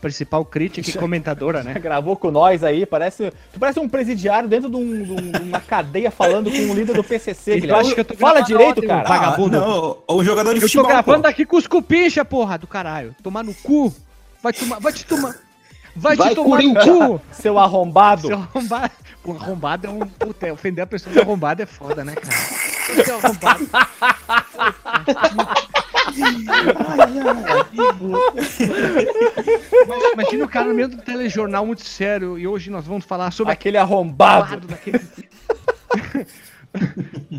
principal crítica e comentadora, né? Gravou com nós aí, parece. Tu parece um presidiário dentro de, um- de um- uma cadeia falando com o líder do PCC. Eu Guilherme. acho que eu tô Fala direito, cara. vagabundo. Ah, não, o jogador de Eu tô futebol. gravando pô. aqui com os cupincha, porra, do caralho. Tomar no cu. Vai tomar. Vai te tomar. Vai, Vai, te tomar no Corinthians. cu. Seu arrombado. Seu arrombado. Pô, arrombado é um. Puta, é, ofender a pessoa de arrombado é foda, né, cara? Seu arrombado. Mas imagina o cara no meio do telejornal muito sério e hoje nós vamos falar sobre Aquele arrombado. Daquele-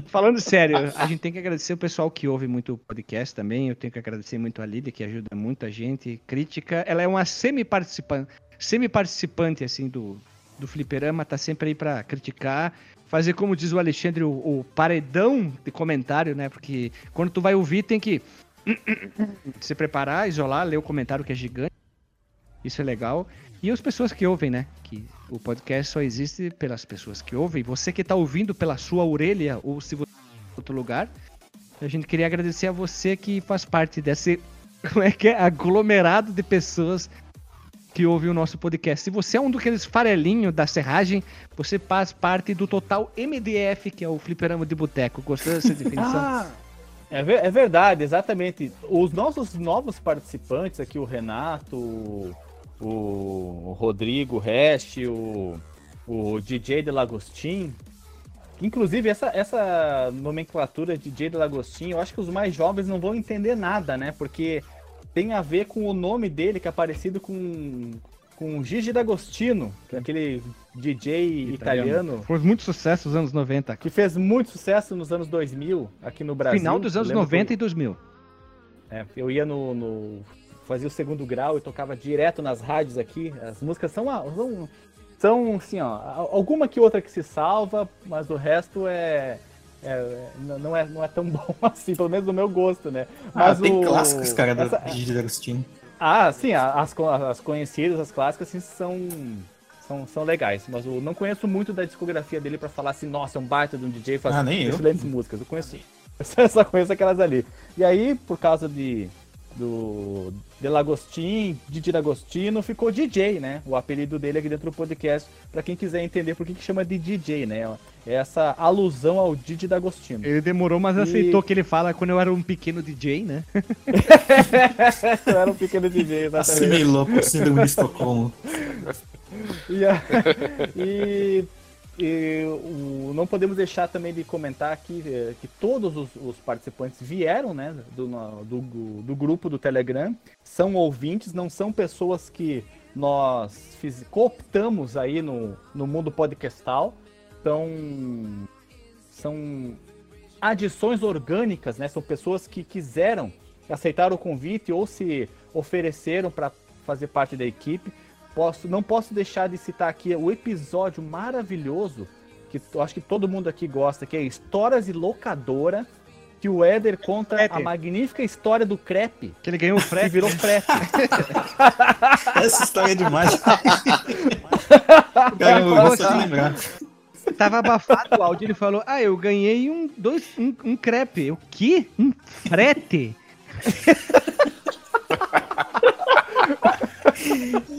Falando sério, a gente tem que agradecer o pessoal que ouve muito o podcast também. Eu tenho que agradecer muito a Lídia, que ajuda muita gente. Crítica, ela é uma semi-participante, semi-participante assim do, do Fliperama, tá sempre aí pra criticar. Fazer, como diz o Alexandre, o, o paredão de comentário, né? Porque quando tu vai ouvir, tem que se preparar, isolar, ler o comentário que é gigante. Isso é legal. E as pessoas que ouvem, né? Que o podcast só existe pelas pessoas que ouvem. Você que tá ouvindo pela sua orelha ou se você tá em outro lugar. A gente queria agradecer a você que faz parte desse como é que é? aglomerado de pessoas que ouve o nosso podcast. Se você é um daqueles farelinhos da serragem, você faz parte do total MDF, que é o Fliperama de Boteco. Gostou dessa definição? Ah, é, ver- é verdade, exatamente. Os nossos novos participantes aqui, o Renato, o, o Rodrigo Rest, o, o DJ de Lagostin. Inclusive, essa, essa nomenclatura DJ de Lagostin, eu acho que os mais jovens não vão entender nada, né? Porque tem a ver com o nome dele, que é parecido com, com Gigi D'Agostino, que é aquele DJ italiano. Foi muito sucesso nos anos 90. Que fez muito sucesso nos anos 2000 aqui no Brasil. Final dos anos Lembro 90 que e 2000. eu, é, eu ia no, no fazia o segundo grau e tocava direto nas rádios aqui. As músicas são, são, são assim, ó, alguma que outra que se salva, mas o resto é, é, não, é, não é tão bom assim, pelo menos do meu gosto, né? Mas Mas ah, tem o- clássicos, cara, essa- do Gigi D'Agostino. Ah, sim, as, as conhecidas, as clássicas, assim, são, são, são legais. Mas eu não conheço muito da discografia dele pra falar assim, nossa, é um baita de um DJ, faz Ah, nem eu. excelentes músicas. Eu conheço, eu só conheço aquelas ali. E aí, por causa de do Delagostin, Didi D'Agostino, ficou DJ, né? O apelido dele aqui dentro do podcast, pra quem quiser entender por que que chama de DJ, né? É essa alusão ao Didi D'Agostino. Ele demorou, mas E- aceitou que ele fala quando eu era um pequeno DJ, né? eu era um pequeno DJ, exatamente. Assimilou por de Estocolmo. E, a- e- e o- não podemos deixar também de comentar aqui eh, que todos os, os participantes vieram né, do, do, do grupo do Telegram, são ouvintes, não são pessoas que nós fiz, cooptamos aí no, no mundo podcastal, são, são adições orgânicas, né? São pessoas que quiseram aceitar o convite ou se ofereceram para fazer parte da equipe. Posso, não posso deixar de citar aqui o episódio maravilhoso que eu acho que todo mundo aqui gosta, que é Histórias de Locadora, que o Éder conta a magnífica história do crepe. Que ele ganhou o frete. Que virou frete. Essa história é demais. Cara, eu vou assim, lembrar. Tava abafado o áudio, ele falou, ah, eu ganhei um, dois, um, um crepe. O quê? Um frete?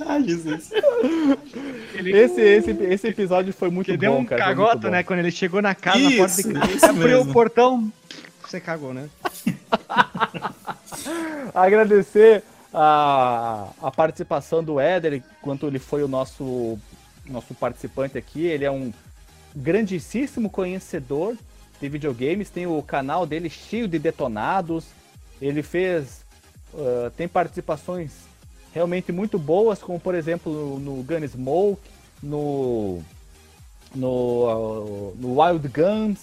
Ai, Jesus. Esse, esse, esse episódio foi muito Ele bom, deu um cara. cagota, né? Quando ele chegou na casa, na porta de Isso, casa, isso abriu mesmo. o portão, você cagou, né? Agradecer a, a participação do Éder, enquanto ele foi o nosso, nosso participante aqui. Ele é um grandíssimo conhecedor de videogames, tem o canal dele cheio de detonados. Ele fez. ah, tem participações realmente muito boas, como por exemplo no Gunsmoke, no, no, ah, no Wild Guns.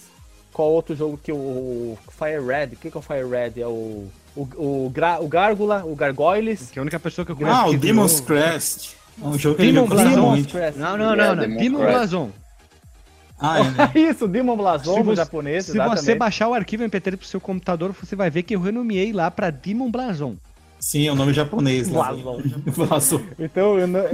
Qual outro jogo que o, o Fire Red? O que, que é o Fire Red? É o. O, o, Gra- o Gárgula, o Gargoyles. Que é a única pessoa que eu Ah, o Demon's Crest. É um jogo que Demon gosta Blazon. muito. Não, não, não, não. Demon Blazon. Ah, é, né? Isso, Demon Blazon Se no você, japonês, se exatamente. você baixar o arquivo MP3 pro seu computador, você vai ver que eu renomeei lá pra Demon Blazon. Sim, é o nome japonês. né? Blazon. Blazon. Então, eu não-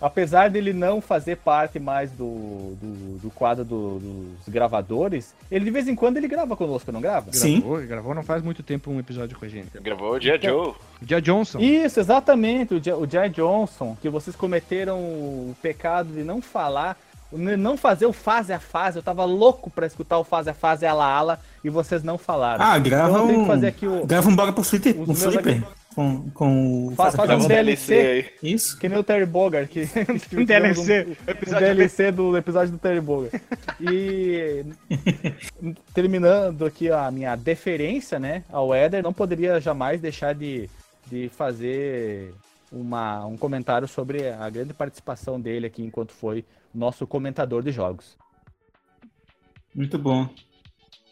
apesar dele não fazer parte mais do, do, do quadro do- dos gravadores, ele de vez em quando ele grava conosco, não grava? Gravou, gravou não faz muito tempo um episódio com a gente. Gravou o Dia Joe. Dia Johnson. Isso, exatamente, o, J- o Jay Johnson, que vocês cometeram o pecado de não falar, não fazer o fase a fase. Eu tava louco pra escutar o fase a fase ala ala e vocês não falaram. Ah, grava então um. que fazer aqui o. Grava um bora pro flipper. Um aqui- Com, com o. Fa- Faz um DLC. Isso. Que nem o Terry Bogard. Que Um DLC, Um, DLC do episódio do Terry Bogard. E terminando aqui a minha deferência, né, ao Éder, não poderia jamais deixar de, de fazer uma, um comentário sobre a grande participação dele aqui enquanto foi nosso comentador de jogos. Muito bom.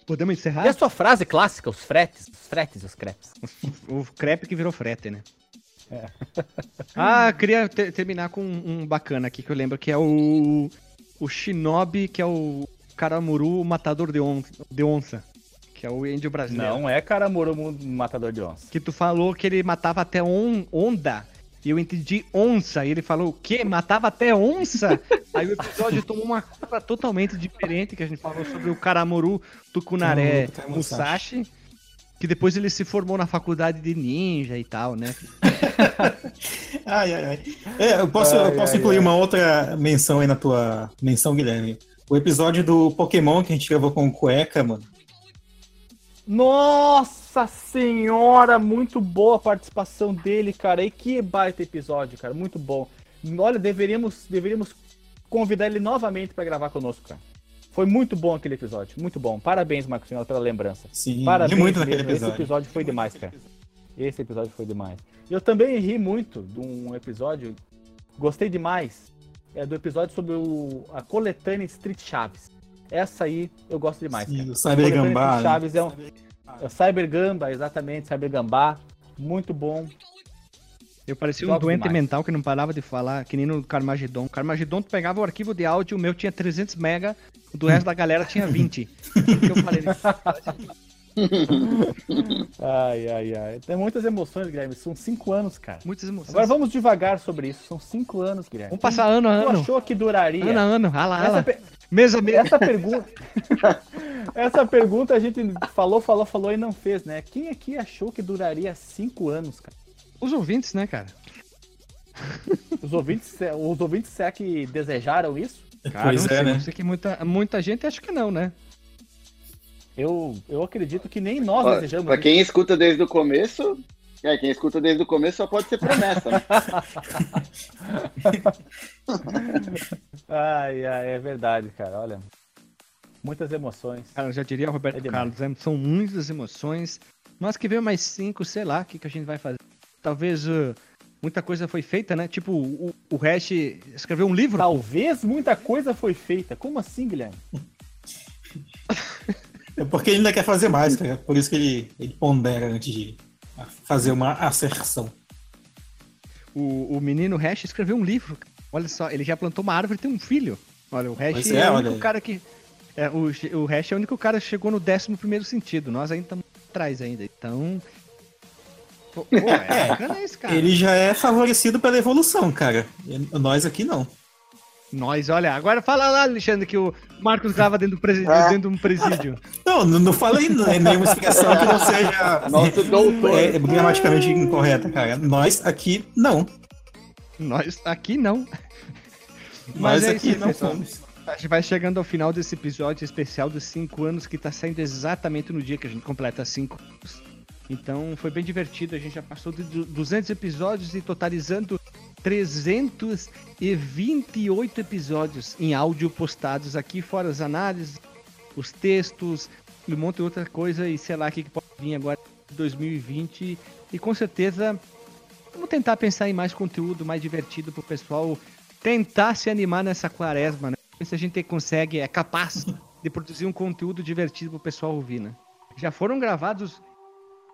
Podemos encerrar? E a sua frase clássica, os fretes, os fretes, os crepes. O crepe que virou frete, né? É. Ah, queria ter- terminar com um bacana aqui que eu lembro que é o o Shinobi, que é o Karamuru o matador de, on, de onça, que é o índio brasileiro. Não é Karamuro Matador de Onça. Que tu falou que ele matava até on, onda. E eu entendi onça. E ele falou o quê? Matava até onça? Aí o episódio tomou uma curva totalmente diferente, que a gente falou sobre o Karamuru Tucunaré Musashi. Que depois ele se formou na faculdade de ninja e tal, né? Ai, ai, ai. É, eu posso, eu Ai, posso ai, incluir ai. uma outra menção aí na tua menção, Guilherme. O episódio do Pokémon que a gente gravou com o Cueca, mano. Nossa senhora, muito boa a participação dele, cara. E que baita episódio, cara, muito bom. Olha, deveríamos, deveríamos convidar ele novamente pra gravar conosco, cara. Foi muito bom aquele episódio, muito bom. Parabéns, Marcos Senhora, pela lembrança. Sim, Parabéns muito mesmo. naquele episódio. Esse episódio foi demais, cara. Esse episódio foi demais. Eu também ri muito de um episódio, gostei demais, é do episódio sobre o, a coletânea Street Chaves. Essa aí eu gosto demais. Sim, cara. o Cyber Gambá, né? Chaves é um, é o Cyber Gamba, exatamente, Cyber Gambá. Muito bom. Eu parecia um doente demais. mental que não parava de falar, que nem no Carmageddon. Carmageddon, tu pegava o arquivo de áudio, o meu tinha 300 mega, o do resto da galera tinha 20. O que eu falei? Ai, ai, ai. Tem muitas emoções, Guilherme. São cinco anos, cara. Muitas emoções. Agora vamos devagar sobre isso. São cinco anos, Guilherme. Vamos passar ano a Tu ano. achou que duraria? Ano a ano, rala, Essa, rala. pe- Mês a mês. essa pergunta. essa pergunta a gente falou, falou, falou e não fez, né? Quem aqui achou que duraria cinco anos, cara? Os ouvintes, né, cara? Os ouvintes, os ouvintes será que desejaram isso? Cara, não sei, não sei que muita, muita gente acha que não, né? Eu, eu acredito que nem nós Ó, desejamos. pra isso. quem escuta desde o começo, é, quem escuta desde o começo só pode ser promessa, né? Ai, ai, é verdade, cara. Olha. Muitas emoções. Cara, eu já diria o Roberto É. Carlos, né? são muitas emoções. Mas que veio mais cinco, sei lá, o que, que a gente vai fazer. Talvez uh, muita coisa foi feita, né? Tipo, o, o Hash escreveu um livro. Talvez muita coisa foi feita. Como assim, Guilherme? É porque ele ainda quer fazer mais, cara. Por isso que ele, ele pondera antes de fazer uma asserção. O, o menino Hash escreveu um livro. Olha só, ele já plantou uma árvore e tem um filho. Olha, o Hash é, é, o único cara que. É, o, o Hash é o único cara que chegou no 11 primeiro sentido. Nós ainda estamos atrás ainda. Então. Pô, é bacana isso, cara. Ele já é favorecido pela evolução, cara. Nós aqui não. Nós, olha, agora fala lá, Alexandre, que o Marcos grava dentro, do presi- É. dentro de um presídio. Não, não, não falei nenhuma explicação que não seja Nosso doutor. é, gramaticamente incorreta, cara. Nós aqui não. Nós aqui não. Nós é aqui isso não pessoal. fomos. A gente vai chegando ao final desse episódio especial dos 5 anos, que tá saindo exatamente no dia que a gente completa 5 anos. Então foi bem divertido, a gente já passou de du- 200 episódios e totalizando 328 episódios em áudio postados aqui, fora as análises, os textos, e um monte de outra coisa, e sei lá o que que pode vir agora em 2020. E com certeza vamos tentar pensar em mais conteúdo, mais divertido pro pessoal tentar se animar nessa quaresma, né? Ver Se a gente consegue, é capaz de produzir um conteúdo divertido pro pessoal ouvir, né? Já foram gravados.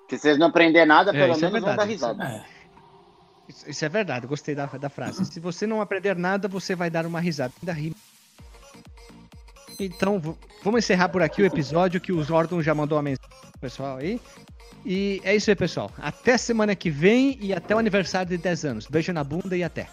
Se vocês não aprender nada, É, pelo é menos vão dar verdade, risada. Isso, isso é verdade, gostei da, da frase. Se você não aprender nada, você vai dar uma risada. Ainda ri. Então, vamos encerrar por aqui o episódio que o Jordan já mandou uma mensagem pessoal aí. E é isso aí, pessoal. Até semana que vem e até o aniversário de 10 anos. Beijo na bunda e até.